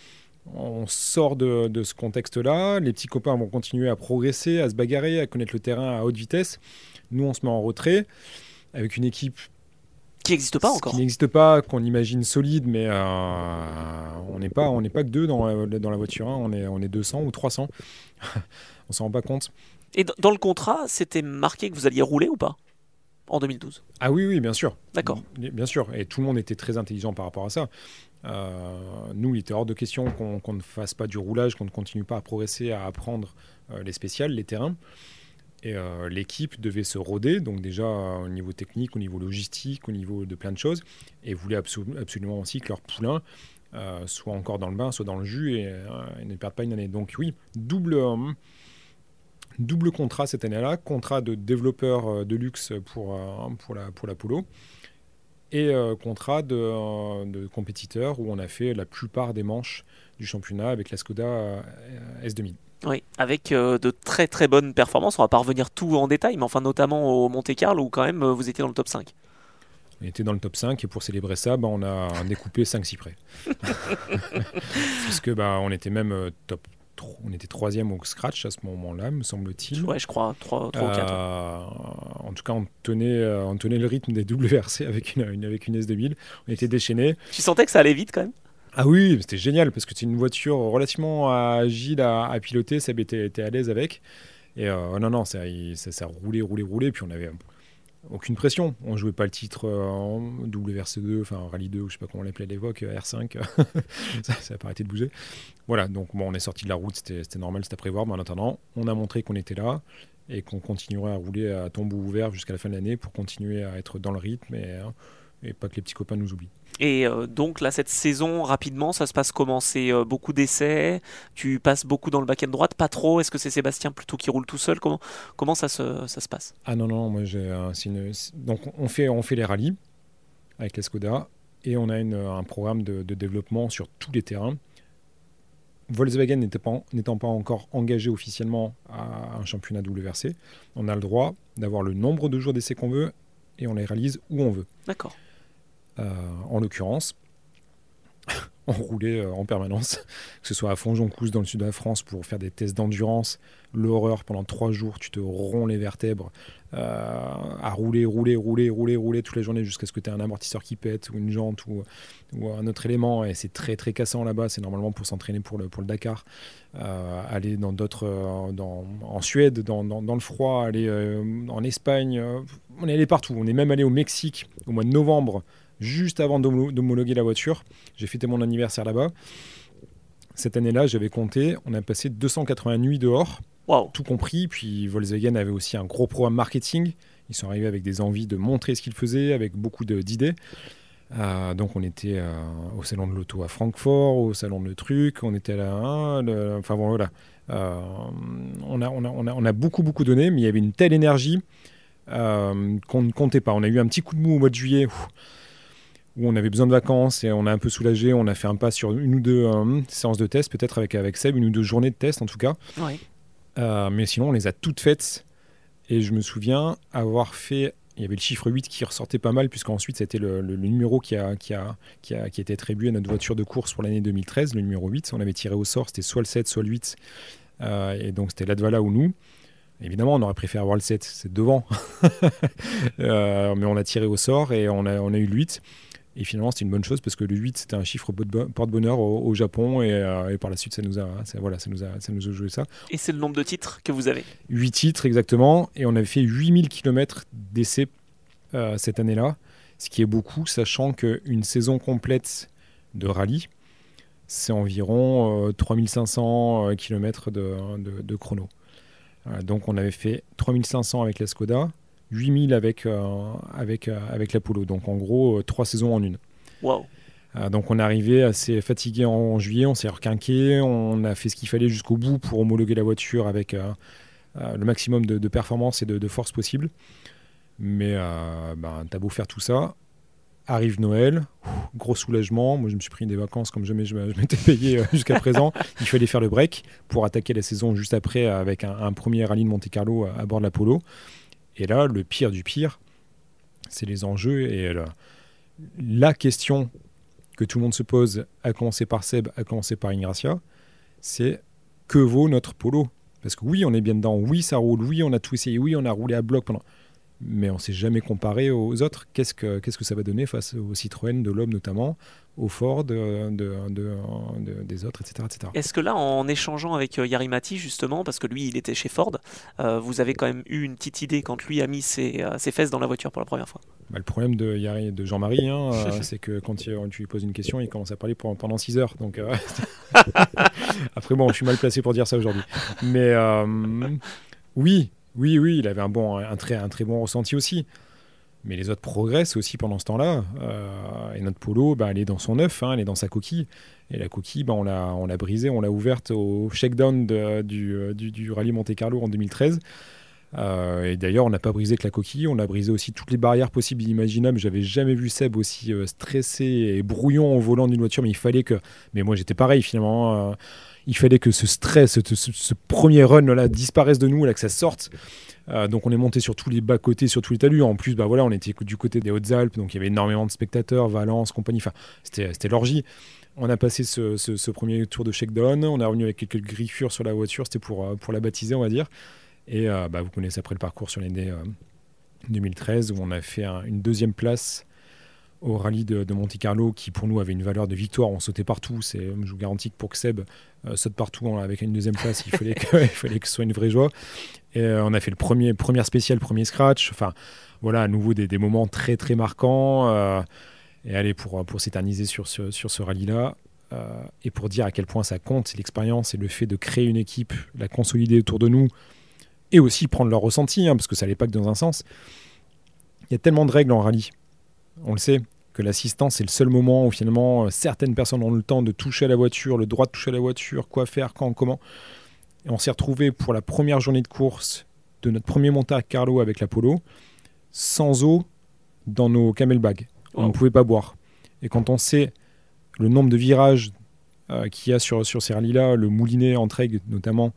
on sort de, ce contexte-là. Les petits copains vont continuer à progresser, à se bagarrer, à connaître le terrain à haute vitesse. Nous, on se met en retrait avec une équipe qui n'existe pas encore. Qui n'existe pas, qu'on imagine solide, mais euh, on n'est pas, on n'est pas que deux dans la, dans la voiture. Hein. On est, on est 200 ou 300. *laughs* on s'en rend pas compte. Et dans le contrat, c'était marqué que vous alliez rouler ou pas en 2012 Ah oui, oui, bien sûr. D'accord. Bien sûr. Et tout le monde était très intelligent par rapport à ça. Euh, nous, il était hors de question qu'on ne fasse pas du roulage, qu'on ne continue pas à progresser, à apprendre euh, les spéciales, les terrains. Et euh, l'équipe devait se roder, donc déjà au niveau technique, au niveau logistique, au niveau de plein de choses, et voulait absolument aussi que leur poulain soit encore dans le bain, soit dans le jus, et, ne perde pas une année. Donc oui, double, double contrat cette année-là, contrat de développeur de luxe pour, pour, la, pour la Polo, et euh, contrat euh, de, compétiteur où on a fait la plupart des manches du championnat avec la Skoda euh, S2000. Oui, avec de très très bonnes performances. On va pas revenir tout en détail, mais enfin notamment au Monte Carlo où quand même vous étiez dans le top 5. On était dans le top 5 et pour célébrer ça, bah, on a découpé 5 cyprès. *laughs* Puisque bah, on était même top on était troisième au scratch à ce moment-là, me semble-t-il. Ouais, je crois, 3, 3 ou 4. Euh, en tout cas, on tenait, euh, on tenait le rythme des WRC avec une, avec une S2000. On était déchaînés. Tu sentais que ça allait vite quand même? Ah oui, c'était génial parce que c'est une voiture relativement agile à, piloter. Seb était, était à l'aise avec. Et euh, non, non, ça, ça, ça roulait, roulait, roulait. Puis on avait aucune pression. On jouait pas le titre en WRC2, enfin Rallye 2, ou je sais pas comment on l'appelait à l'époque, R5. *laughs* ça, ça a pas arrêté de bouger. Voilà, donc bon, on est sorti de la route, c'était normal, c'était à prévoir, mais en attendant, on a montré qu'on était là et qu'on continuerait à rouler à tombeau ouvert jusqu'à la fin de l'année pour continuer à être dans le rythme et, hein, et pas que les petits copains nous oublient. Et euh, donc là, cette saison, rapidement, ça se passe comment? C'est euh, beaucoup d'essais? Tu passes beaucoup dans le back-end droite? Pas trop? Est-ce que c'est Sébastien plutôt qui roule tout seul? Comment, comment ça, se, ça se passe? Ah non, non, moi j'ai. donc on fait, on fait les rallyes avec l'Escoda et on a une, un programme de, de, développement sur tous les terrains. Volkswagen n'étant pas, encore engagé officiellement à un championnat WRC, on a le droit d'avoir le nombre de jours d'essai qu'on veut et on les réalise où on veut. D'accord. Euh, en l'occurrence, *laughs* on roulait euh, en permanence, *laughs* que ce soit à Fonjoncousse dans le sud de la France pour faire des tests d'endurance, l'horreur pendant trois jours, tu te ronds les vertèbres, euh, à rouler, rouler, rouler, rouler, rouler toute la journée jusqu'à ce que tu aies un amortisseur qui pète ou une jante ou, un autre élément. Et c'est très très cassant là-bas. C'est normalement pour s'entraîner pour le, pour le Dakar. Aller dans d'autres, en Suède, dans, dans, le froid, aller en Espagne. on est allé partout. On est même allé au Mexique au mois de novembre juste avant d'homologuer la voiture. J'ai fêté mon anniversaire là-bas. Cette année-là, j'avais compté, on a passé 280 nuits dehors, tout compris. Puis Volkswagen avait aussi un gros programme marketing. Ils sont arrivés avec des envies de montrer ce qu'ils faisaient, avec beaucoup d'idées. Euh, donc on était euh, au salon de l'auto à Francfort, au salon de le truc, on était là, enfin bon voilà. Euh, on, a, on, a, on, a, beaucoup beaucoup donné, mais il y avait une telle énergie qu'on ne comptait pas. On a eu un petit coup de mou au mois de juillet où on avait besoin de vacances et on a un peu soulagé. On a fait un pas sur une ou deux euh, séances de test, peut-être avec, avec Seb, une ou deux journées de test en tout cas. Euh, mais sinon, on les a toutes faites. Et je me souviens avoir fait. Il y avait le chiffre 8 qui ressortait pas mal, puisqu'ensuite c'était le, le, numéro qui a, qui, a, qui, a, qui était attribué à notre voiture de course pour l'année 2013, le numéro 8. On avait tiré au sort, c'était soit le 7, soit le 8. Euh, et donc c'était l'Advala ou nous. Évidemment, on aurait préféré avoir le 7, c'est devant. *laughs* mais on a tiré au sort et on a, on a eu le 8. Et finalement, c'était une bonne chose parce que le 8, c'était un chiffre porte-bonheur au, Japon. Euh, et, par la suite, ça nous, a, ça, voilà, ça, nous a, ça nous a joué ça. Et c'est le nombre de titres que vous avez? 8 titres, exactement. Et on avait fait 8000 km d'essais euh, cette année-là. Ce qui est beaucoup, sachant qu'une saison complète de rallye, c'est environ 3500 euh, km de, de, de chrono. donc on avait fait 3500 avec la Skoda, 8000 avec, euh, avec, euh, avec l'Apollo. Donc en gros, euh, trois saisons en une. Wow. donc on est arrivé assez fatigué en juillet, on s'est requinqué, on a fait ce qu'il fallait jusqu'au bout pour homologuer la voiture avec le maximum de, performance et de, force possible. Mais ben, t'as beau faire tout ça, arrive Noël, gros soulagement. Moi, je me suis pris des vacances comme jamais je *laughs* m'étais payé jusqu'à *laughs* présent. Il fallait faire le break pour attaquer la saison juste après avec un, premier rallye de Monte Carlo à, bord de l'Apollo. Et là, le pire du pire, c'est les enjeux et la, question que tout le monde se pose, à commencer par Seb, à commencer par Ingracia, c'est que vaut notre polo? Parce que oui, on est bien dedans, oui, ça roule, oui, on a tout essayé, oui, on a roulé à bloc mais on s'est jamais comparé aux autres. Qu'est-ce que, qu'est-ce que ça va donner face aux Citroën de l'homme notamment, aux Ford de, des autres, etc. etc. Est-ce que là, en échangeant avec euh, Yarimati, justement, parce que lui, il était chez Ford, euh, vous avez quand même eu une petite idée quand lui a mis ses, euh, ses fesses dans la voiture pour la première fois? Bah, Le problème de, de Jean-Marie, hein, *laughs* c'est que quand tu, lui poses une question, il commence à parler pendant 6 heures. Donc, *laughs* Après, bon, je suis mal placé pour dire ça aujourd'hui. Mais oui, oui, oui, il avait un, bon, un, très, un très bon ressenti aussi. Mais les autres progressent aussi pendant ce temps-là. Euh, et notre polo, bah, elle est dans son œuf, hein, elle est dans sa coquille. Et la coquille, bah, on l'a brisée, on l'a ouverte au shakedown du, euh, du, du, rallye Monte Carlo en 2013. Euh, et d'ailleurs, on n'a pas brisé que la coquille, on a brisé aussi toutes les barrières possibles et imaginables. J'avais jamais vu Seb aussi stressé et brouillon au volant d'une voiture, mais il fallait que. Mais moi, j'étais pareil finalement il fallait que ce stress, ce, premier run là disparaisse de nous, là, que ça sorte. Euh, donc on est monté sur tous les bas côtés, sur tous les talus. En plus, bah voilà, on était du côté des Hautes-Alpes, donc il y avait énormément de spectateurs, Valence, compagnie. Enfin, c'était l'orgie. On a passé ce, premier tour de shakedown. On est revenu avec quelques griffures sur la voiture. C'était pour, euh, pour la baptiser, on va dire. Et euh, bah, vous connaissez après le parcours sur l'année 2013 où on a fait une deuxième place au rallye de, Monte Carlo qui pour nous avait une valeur de victoire. On sautait partout. Je vous garantis que pour que Seb euh, saute partout avec une deuxième place, il fallait que, *laughs* il fallait que ce soit une vraie joie. Et euh, on a fait le premier, premier spécial, premier scratch. Enfin, voilà, à nouveau des, moments très très marquants. Euh, et allez, pour, pour s'éterniser sur, sur, sur ce rallye-là, et pour dire à quel point ça compte, l'expérience et le fait de créer une équipe, la consolider autour de nous, et aussi prendre leur ressenti, hein, parce que ça n'allait pas que dans un sens. Il y a tellement de règles en rallye on le sait, que l'assistance est le seul moment où finalement euh, certaines personnes ont le temps de toucher à la voiture, le droit de toucher à la voiture, quoi faire, quand, comment. Et on s'est retrouvé pour la première journée de course de notre premier montage à Carlo avec l'Apollo, sans eau dans nos camel bags. On ne pouvait pas boire. Et quand on sait le nombre de virages euh, qu'il y a sur, sur ces rallyes-là, le moulinet en treg notamment,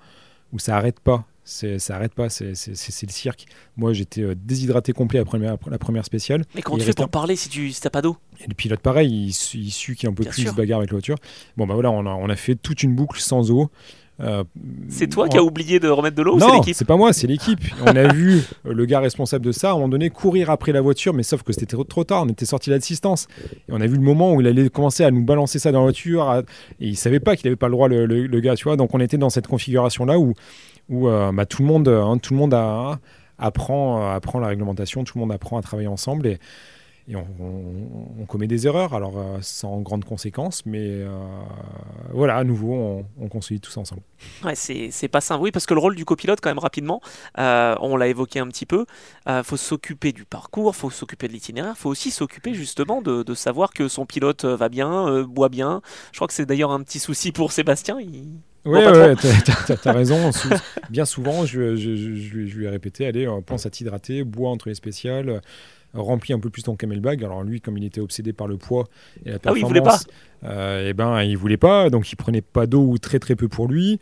où ça n'arrête pas, ça arrête pas, c'est le cirque. Moi, j'étais euh, déshydraté complet après la première, la première spéciale. Mais comment tu fais pour parler si tu n'as pas d'eau? Et le pilote, pareil, il, il sue qui un peu plus, se bagarre avec la voiture. Bon, bah voilà, on a, on a fait toute une boucle sans eau. Euh, c'est toi qui as oublié de remettre de l'eau Non, c'est pas moi, c'est l'équipe. on a vu euh, le gars responsable de ça à un moment donné courir après la voiture, mais sauf que c'était trop, tard, on était sorti d'assistance. Et on a vu le moment où il allait commencer à nous balancer ça dans la voiture, et il savait pas qu'il avait pas le droit, le, le, gars, tu vois. Donc on était dans cette configuration-là où où euh, bah, tout le monde, hein, tout le monde euh, apprend la réglementation, tout le monde apprend à travailler ensemble et, on, commet des erreurs, alors euh, sans grandes conséquences, mais voilà, à nouveau, on, on consolide tous ensemble. Ouais, c'est pas simple, oui, parce que le rôle du copilote, quand même rapidement, on l'a évoqué un petit peu, il faut s'occuper du parcours, faut s'occuper de l'itinéraire, faut aussi s'occuper justement de, savoir que son pilote va bien, boit bien. Je crois que c'est d'ailleurs un petit souci pour Sébastien. Il oui, ouais, t'as as, raison. bien souvent, je, je, je, lui ai répété allez, pense à t'hydrater, bois entre les spéciales, remplis un peu plus ton camelbag. Alors lui, comme il était obsédé par le poids et la performance, ah oui, il voulait pas. Euh, et eh ben, il voulait pas, donc il prenait pas d'eau ou très très peu pour lui.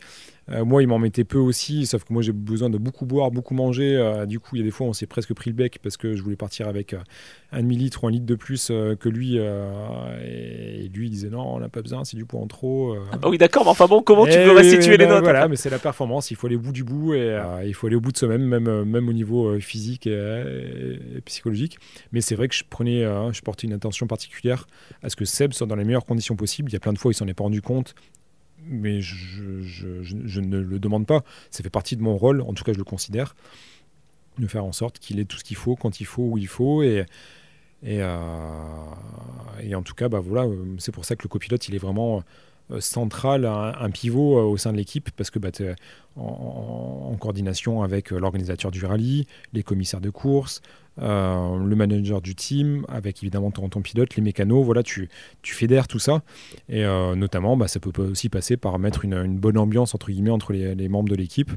Euh, moi, il m'en mettait peu aussi, sauf que moi, j'ai besoin de beaucoup boire, beaucoup manger. Euh, du coup, il y a des fois, on s'est presque pris le bec parce que je voulais partir avec euh, un demi-litre ou un litre de plus que lui. Et, lui, il disait non, on n'a pas besoin, c'est du poids en trop. Ah bah oui, d'accord, mais enfin bon, comment tu veux restituer les notes Voilà, mais c'est la performance, il faut aller au bout du bout et il faut aller au bout de soi-même, même, même au niveau physique et, psychologique. Mais c'est vrai que je prenais, je portais une attention particulière à ce que Seb soit dans les meilleures conditions possibles. Il y a plein de fois, il s'en est pas rendu compte mais je, ne le demande pas. Ça fait partie de mon rôle, en tout cas je le considère, de faire en sorte qu'il ait tout ce qu'il faut, quand il faut, où il faut. Et, et, euh, en tout cas, bah voilà, c'est pour ça que le copilote, il est vraiment euh, central, un, pivot euh, au sein de l'équipe, parce que bah, en, en, coordination avec l'organisateur du rallye, les commissaires de course, euh, le manager du team, avec évidemment ton, pilote, les mécanos, voilà, tu, tu fédères tout ça. Et euh, notamment, bah, ça peut aussi passer par mettre une, bonne ambiance entre guillemets entre les, membres de l'équipe,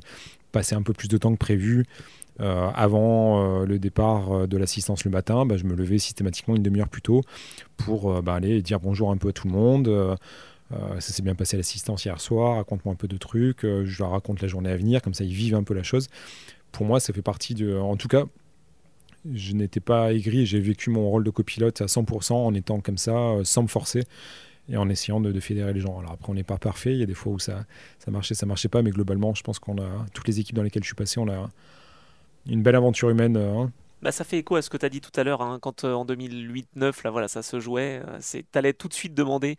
passer un peu plus de temps que prévu. Euh, avant le départ de l'assistance le matin, bah, je me levais systématiquement une demi-heure plus tôt pour aller dire bonjour un peu à tout le monde. Ça s'est bien passé à l'assistance hier soir, raconte-moi un peu de trucs, je leur raconte la journée à venir, comme ça ils vivent un peu la chose. Pour moi, ça fait partie de. En tout cas, je n'étais pas aigri, j'ai vécu mon rôle de copilote à 100% en étant comme ça, sans me forcer et en essayant de, fédérer les gens. Alors après, on n'est pas parfait, il y a des fois où ça, ça marchait, ça marchait pas, mais globalement, je pense qu'on a, toutes les équipes dans lesquelles je suis passé, on a une belle aventure humaine. Hein. Bah, ça fait écho à ce que tu as dit tout à l'heure, hein, quand en 2008-9, là, voilà, ça se jouait, tu allais tout de suite demander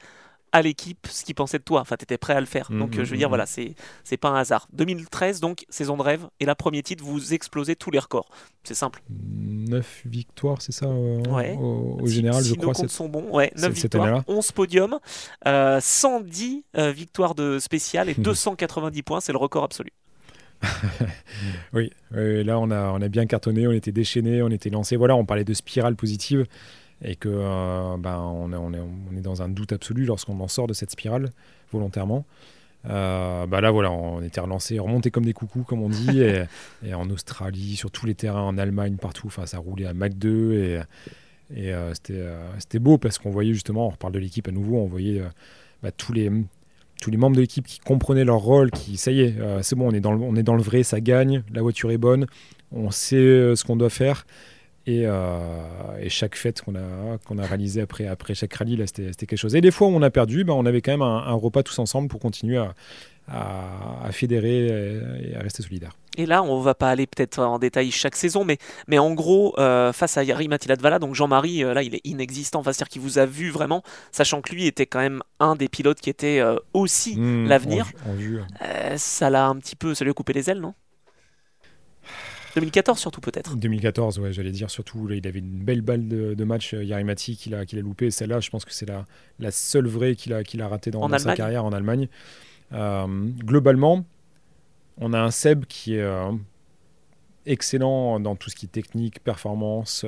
à l'équipe ce qu'ils pensaient de toi. Enfin, tu étais prêt à le faire. Mmh, donc, je veux mmh, dire, voilà, c'est, c'est pas un hasard. 2013, donc, saison de rêve. Et là, premier titre, vous explosez tous les records. C'est simple. 9 victoires, c'est ça au, général, je crois. Nos comptes sont bons. Ouais, 9 victoires, 11 podiums, 110 euh, euh, victoires de spécial et *laughs* 290 points. C'est le record absolu. *laughs* oui, là on a, on a bien cartonné, on était déchaîné, on était lancé. Voilà, on parlait de spirale positive et que euh, ben, on, est, on, est, on, est, dans un doute absolu lorsqu'on en sort de cette spirale volontairement. Euh, bah là voilà, on était relancé, remonté comme des coucous comme on dit, *laughs* et, en Australie, sur tous les terrains, en Allemagne, partout, enfin ça roulait à Mac 2 et, et euh, c'était beau parce qu'on voyait justement, on reparle de l'équipe à nouveau, on voyait bah, tous les tous les membres de l'équipe qui comprenaient leur rôle, qui ça y est, c'est bon, on est, dans le, on est dans le vrai, ça gagne, la voiture est bonne, on sait ce qu'on doit faire. Euh, et, chaque fête qu'on a, qu'on a réalisé après, après chaque rallye, c'était, quelque chose. Et des fois où on a perdu, ben, on avait quand même un, repas tous ensemble pour continuer à, à, fédérer et, à rester solidaire. Et là, on va pas aller peut-être en détail chaque saison, mais, mais en gros, euh, face à Yari Matiladvala, donc Jean-Marie, euh, là, il est inexistant, c'est-à-dire qu'il vous a vu vraiment, sachant que lui était quand même un des pilotes qui était aussi mmh, l'avenir. ça l'a un petit peu, ça lui a coupé les ailes, non? 2014 surtout peut-être 2014, ouais, j'allais dire surtout. il avait une belle balle de, match, euh, Yarimati, qu'il a, qu'il a loupé. Celle-là, je pense que c'est la, la seule vraie qu'il a, qu'il a ratée dans, sa carrière en Allemagne. Euh, globalement, on a un Seb qui est euh, excellent dans tout ce qui est technique, performance,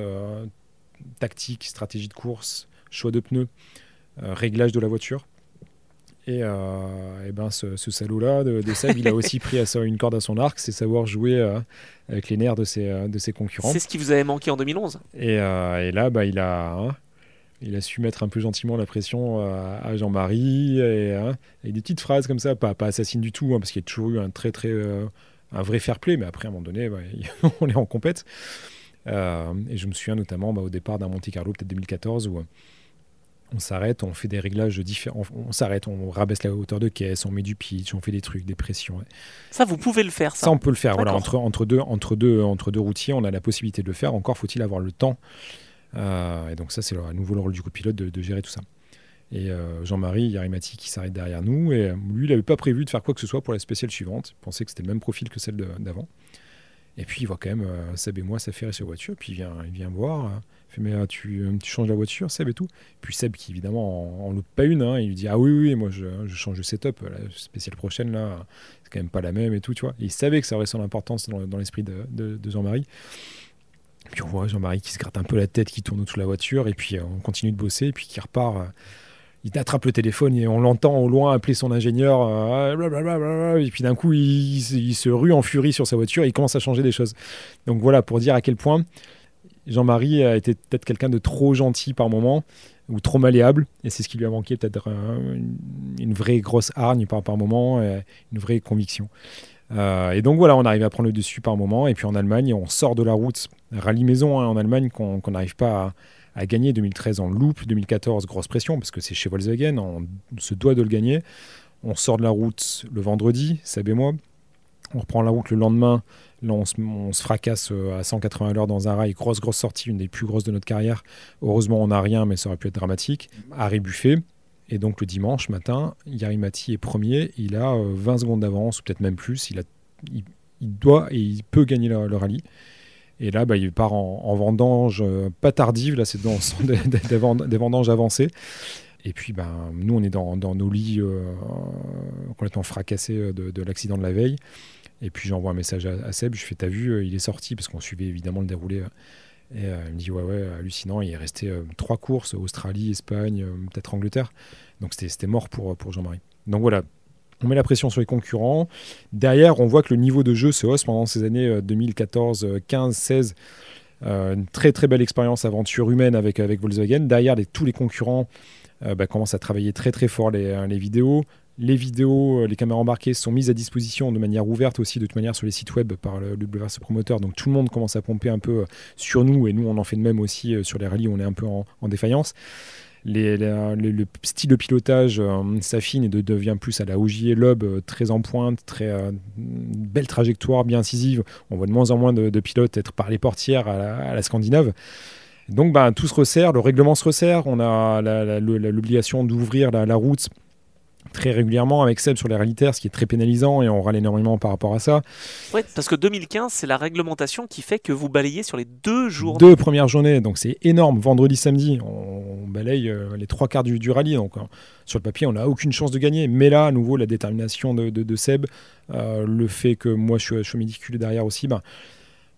tactique, stratégie de course, choix de pneus, réglage de la voiture. Et, euh, et, ben ce, salaud-là de, Seb, il a aussi pris à une corde à son arc, c'est savoir jouer euh, avec les nerfs de ses, euh, de ses concurrents. C'est ce qui vous avait manqué en 2011. Et, et là, bah, il, a, hein, il a su mettre un peu gentiment la pression à Jean-Marie, et, hein, avec des petites phrases comme ça, pas, pas assassine du tout, hein, parce qu'il y a toujours eu un très très un vrai fair play, mais après à un moment donné, bah, *laughs* on est en compète. et je me souviens notamment bah, au départ d'un Monte Carlo, peut-être 2014, où on s'arrête, on fait des réglages différents, on, s'arrête, on rabaisse la hauteur de caisse, on met du pitch, on fait des trucs, des pressions. Ça, vous pouvez le faire, ça Ça, on peut le faire. Voilà, entre, entre, deux, entre, deux, entre deux routiers, on a la possibilité de le faire. Encore faut-il avoir le temps. Euh, et donc ça, c'est à nouveau le rôle du copilote de, de gérer tout ça. Et euh, Jean-Marie Yarimati qui s'arrête derrière nous. Et euh, lui, il n'avait pas prévu de faire quoi que ce soit pour la spéciale suivante. Il pensait que c'était le même profil que celle d'avant. Et puis il voit quand même Seb et moi s'affairer sur voiture. Puis il vient, il vient voir mais euh, tu, euh, tu, changes la voiture, Seb et tout. Puis Seb qui évidemment en, loupe pas une, hein, il lui dit ah oui oui moi je, change de setup, la spéciale prochaine là, c'est quand même pas la même et tout, tu vois. il savait que ça aurait son importance dans, l'esprit de, Jean-Marie. Puis on voit Jean-Marie qui se gratte un peu la tête, qui tourne autour de la voiture, et puis euh, on continue de bosser, et puis qui repart. il attrape le téléphone et on l'entend au loin appeler son ingénieur. et puis d'un coup, il, il, se rue en furie sur sa voiture et il commence à changer des choses. Donc voilà, pour dire à quel point Jean-Marie a été peut-être quelqu'un de trop gentil par moment ou trop malléable et c'est ce qui lui a manqué peut-être une, vraie grosse hargne par, par moment une vraie conviction. Euh, et donc voilà on arrive à prendre le dessus par moment et puis en Allemagne on sort de la route. Rallye maison hein, en Allemagne qu'on n'arrive pas à, gagner. 2013 en loupe. 2014 grosse pression parce que c'est chez Volkswagen on se doit de le gagner. On sort de la route le vendredi Seb et moi. On reprend la route le lendemain Là, on se, fracasse euh, à 180 l'heure dans un rail, grosse, grosse sortie, une des plus grosses de notre carrière. Heureusement, on n'a rien, mais ça aurait pu être dramatique. Arrêt Buffet. Et donc, le dimanche matin, Yarimati est premier. Il a 20 euh, secondes d'avance, peut-être même plus. Il, a, il, doit et il peut gagner le, rallye. Et là, bah, il part en, vendange, euh, pas tardive, là c'est des, vendanges avancées. Et puis, ben, nous, on est dans, nos lits complètement fracassés de l'accident de la veille. Et puis j'envoie un message à, Seb, je fais T'as vu, euh, il est sorti, parce qu'on suivait évidemment le déroulé. Euh, et euh, il me dit Ouais, ouais, hallucinant. Il est resté trois courses Australie, Espagne, peut-être Angleterre. Donc c'était mort pour, pour Jean-Marie. Donc voilà, on met la pression sur les concurrents. Derrière, on voit que le niveau de jeu se hausse pendant ces années 2014, 15, 16. une très très belle expérience aventure humaine avec, avec Volkswagen. Derrière, tous les concurrents bah, commencent à travailler très très fort les, les vidéos, Les vidéos, les caméras embarquées sont mises à disposition de manière ouverte aussi, de toute manière, sur les sites web par le, WRC promoteur. Donc tout le monde commence à pomper un peu sur nous et nous, on en fait de même aussi sur les rallyes on est un peu en, défaillance. le style de pilotage s'affine et devient plus à la Ogier Lob, très en pointe, très belle trajectoire, bien incisive. On voit de moins en moins de, pilotes être par les portières à la Scandinave. Donc bah, tout se resserre, le règlement se resserre, on a l'obligation d'ouvrir la, route très régulièrement avec Seb sur les réalitaires, ce qui est très pénalisant et on râle énormément par rapport à ça. Oui, parce que 2015, c'est la réglementation qui fait que vous balayez sur les deux jours. Deux premières journées, donc c'est énorme. Vendredi, samedi, on, balaye euh, les trois quarts du, rallye. Donc hein, sur le papier, on n'a aucune chance de gagner. Mais là, à nouveau, la détermination de, Seb, euh, le fait que moi je suis, je derrière aussi, ben,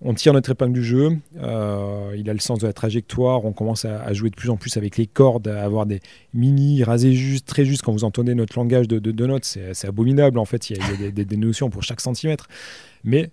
on tire notre épingle du jeu. Euh, il a le sens de la trajectoire. On commence à, jouer de plus en plus avec les cordes, à avoir des mini rasés justes, très justes. Quand vous entendez notre langage de, notes, c'est abominable. En fait, il y a, des, notions pour chaque centimètre. Mais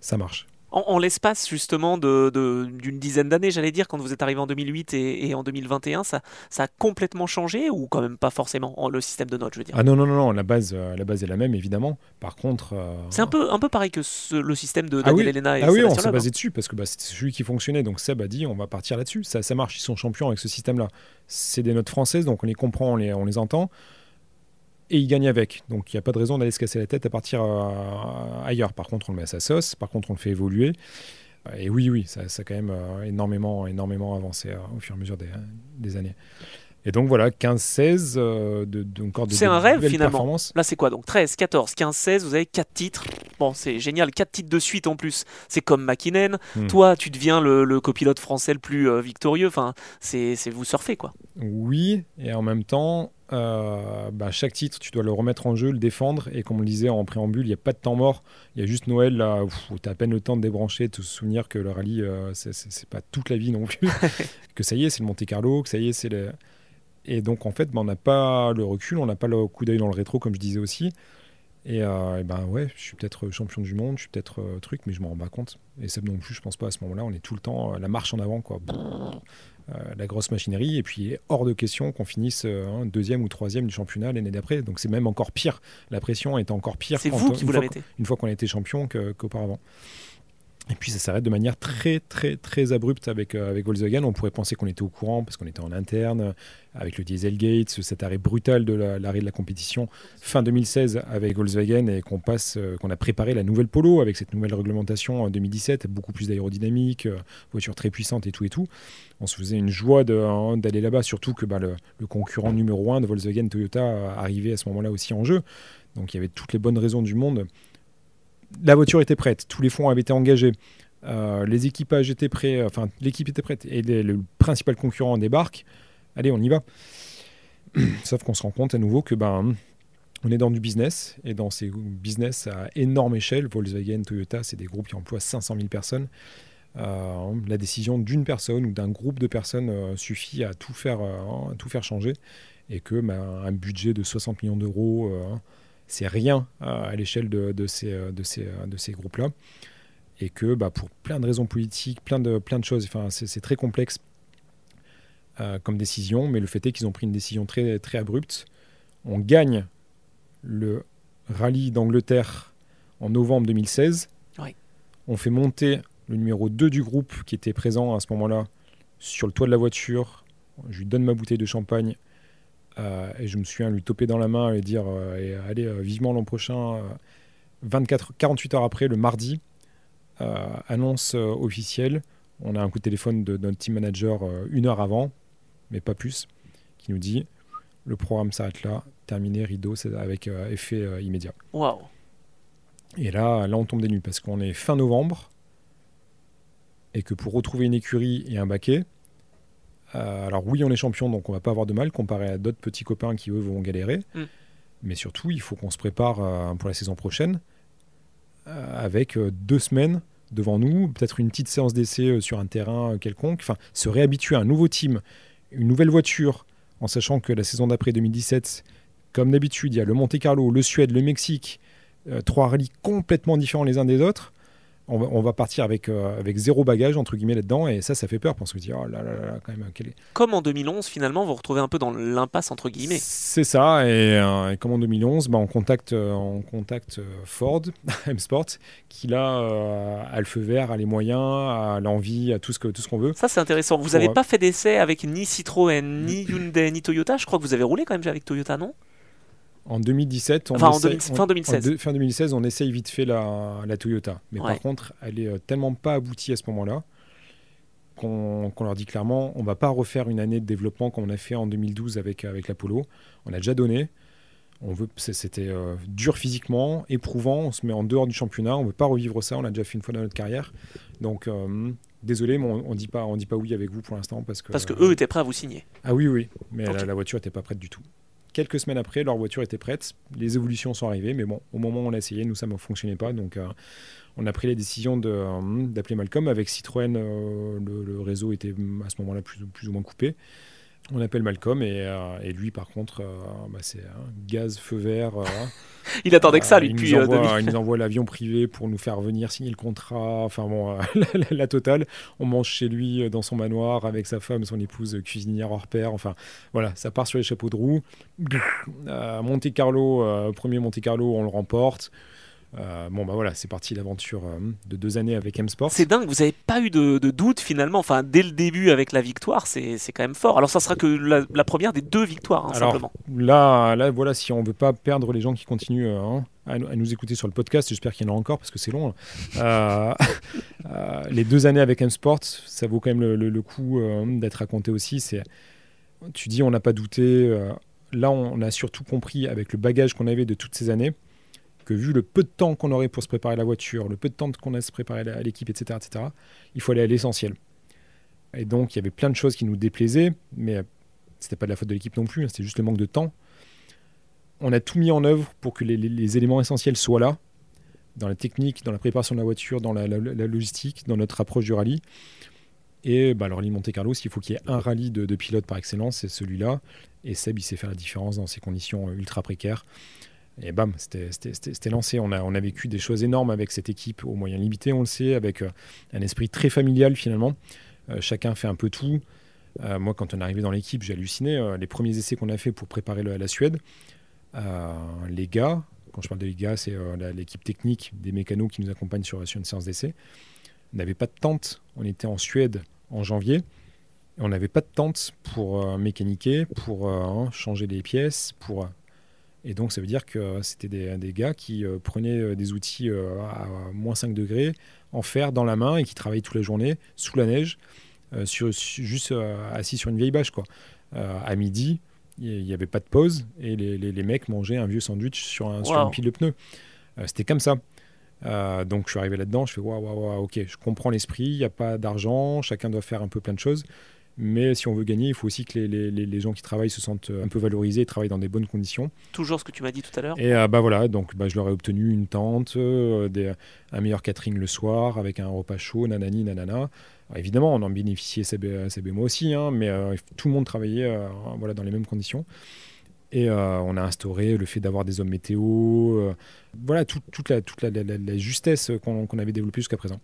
ça marche. En, l'espace justement d'une de, dizaine d'années, j'allais dire, quand vous êtes arrivé en 2008 et, en 2021, ça, ça, a complètement changé ou quand même pas forcément le système de notes, je veux dire? Ah non, non, non, non la, base, euh, la base est la même, évidemment. Par contre... Euh, c'est un peu, un peu pareil que le système de Daniel ah Elena et Ah oui, on s'est basé dessus parce que bah, c'est celui qui fonctionnait. Donc Seb a dit, on va partir là-dessus. Ça, ça marche, ils sont champions avec ce système-là. C'est des notes françaises, donc on les comprend, on les, on les entend et il gagne avec. Donc il n'y a pas de raison d'aller se casser la tête à partir euh, ailleurs. Par contre, on le met à sa sauce, par contre, on le fait évoluer. Et oui, oui, ça, a quand même euh, énormément, énormément avancé euh, au fur et à mesure des, années. Et donc voilà, 15-16, euh, de, encore de C'est un rêve finalement. Là, c'est quoi Donc 13, 14, 15, 16, vous avez 4 titres. Bon, c'est génial, 4 titres de suite en plus. C'est comme McKinnon. Hmm. Toi, tu deviens le, copilote français le plus victorieux. Enfin, c'est vous surfez quoi. Oui, et en même temps, euh, bah, chaque titre, tu dois le remettre en jeu, le défendre. Et comme on le disait en préambule, il n'y a pas de temps mort. Il y a juste Noël là, où tu as à peine le temps de débrancher, de te souvenir que le rallye, euh, c'est pas toute la vie non plus. *laughs* que ça y est, c'est le Monte Carlo, que ça y est, c'est le. Et donc en fait, bah, on n'a pas le recul, on n'a pas le coup d'œil dans le rétro, comme je disais aussi. Et, euh, ben ouais, je suis peut-être champion du monde, je suis peut-être truc, mais je m'en rends pas compte. Et Seb non plus, je pense pas à ce moment-là. On est tout le temps la marche en avant, quoi. Euh, la grosse machinerie. Et puis, hors de question qu'on finisse euh, deuxième ou troisième du championnat l'année d'après. Donc, c'est même encore pire. La pression est encore pire. C'est vous qui vous l'avez Une fois qu'on a été champion qu'auparavant. Et puis ça s'arrête de manière très très très abrupte avec, euh, avec Volkswagen. On pourrait penser qu'on était au courant parce qu'on était en interne avec le Dieselgate, cet arrêt brutal de l'arrêt de la compétition fin 2016 avec Volkswagen et qu'on passe, euh, qu'on a préparé la nouvelle Polo avec cette nouvelle réglementation en 2017, beaucoup plus d'aérodynamique, euh, voiture très puissante et tout et tout. On se faisait une joie hein, d'aller là-bas, surtout que bah, le, le, concurrent numéro un de Volkswagen Toyota arrivait à ce moment-là aussi en jeu. Donc il y avait toutes les bonnes raisons du monde la voiture était prête, tous les fonds avaient été engagés, euh, les équipages étaient prêts, enfin l'équipe était prête et le principal concurrent débarque. Allez, on y va. *clears throat* Sauf qu'on se rend compte à nouveau que ben on est dans du business et dans ces business à énorme échelle, Volkswagen, Toyota, c'est des groupes qui emploient 500 000 personnes. Euh, la décision d'une personne ou d'un groupe de personnes euh, suffit à tout faire, tout faire changer et que ben, un budget de 60 millions d'euros c'est rien à l'échelle de, ces, euh, de ces, euh, de ces groupes-là. Et que bah, pour plein de raisons politiques, plein de, plein de choses, enfin, c'est très complexe euh, comme décision, mais le fait est qu'ils ont pris une décision très, très abrupte. On gagne le rallye d'Angleterre en novembre 2016. On fait monter le numéro 2 du groupe qui était présent à ce moment-là sur le toit de la voiture. Je lui donne ma bouteille de champagne euh, et je me souviens lui toper dans la main et dire euh, allez, euh, vivement l'an prochain. 24, 48 heures après, le mardi, annonce officielle. On a un coup de téléphone de, notre team manager une heure avant, mais pas plus, qui nous dit le programme s'arrête là, terminé, rideau, c'est avec effet immédiat. Waouh! Et là, là, on tombe des nues parce qu'on est fin novembre et que pour retrouver une écurie et un baquet, euh, alors oui, on est champion, donc on va pas avoir de mal comparé à d'autres petits copains qui eux vont galérer. Mm. Mais surtout, il faut qu'on se prépare euh, pour la saison prochaine euh, avec deux semaines devant nous, peut-être une petite séance d'essai sur un terrain quelconque. Enfin, se réhabituer à un nouveau team, une nouvelle voiture, en sachant que la saison d'après 2017, comme d'habitude, il y a le Monte Carlo, le Suède, le Mexique, trois rallyes complètement différents les uns des autres. On va, partir avec, euh, avec zéro bagage, entre guillemets, là-dedans. Et ça, ça fait peur parce que se dit, oh là là là, quand même. Quel est... Comme en 2011, finalement, vous vous retrouvez un peu dans l'impasse, entre guillemets. C'est ça. Et, comme en 2011, bah, on contacte, on contacte Ford, *laughs* M-Sport, qui là a le feu vert, a les moyens, a l'envie, a tout ce qu'on tout ce qu'on veut. Ça, c'est intéressant. Vous n'avez pas fait d'essai avec ni Citroën, ni Hyundai, ni Toyota? Je crois que vous avez roulé quand même avec Toyota, non? En 2017, on fin 2016. fin 2016, on essaye vite fait la, la Toyota. Mais par contre, elle est euh, tellement pas aboutie à ce moment-là qu'on leur dit clairement, on va pas refaire une année de développement comme on a fait en 2012 avec, avec l'Apollo. On a déjà donné. On veut, c'était euh, dur physiquement, éprouvant. On se met en dehors du championnat. On veut pas revivre ça. On l'a déjà fait une fois dans notre carrière. Donc, euh, désolé, mais on, ne dit pas, on dit pas oui avec vous pour l'instant parce que. Parce que eux étaient prêts à vous signer. Ah oui, oui, mais la, la, voiture était pas prête du tout. Quelques semaines après, leur voiture était prête. Les évolutions sont arrivées, mais bon, au moment où on l'a essayé, nous, ça ne fonctionnait pas. Donc, euh, on a pris la décision euh, d'appeler Malcolm. Avec Citroën, euh, le, réseau était à ce moment-là plus ou moins coupé. On appelle Malcolm et, euh, et lui, par contre, euh, bah, c'est un gaz feu vert. Euh, *laughs* il attendait que ça, lui, depuis. Il nous envoie l'avion privé pour nous faire venir signer le contrat. Enfin bon, *laughs* la, totale. On mange chez lui dans son manoir avec sa femme, son épouse cuisinière hors pair. Enfin voilà, ça part sur les chapeaux de roue. Monte Carlo, premier Monte Carlo, on le remporte. Euh, bon, bah voilà, c'est parti l'aventure euh, de deux années avec M-Sport. C'est dingue, vous n'avez pas eu de, doute finalement. Enfin, dès le début avec la victoire, c'est quand même fort. Alors, ça sera que la, première des deux victoires, hein, Alors, simplement. Là, là, voilà, si on veut pas perdre les gens qui continuent euh, hein, à, nous écouter sur le podcast, j'espère qu'il y en a encore parce que c'est long. Hein. *laughs* les deux années avec M-Sport, ça vaut quand même le, coup d'être raconté aussi. C'est, tu dis, on n'a pas douté. là, on a surtout compris avec le bagage qu'on avait de toutes ces années vu le peu de temps qu'on aurait pour se préparer la voiture, le peu de temps qu'on a à se préparer à l'équipe, etc., etc., il faut aller à l'essentiel. Et donc, il y avait plein de choses qui nous déplaisaient, mais c'était pas de la faute de l'équipe non plus, hein, c'était juste le manque de temps. On a tout mis en œuvre pour que les, éléments essentiels soient là, dans la technique, dans la préparation de la voiture, dans la, logistique, dans notre approche du rallye. Et bah, alors, l'île Monte Carlo, s'il faut qu'il y ait un rallye de, de pilote par excellence, c'est celui-là. Et Seb, il sait faire la différence dans ces conditions ultra précaires. Et bam, c'était lancé. On a, on a vécu des choses énormes avec cette équipe aux moyens limités, on le sait, avec euh, un esprit très familial finalement. Euh, chacun fait un peu tout. Euh, moi, quand on est arrivé dans l'équipe, j'ai halluciné. les premiers essais qu'on a fait pour préparer la Suède, les gars, quand je parle de gars, c'est l'équipe technique des mécanos qui nous accompagnent sur, sur une séance d'essai, n'avait pas de tente. On était en Suède en janvier. On n'avait pas de tente pour mécaniquer, pour changer les pièces, pour et donc, ça veut dire que c'était des, gars qui euh, prenaient euh, des outils euh, à moins 5 degrés en fer dans la main et qui travaillaient toute la journée sous la neige, sur, juste assis sur une vieille bâche. Quoi. à midi, il n'y avait pas de pause et les, mecs mangeaient un vieux sandwich sur, un, une pile de pneus. c'était comme ça. donc je suis arrivé là-dedans, je fais waouh, waouh, waouh, ok, je comprends l'esprit, il n'y a pas d'argent, chacun doit faire un peu plein de choses. Mais si on veut gagner, il faut aussi que les, les, les, gens qui travaillent se sentent un peu valorisés et travaillent dans des bonnes conditions. Toujours ce que tu m'as dit tout à l'heure. Et euh, bah voilà, donc bah, je leur ai obtenu une tente, euh, des, un meilleur catering le soir avec un repas chaud, nanani, nanana. évidemment, on en bénéficiait, et moi aussi, hein, mais euh, tout le monde travaillait voilà, dans les mêmes conditions. Et on a instauré le fait d'avoir des hommes météo, voilà, toute, la, toute la, la justesse qu'on avait développée jusqu'à présent.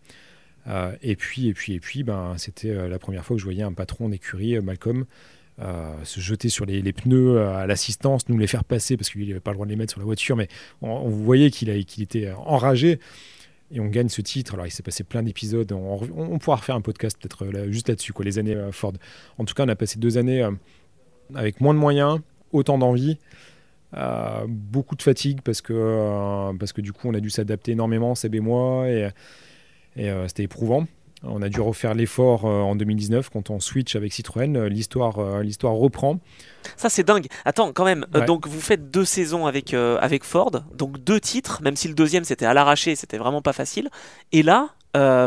Euh, et puis, et puis, et puis, ben, c'était euh, la première fois que je voyais un patron d'écurie, euh, Malcolm, se jeter sur les, pneus à l'assistance, nous les faire passer parce qu'il n'avait pas le droit de les mettre sur la voiture, mais on, voyait qu'il qu'il était enragé. Et on gagne ce titre. Alors, il s'est passé plein d'épisodes. On, pourra refaire un podcast peut-être juste là-dessus, les années Ford. En tout cas, on a passé deux années avec moins de moyens, autant d'envie. beaucoup de fatigue parce que, parce que du coup on a dû s'adapter énormément, Seb et moi, et, et euh, c'était éprouvant. On a dû refaire l'effort euh, en 2019 quand on switch avec Citroën. Euh, l'histoire, l'histoire reprend. Ça c'est dingue. Attends, quand même. donc vous faites deux saisons avec avec Ford, donc deux titres, même si le deuxième c'était à l'arraché, c'était vraiment pas facile. Et là,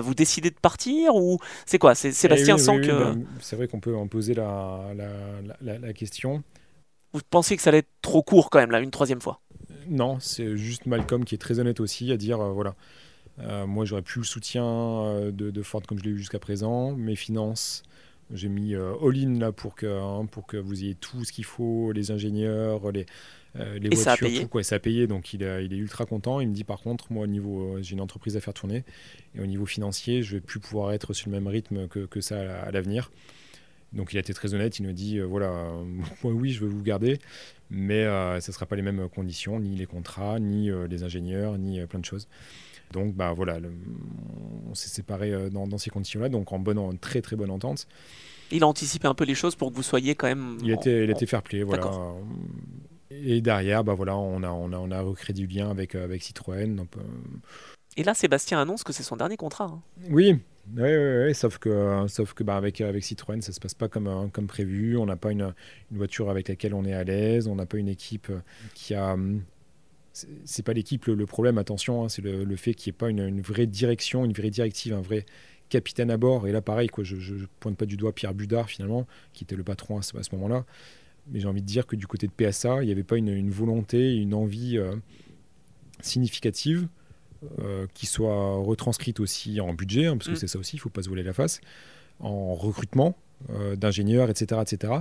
vous décidez de partir ou c'est quoi? C'est Sébastien sans que. Bah, c'est vrai qu'on peut en poser la, la, la, question. Vous pensez que ça allait être trop court quand même là, une troisième fois? Non, c'est juste Malcolm qui est très honnête aussi à dire voilà moi, j'aurais plus le soutien euh, de, Ford comme je l'ai eu jusqu'à présent. Mes finances, j'ai mis euh, all-in là pour que, hein, pour que vous ayez tout ce qu'il faut, les ingénieurs, les, les et ça a voitures, payé tout, quoi. Et ça a payé, donc il, est- il est ultra content. Il me dit par contre, moi, au niveau, j'ai une entreprise à faire tourner, et au niveau financier, je vais plus pouvoir être sur le même rythme que, que ça à, à l'avenir. Donc il a été très honnête, il nous dit, euh, voilà, euh, *laughs* moi oui, je veux vous garder, mais euh, ça ne sera pas les mêmes conditions, ni les contrats, ni euh, les ingénieurs, ni euh, plein de choses. Donc bah voilà, le- on s'est séparés euh, dans, dans ces conditions-là, donc en bonne, en très très bonne entente. Il a anticipé un peu les choses pour que vous soyez quand même. Il en- était, il en- était fair play, voilà. Et derrière, bah voilà, on a, on a, on a recréé du lien avec, euh, avec Citroën. donc, euh, Et là, Sébastien annonce que c'est son dernier contrat. hein. Oui, ouais, ouais, sauf que, sauf que bah, avec, avec Citroën, ça se passe pas comme, comme prévu. On n'a pas une, une voiture avec laquelle on est à l'aise. On n'a pas une équipe qui a. c'est- pas l'équipe le, le problème, attention, hein, c'est le, le fait qu'il n'y ait pas une, une vraie direction, une vraie directive, un vrai capitaine à bord. Et là, pareil, quoi, je, je pointe pas du doigt Pierre Budard, finalement, qui était le patron à ce, moment-là. Mais j'ai envie de dire que du côté de PSA, il n'y avait pas une, une volonté, une envie euh, significative euh, qui soit retranscrite aussi en budget, hein, parce que Mm. c'est ça aussi, il ne faut pas se voler la face, en recrutement euh, d'ingénieurs, etc., etc.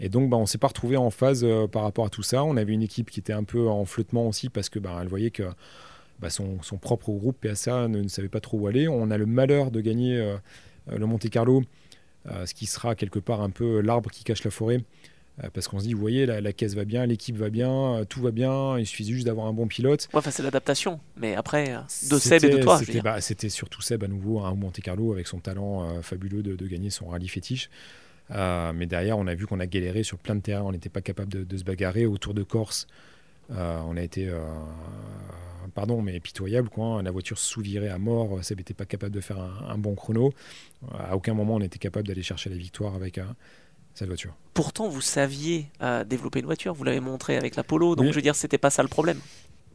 Et donc, bah, on ne s'est pas retrouvé en phase euh, par rapport à tout ça. On avait une équipe qui était un peu en flottement aussi, parce que bah, elle voyait que bah, son, son propre groupe PSA ne, ne savait pas trop où aller. On a le malheur de gagner euh, le Monte Carlo, euh, ce qui sera quelque part un peu l'arbre qui cache la forêt. Parce qu'on se dit, vous voyez, la, la caisse va bien, l'équipe va bien, tout va bien, il suffit juste d'avoir un bon pilote. Ouais, enfin, c'est l'adaptation. Mais après, de Seb et de toi, C'était bah, c'était surtout Seb à nouveau, un Monte Carlo avec son talent fabuleux de, de gagner son rallye fétiche. Euh, mais derrière, on a vu qu'on a galéré sur plein de terrains, on n'était pas capable de, de se bagarrer. Autour de Corse, euh, on a été, euh, pardon, mais pitoyable. Quoi. La voiture sous-virait à mort, Seb n'était pas capable de faire un, un bon chrono. À aucun moment, on était capable d'aller chercher la victoire avec cette voiture. Pourtant, vous saviez développer une voiture. Vous l'avez montré avec l'Apollo. Donc, Oui. je veux dire, c'était pas ça le problème.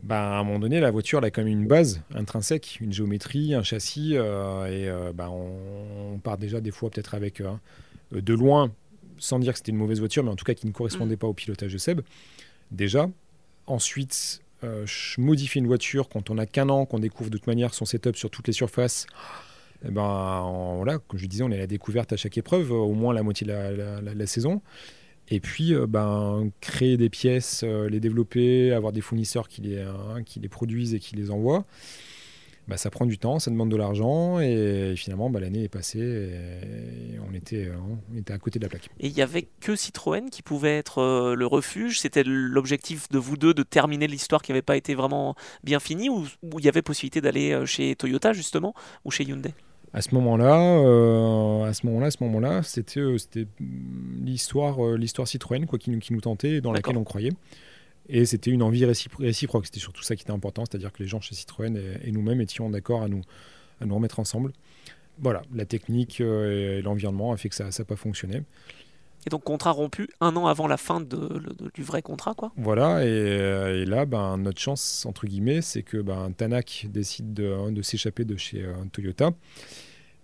Bah, à un moment donné, la voiture elle a quand même une base intrinsèque, une géométrie, un châssis, et bah, on, on part déjà des fois peut-être avec de loin, sans dire que c'était une mauvaise voiture, mais en tout cas qui ne correspondait pas au pilotage de Seb. Déjà. Ensuite, euh, je modifie une voiture quand on a qu'un an, qu'on découvre de toute manière son setup sur toutes les surfaces. Eh ben, voilà, comme je disais, on est à la découverte à chaque épreuve, euh, au moins la moitié de la, la- la- la saison. Et puis, euh, ben, créer des pièces, euh, les développer, avoir des fournisseurs qui les, hein, qui les produisent et qui les envoient, bah, ça prend du temps, ça demande de l'argent. Et finalement, bah, l'année est passée et on était, euh, on était à côté de la plaque. Et il y avait que Citroën qui pouvait être euh, le refuge. C'était l'objectif de vous deux de terminer l'histoire qui n'avait pas été vraiment bien finie ou il y avait possibilité d'aller euh, chez Toyota justement ou chez Hyundai? À ce moment-là, euh, à ce moment-là, à ce moment-là, c'était c'était mm, l'histoire, l'histoire Citroën quoi, qui nous, qui nous tentait, et dans laquelle on croyait. Et c'était une envie récipro- réciproque. C'était surtout ça qui était important, c'est-à-dire que les gens chez Citroën et, et nous-mêmes étions d'accord à nous, à nous remettre ensemble. Voilà, la technique euh, et l'environnement a fait que ça n'a pas fonctionné. Et donc contrat rompu un an avant la fin de, le- de- du vrai contrat quoi? Voilà, et, euh, et là, ben, notre chance, entre guillemets, c'est que ben, Tanak décide de, hein, de s'échapper de chez euh, Toyota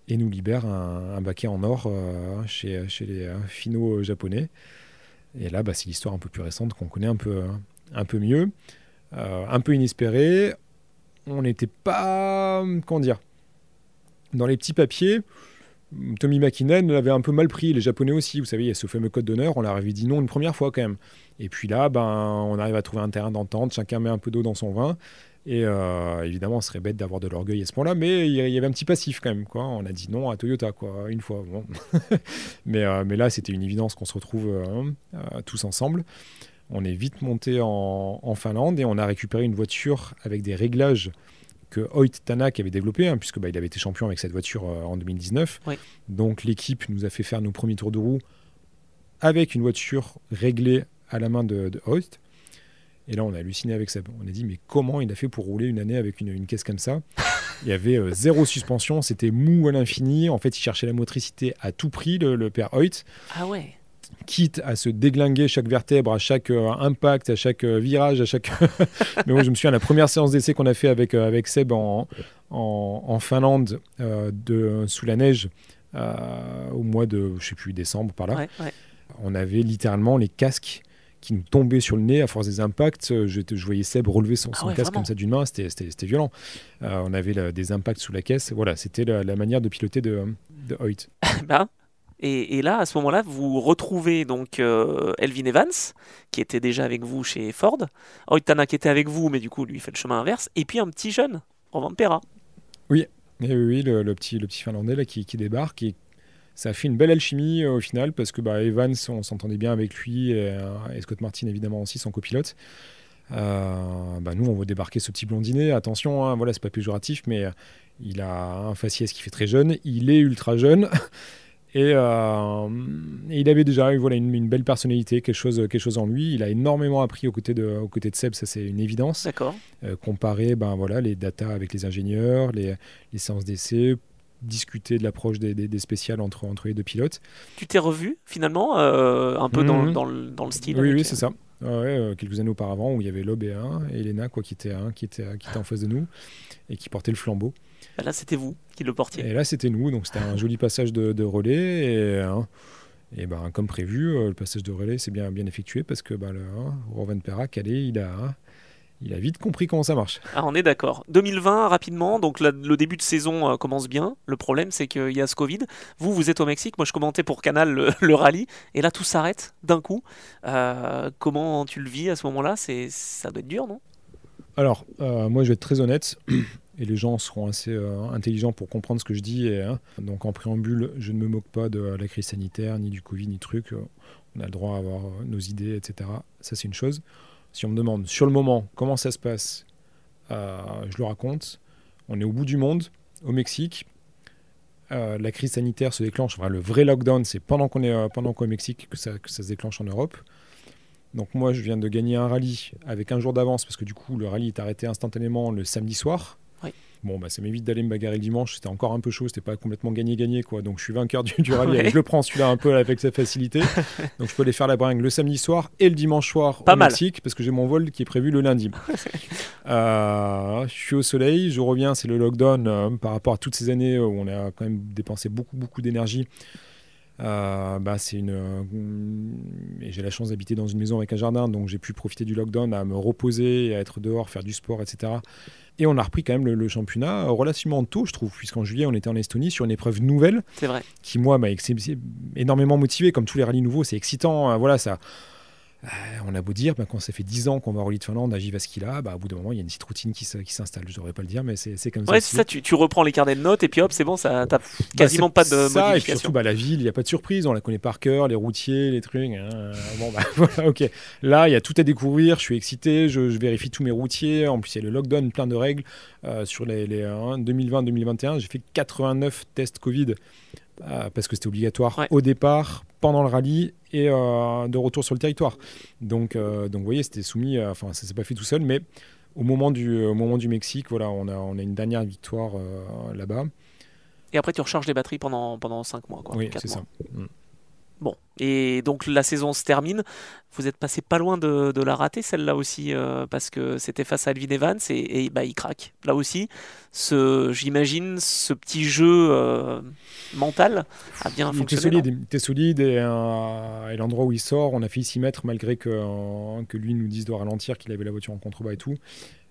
et nous libère un, un baquet en or euh, chez, chez les euh, finaux japonais. Et là, bah, c'est l'histoire un peu plus récente qu'on connaît un peu, hein, un peu mieux, euh, un peu inespérée. On n'était pas, comment dire, dans les petits papiers. Tommy McKinnon l'avait un peu mal pris, les Japonais aussi. Vous savez, il y a ce fameux code d'honneur. On leur avait dit non une première fois quand même. Et puis là, ben, on arrive à trouver un terrain d'entente. Chacun met un peu d'eau dans son vin. Et euh, évidemment, ce serait bête d'avoir de l'orgueil à ce point-là, mais il y, avait un petit passif quand même. Quoi. On a dit non à Toyota, quoi, une fois. Bon. *laughs* mais, euh, mais là, c'était une évidence qu'on se retrouve euh, tous ensemble. On est vite monté en, en Finlande et on a récupéré une voiture avec des réglages que Hoyt Tanak avait développé, hein, puisque bah, il avait été champion avec cette voiture euh, en 2019. Oui. Donc l'équipe nous a fait faire nos premiers tours de roue avec une voiture réglée à la main de, de Hoyt. Et là, on a halluciné avec ça. On a dit, mais comment il a fait pour rouler une année avec une, une caisse comme ça? Il y avait euh, zéro suspension, c'était mou à l'infini. En fait, il cherchait la motricité à tout prix, le, le père Hoyt Ah ouais. Quitte à se déglinguer chaque vertèbre, à chaque euh, impact, à chaque euh, virage, à chaque. *laughs* Mais moi, je me souviens la première séance d'essai qu'on a fait avec euh, avec Seb en en, en Finlande, de sous la neige, au mois de je sais plus décembre par là. Ouais, ouais. On avait littéralement les casques qui nous tombaient sur le nez à force des impacts. Je, je voyais Seb relever son, Ah son ouais, casque vraiment comme ça d'une main, c'était violent. On avait la- des impacts sous la caisse. Voilà, c'était la, la manière de piloter de, de Hoyt. *laughs* Ben, Et, là, à ce moment-là, vous retrouvez donc euh, Elvin Evans, qui était déjà avec vous chez Ford, Oitana qui était avec vous, mais du coup, lui, il fait le chemin inverse, et puis un petit jeune, Rovan Pera. Oui, oui, le, petit, le petit Finlandais là, qui, débarque, et ça fait une belle alchimie euh, au final, parce que bah, Evans, on s'entendait bien avec lui, et, Scott Martin, évidemment, aussi, son copilote. Euh, bah nous, on va débarquer ce petit blondinet. Attention, hein, voilà, c'est pas péjoratif, mais il a un faciès qui fait très jeune. Il est ultra jeune. *laughs* Euh, et, il avait déjà voilà, une, belle personnalité, quelque chose, quelque chose en lui. Il a énormément appris aux côtés de, aux côtés de Seb, ça c'est une évidence. D'accord. Euh, comparer ben, voilà, les datas avec les ingénieurs, les, les séances d'essai, discuter de l'approche des, des, spéciales entre, entre les deux pilotes. Tu t'es revu finalement un peu dans, mhm. dans, le, dans, le, style Oui, oui c'est ça. Ouais, quelques années auparavant où il y avait Lob et, un, et Elena quoi, qui, était, un, qui, était, qui était en face de nous et qui portait le flambeau. Bah, là, c'était vous qui le portiez. Et là, c'était nous. Donc, c'était un *laughs* joli passage de, relais. Et, hein, et ben, comme prévu, euh, le passage de relais s'est bien, bien effectué parce que ben, le, hein, allez, il a. Il a vite compris comment ça marche. Ah, on est d'accord. 2020, rapidement, donc le début de saison euh, commence bien. Le problème, c'est qu'il y a ce Covid. Vous, vous êtes au Mexique. Moi, je commentais pour Canal le, rallye. Et là, tout s'arrête d'un coup. Euh, comment tu le vis à ce moment-là? Ça doit être dur, non? Alors, moi, je vais être très honnête *clears throat* et les gens seront assez euh, intelligents pour comprendre ce que je dis. Hein. donc en préambule, je ne me moque pas de la crise sanitaire, ni du Covid, ni truc. On a le droit à avoir euh, nos idées, etc. Ça, c'est une chose. Si on me demande sur le moment comment ça se passe, euh, je le raconte. On est au bout du monde, au Mexique. la crise sanitaire se déclenche, enfin, le vrai lockdown, c'est pendant qu'on est pendant Mexique que que ça se déclenche en Europe. Donc moi, je viens de gagner un rallye avec un jour d'avance parce que du coup, le rallye est arrêté instantanément le samedi soir. Bon, bah, ça m'évite d'aller me bagarrer le dimanche. C'était encore un peu chaud, c'était pas complètement gagné-gagné. quoi. Donc je suis vainqueur du, du rallye. Je le prends celui-là un peu avec sa facilité. *laughs* Donc je peux aller faire la bringue le samedi soir et le dimanche soir pas au Mexique parce que j'ai mon vol qui est prévu le lundi. *laughs* Euh, je suis au soleil, je reviens, c'est le lockdown euh, par rapport à toutes ces années où on a quand même dépensé beaucoup, beaucoup d'énergie. Euh, bah, c'est une et j'ai la chance d'habiter dans une maison avec un jardin donc j'ai pu profiter du lockdown à me reposer à être dehors faire du sport etc et on a repris quand même le, championnat relativement tôt, je trouve, puisqu'en juillet, on était en Estonie sur une épreuve nouvelle. C'est vrai. Qui, moi, m'a énormément motivé. Comme tous les rallyes nouveaux, c'est excitant. Hein, voilà, ça euh, on a beau dire, bah, quand ça fait 10 ans qu'on va au rallye de Finlande à Jivaskila, bah, au bout d'un moment, il y a une petite routine qui, s'installe. Je ne devrais pas le dire, mais c'est comme ça. Ouais, c'est ça, tu, reprends les carnets de notes et puis hop, c'est bon, ça t'as bah, quasiment pas de ça, modification. Et puis surtout, bah, la ville, il n'y a pas de surprise, on la connaît par cœur, les routiers, les trucs. Hein. bon, bah, *laughs* voilà, ok. Là, il y a tout à découvrir, je suis excité, je, vérifie tous mes routiers. En plus, il y a le lockdown, plein de règles. Euh, sur les, les 2020-2021, hein, j'ai fait 89 tests Covid. Euh, parce que c'était obligatoire au départ, pendant le rallye et euh, de retour sur le territoire. Donc, euh, donc vous voyez, c'était soumis, enfin ça s'est pas fait tout seul, mais au moment du, au moment du Mexique, voilà, on a, on a une dernière victoire là-bas. Et après, tu recharges les batteries pendant, pendant 5 mois. Quoi, oui, c'est ça. Mm. Bon, et donc la saison se termine. Vous êtes passé pas loin de, la rater, celle-là aussi, euh, parce que c'était face à Alvin Evans et, bah, il craque. Là aussi, ce, j'imagine, ce petit jeu euh, mental a bien il fonctionné. Était solide, était solide euh, et, l'endroit où il sort, on a fait s'y mettre malgré que, que lui nous dise de ralentir, qu'il avait la voiture en contrebas et tout.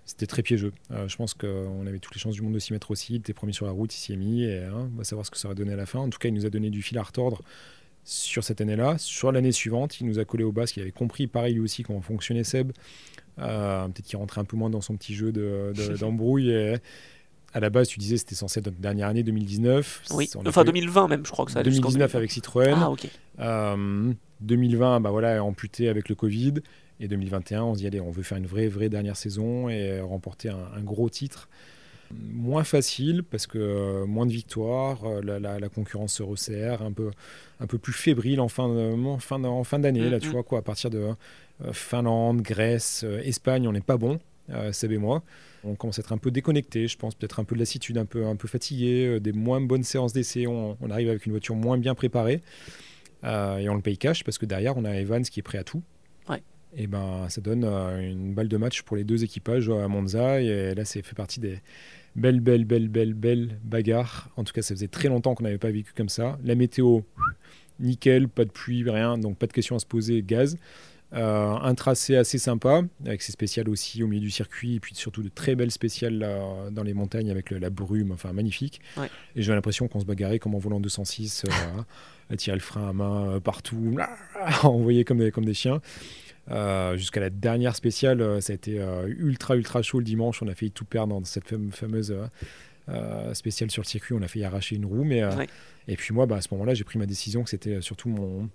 C'était très piégeux. je pense qu'on avait toutes les chances du monde de s'y mettre aussi. Il était premier sur la route, il s'y est mis et hein, on va savoir ce que ça aurait donné à la fin. En tout cas, il nous a donné du fil à retordre sur cette année-là. Sur l'année suivante, il nous a collé au basque. Il avait compris, pareil lui aussi, comment fonctionnait Seb. Euh, peut-être qu'il rentrait un peu moins dans son petit jeu *laughs* d'embrouille. De, à la base, tu disais c'était censé être notre dernière année, 2019. Oui, enfin 2020 même, je crois que ça 2019 avec Citroën. Ah, ok. 2020, euh, bah voilà, amputé avec le Covid. Et 2021, on se dit, allez, on veut faire une vraie, vraie dernière saison et remporter un gros titre moins facile parce que euh, moins de victoires, euh, la, concurrence se resserre, un peu, un peu plus fébrile en fin, en fin, en fin d'année. Là, tu mm-hmm. vois quoi, à partir de euh, Finlande, Grèce, Espagne, on n'est pas bon, Seb et moi. On commence à être un peu déconnecté, je pense, peut-être un peu de lassitude, un peu, un peu fatigué, des moins bonnes séances d'essai. On, arrive avec une voiture moins bien préparée et on le paye cash parce que derrière, on a Evans qui est prêt à tout. Et ben, ça donne une balle de match pour les deux équipages à Monza. Et là, c'est fait partie des, Belle, belle, belle, belle, belle bagarre. En tout cas, ça faisait très longtemps qu'on n'avait pas vécu comme ça. La météo, nickel, pas de pluie, rien, donc pas de question à se poser, gaz. un tracé assez sympa, avec ses spéciales aussi au milieu du circuit, et puis surtout de très belles spéciales là, dans les montagnes avec la brume, enfin magnifique. Et j'ai l'impression qu'on se bagarrait comme en volant 206, *laughs* à tirer le frein à main partout, *laughs* comme des, comme des chiens. Jusqu'à la dernière spéciale, ça a été ultra ultra chaud le dimanche. On a failli tout perdre dans cette fameuse euh, spécial sur le circuit. On a failli arracher une roue. Mais, euh, Et puis moi, bah, à ce moment-là, j'ai pris ma décision que c'était surtout mon.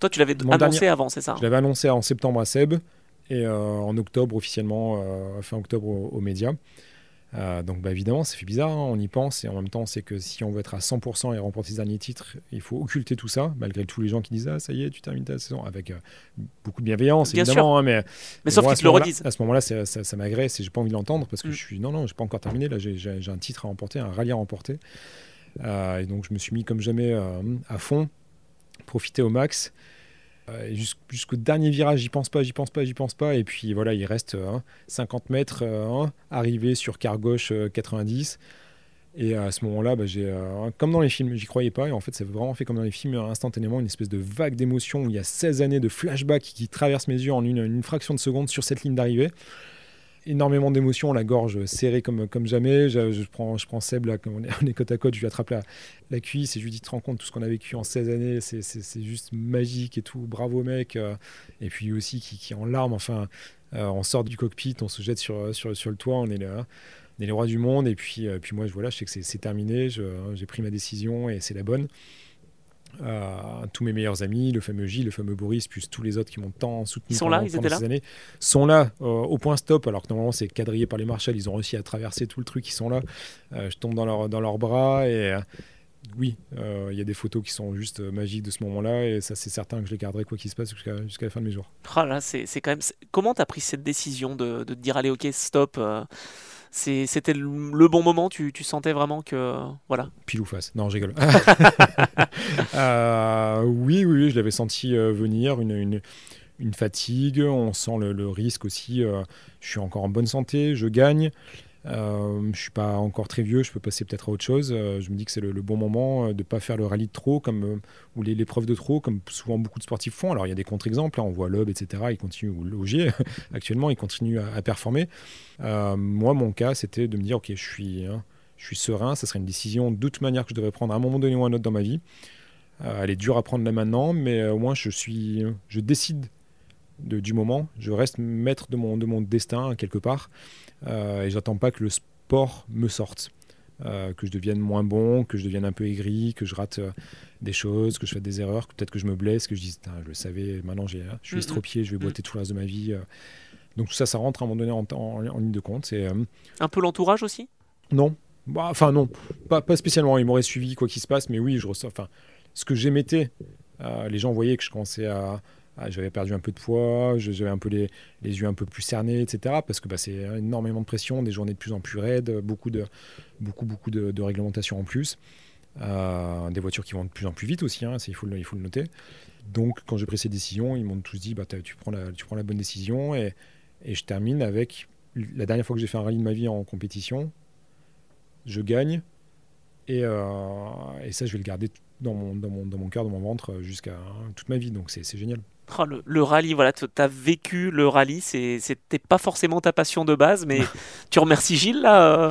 Toi, tu l'avais annoncé avant, c'est ça Je l'avais annoncé en septembre à Seb et euh, en octobre officiellement, fin octobre aux médias. Euh, donc bah, évidemment, ça fait bizarre, hein, on y pense, et en même temps, c'est que si on veut être à 100% et remporter ce dernier titre, il faut occulter tout ça, malgré tous les gens qui disent Ah, ça y est, tu termines ta saison, avec euh, beaucoup de bienveillance, évidemment. Hein, mais, mais, sauf qu'ils te le redisent. À ce moment-là, ça, ça, m'agresse et j'ai pas envie de l'entendre parce que mm. je suis Non, non, j'ai pas encore terminé, là, j'ai un titre à remporter, un rallye à remporter. Euh, et donc, je me suis mis comme jamais à fond, profiter au max. Euh, jusqu'au dernier virage, j'y pense pas, j'y pense pas, j'y pense pas. Et puis voilà, il reste 50 euh, mètres, euh, arrivé sur car gauche 90. Et à ce moment-là, bah, comme dans les films, j'y croyais pas. Et en fait, c'est vraiment fait comme dans les films, instantanément, une espèce de vague d'émotion où il y a 16 années de flashback qui traversent mes yeux en une fraction de seconde sur cette ligne d'arrivée énormément d'émotions, la gorge serrée comme, comme jamais. Je, prends, je prends Seb, là, comme on est, côte à côte, je lui attrape la, la cuisse et je lui dis te rends compte tout ce qu'on a vécu en 16 années, c'est juste magique et tout, bravo mec. Euh. Et puis aussi qui, qui en larmes, enfin, euh, on sort du cockpit, on se jette sur, sur, sur le toit, on est là. On est les rois du monde, et puis, euh, puis moi, voilà, je sais que c'est terminé, j'ai pris ma décision et c'est la bonne. Euh, tous mes meilleurs amis, le fameux Gilles, le fameux Boris, plus tous les autres qui m'ont tant soutenu sont là, étaient là années, sont là euh, au point stop, alors que normalement c'est quadrillé par les marshals, ils ont réussi à traverser tout le truc, ils sont là. Euh, je tombe dans, leur, dans leurs bras et oui, il y a des photos qui sont juste magiques de ce moment-là et ça c'est certain que je les garderai quoi qu'il se passe jusqu'à la fin de mes jours. Oh là, c'est quand même. Comment t'as pris cette décision de, de dire allez ok stop c'était le bon moment tu, sentais vraiment que voilà. Pile ou face. Non je rigole. *laughs* Euh, oui oui je l'avais senti euh, venir une, une, fatigue. On sent le, risque aussi euh, je suis encore en bonne santé je gagne euh, je suis pas encore très vieux, je peux passer peut-être à autre chose. Euh, je me dis que c'est le, bon moment euh, de ne pas faire le rallye de trop comme, euh, ou l'épreuve de trop, comme souvent beaucoup de sportifs font. Alors il y a des contre-exemples, hein, on voit Loeb, etc. Il continue, ou Logier *laughs* actuellement, il continue à, performer. moi, mon cas, c'était de me dire, ok, je suis, hein, je suis serein, ça serait une décision de toute manière que je devrais prendre à un moment donné ou à un autre dans ma vie. elle est dure à prendre là maintenant, mais au moins je, suis, je décide de, du moment, je reste maître de mon, de mon destin quelque part. Euh, et j'attends pas que le sport me sorte. Euh, que je devienne moins bon, que je devienne un peu aigri, que je rate euh, des choses, que je fasse des erreurs, que peut-être que je me blesse, que je dise, je le savais, maintenant j'ai, je suis mm, mm. estropié, je vais boiter tout le reste de ma vie. Donc tout ça, ça rentre à un moment donné en, en, ligne de compte. C'est, un peu l'entourage aussi? Non. Bah, enfin non, pas, pas spécialement. Ils m'auraient suivi quoi qu'il se passe, mais oui, je ressens. Enfin, ce que j'émettais, les gens voyaient que je commençais à, ah, j'avais perdu un peu de poids, j'avais un peu les, les, yeux un peu plus cernés, etc. Parce que bah, c'est énormément de pression, des journées de plus en plus raides, beaucoup de, beaucoup, beaucoup de, réglementation en plus. Euh, des voitures qui vont de plus en plus vite aussi, hein, il, faut le, il faut le noter. Donc, quand j'ai pris ces décisions, ils m'ont tous dit bah, tu, prends la, tu prends la bonne décision. Et, et je termine avec la dernière fois que j'ai fait un rallye de ma vie en compétition, je gagne. Et, euh, et ça, je vais le garder dans mon, dans mon, dans mon cœur, dans mon ventre jusqu'à toute ma vie. Donc, c'est génial. Oh, le, rallye, voilà, tu as vécu le rallye, c'était pas forcément ta passion de base, mais *laughs* tu remercies Gilles là euh?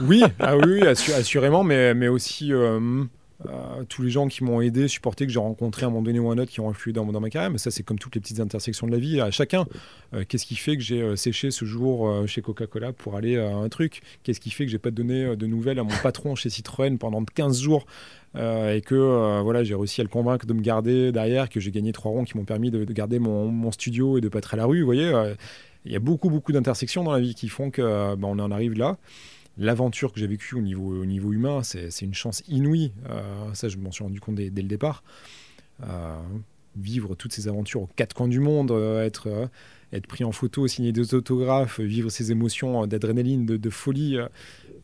Oui, ah oui, assurément, mais, mais aussi euh, euh, tous les gens qui m'ont aidé, supporté, que j'ai rencontré à un moment donné ou un autre, qui ont influé dans, dans ma carrière. Mais ça, c'est comme toutes les petites intersections de la vie, à chacun. Qu'est-ce qui fait que j'ai séché ce jour chez Coca-Cola pour aller à un truc? Qu'est-ce qui fait que j'ai pas donné de nouvelles à mon patron chez Citroën pendant 15 jours euh, et que euh, voilà, j'ai réussi à le convaincre de me garder derrière, que j'ai gagné trois ronds qui m'ont permis de, garder mon, studio et de pas être à la rue. Vous voyez, euh, il y a beaucoup, beaucoup d'intersections dans la vie qui font que bah, en arrive là. L'aventure que j'ai vécue au niveau, au niveau humain, c'est une chance inouïe. ça, je m'en suis rendu compte dès, le départ. vivre toutes ces aventures aux quatre coins du monde, être être pris en photo, signer des autographes, vivre ces émotions d'adrénaline, de, de, folie.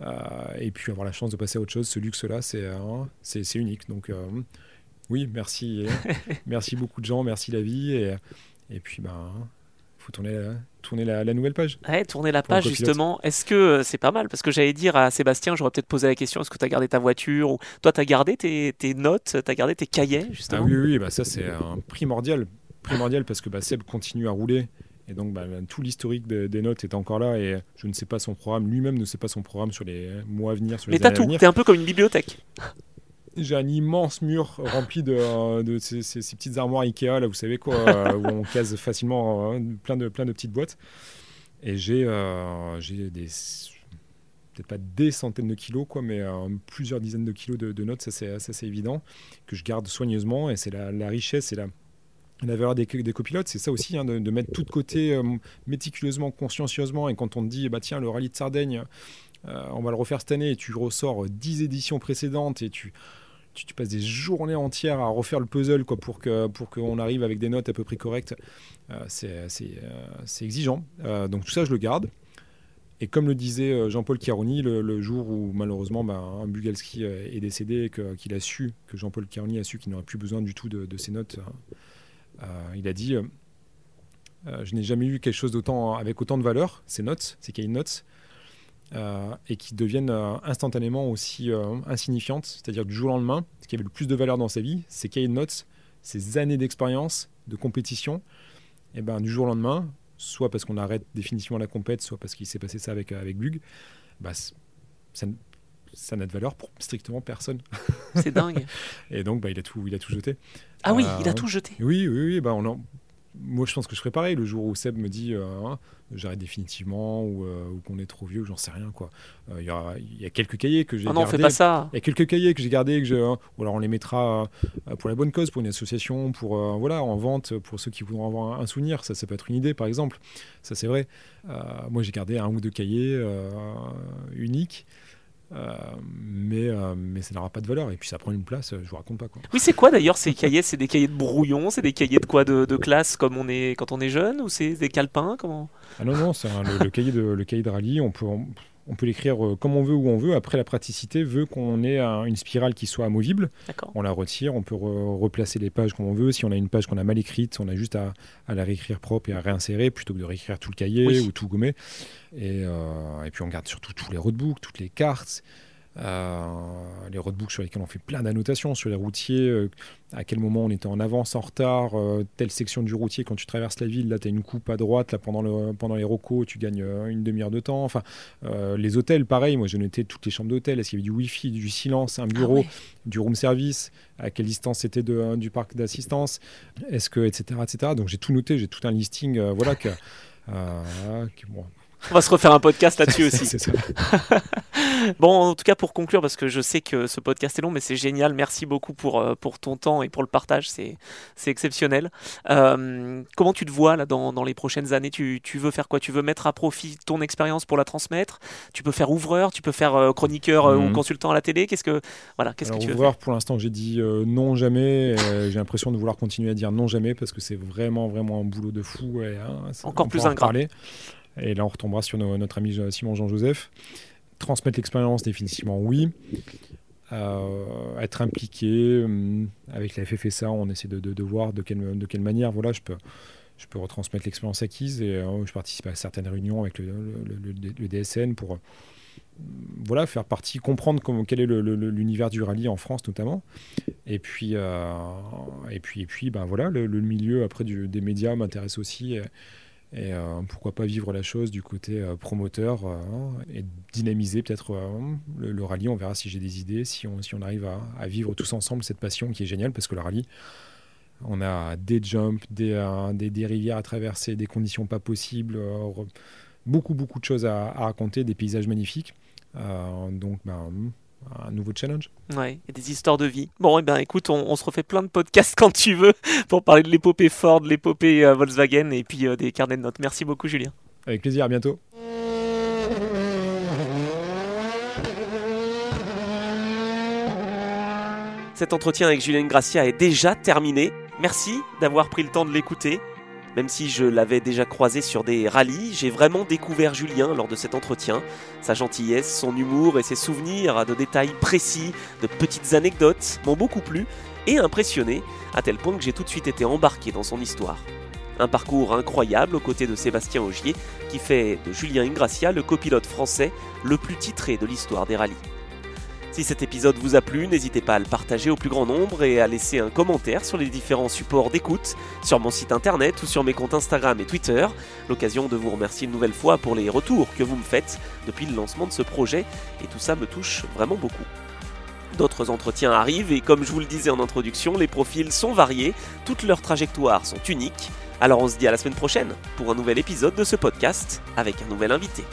Euh, et puis avoir la chance de passer à autre chose, ce luxe-là, c'est euh, unique. Donc euh, oui, merci, *laughs* merci beaucoup de gens, merci la vie. Et, et puis, ben, faut tourner, tourner la, nouvelle page. Ouais, tourner la page justement. Est-ce que c'est pas mal? Parce que j'allais dire à Sébastien, j'aurais peut-être posé la question est-ce que tu as gardé ta voiture ou Toi, tu as gardé tes, tes notes, tu as gardé tes cahiers justement? ah Oui, oui, bah ça c'est primordial primordial parce que bah, Seb continue à rouler. Et donc, bah, tout l'historique des notes est encore là. Et je ne sais pas son programme. Lui-même ne sait pas son programme sur les mois à venir. Sur Mais t'as tout. T'es un peu comme une bibliothèque. J'ai un immense mur rempli de, de ces, petites armoires Ikea, là, vous savez quoi, où on *laughs* case facilement plein, de, plein de petites boîtes. Et j'ai j'ai des peut-être pas des centaines de kilos, quoi, mais euh, plusieurs dizaines de kilos de, notes, ça c'est évident, que je garde soigneusement, et c'est la, richesse et la, la valeur des, des copilotes, c'est ça aussi, hein, de, mettre tout de côté euh, méticuleusement, consciencieusement, et quand on te dit, bah, tiens, le rallye de Sardaigne, euh, on va le refaire cette année, et tu ressors 10 éditions précédentes, et tu, tu, passes des journées entières à refaire le puzzle quoi, pour qu'on pour qu'on arrive avec des notes à peu près correctes, c'est exigeant. donc tout ça, je le garde. Et comme le disait euh, Jean-Paul Chiaroni, le, jour où malheureusement bah, un Bugalski euh, est décédé et qu'il a su, que Jean-Paul Chiaroni a su qu'il n'aurait plus besoin du tout de, ses notes, euh, il a dit Je n'ai jamais eu quelque chose d'autant avec autant de valeur, ces notes, ces cahiers de notes, et qui deviennent instantanément aussi insignifiantes. C'est-à-dire du jour au lendemain, ce qui avait le plus de valeur dans sa vie, ces cahiers de notes, ces années d'expérience, de compétition, et ben, du jour au lendemain, soit parce qu'on arrête définitivement la compète, soit parce qu'il s'est passé ça avec, avec Bug, bah, ça, ça n'a de valeur pour strictement personne. C'est dingue. *laughs* et donc, bah, il, a tout, il a tout jeté. Ah oui, il a euh, tout jeté. Oui, oui, oui. Bah, on en, moi, je pense que je ferais pareil le jour où Seb me dit euh, hein, j'arrête définitivement ou, euh, ou qu'on est trop vieux, j'en sais rien quoi. Euh, il y, y, a quelques cahiers que j'ai gardés. Ah non, fais pas ça. Il y a quelques cahiers que j'ai gardés que je, hein, ou alors on les mettra pour la bonne cause, pour une association, pour voilà, en vente pour ceux qui voudront avoir un souvenir. Ça, ça peut être une idée par exemple. Ça c'est vrai. moi, j'ai gardé un ou deux cahiers uniques. Euh, mais, euh, mais ça n'aura pas de valeur. Et puis ça prend une place, je vous raconte pas quoi. Oui, c'est quoi d'ailleurs ces cahiers? C'est des cahiers de brouillon, c'est des cahiers de quoi? De, classe comme on est quand on est jeune? Ou c'est des calepins? Comment? Ah non non, c'est le, cahier de le cahier de rallye, on peut on peut l'écrire euh, comme on veut, où on veut. Après, la praticité veut qu'on ait une spirale qui soit amovible. On la retire, on peut replacer les pages comme on veut. Si on a une page qu'on a mal écrite, on a juste à, la réécrire propre et à réinsérer plutôt que de réécrire tout le cahier ou tout gommer. Et, euh, et, puis on garde surtout tous les roadbooks, toutes les cartes. Euh, les roadbooks sur lesquels on fait plein d'annotations sur les routiers, euh, à quel moment on était en avance, en retard, euh, telle section du routier quand tu traverses la ville, là tu as une coupe à droite, là pendant, le, pendant les rocos tu gagnes une demi-heure de temps. Enfin, les hôtels, pareil, moi j'ai noté toutes les chambres d'hôtel, est-ce qu'il y avait du wifi, du silence, un bureau, ah du room service, à quelle distance c'était du parc d'assistance, est-ce que, etc. etc. Donc j'ai tout noté, j'ai tout un listing, voilà, que, bon, on va se refaire un podcast là-dessus aussi. *laughs* bon, en tout cas, pour conclure, parce que je sais que ce podcast est long, mais c'est génial. Merci beaucoup pour, euh, pour ton temps et pour le partage. C'est, c'est exceptionnel. Euh, comment tu te vois là dans, dans les prochaines années? Tu, tu, veux faire quoi? Tu veux mettre à profit ton expérience pour la transmettre? Tu peux faire ouvreur? Tu peux faire euh, chroniqueur ou mhm. consultant à la télé? Qu'est-ce que voilà Qu'est-ce que tu veux ouvreur, pour l'instant, j'ai dit non jamais. j'ai l'impression de vouloir continuer à dire non jamais parce que c'est vraiment vraiment un boulot de fou. Et, hein, Encore plus ingrat. Et là, on retombera sur notre ami Simon Jean-Joseph. Transmettre l'expérience, définitivement, oui. Euh, être impliqué hum, avec la FFSA, on essaie de, voir de quelle, manière voilà, je, peux, je peux retransmettre l'expérience acquise. Et euh, je participe à certaines réunions avec le, DSN pour voilà, faire partie, comprendre quel est l'univers du rallye en France notamment. Et puis, euh, et puis, et puis ben voilà, le, milieu après des médias m'intéresse aussi. Euh, pourquoi pas vivre la chose du côté euh, promoteur euh, et dynamiser peut-être le, rallye. On verra si j'ai des idées, si on, si on arrive à, vivre tous ensemble cette passion qui est géniale parce que le rallye, on a des jumps, des, des, rivières à traverser, des conditions pas possibles, beaucoup, beaucoup de choses à, à raconter, des paysages magnifiques. donc, ben, un nouveau challenge. Ouais, et des histoires de vie. Bon, et eh ben écoute, on, se refait plein de podcasts *laughs* quand tu veux pour parler de l'épopée Ford, de l'épopée euh, Volkswagen et puis euh, des carnets de notes. Merci beaucoup, Julien. Avec plaisir, à bientôt. Cet entretien avec Julien Gracia est déjà terminé. Merci d'avoir pris le temps de l'écouter. Même si je l'avais déjà croisé sur des rallyes, j'ai vraiment découvert Julien lors de cet entretien. Sa gentillesse, son humour et ses souvenirs de détails précis, de petites anecdotes m'ont beaucoup plu et impressionné, à tel point que j'ai tout de suite été embarqué dans son histoire. Un parcours incroyable aux côtés de Sébastien Augier qui fait de Julien Ingracia le copilote français le plus titré de l'histoire des rallyes. Si cet épisode vous a plu, n'hésitez pas à le partager au plus grand nombre et à laisser un commentaire sur les différents supports d'écoute, sur mon site internet ou sur mes comptes Instagram et Twitter. L'occasion de vous remercier une nouvelle fois pour les retours que vous me faites depuis le lancement de ce projet et tout ça me touche vraiment beaucoup. D'autres entretiens arrivent et comme je vous le disais en introduction, les profils sont variés, toutes leurs trajectoires sont uniques. Alors on se dit à la semaine prochaine pour un nouvel épisode de ce podcast avec un nouvel invité.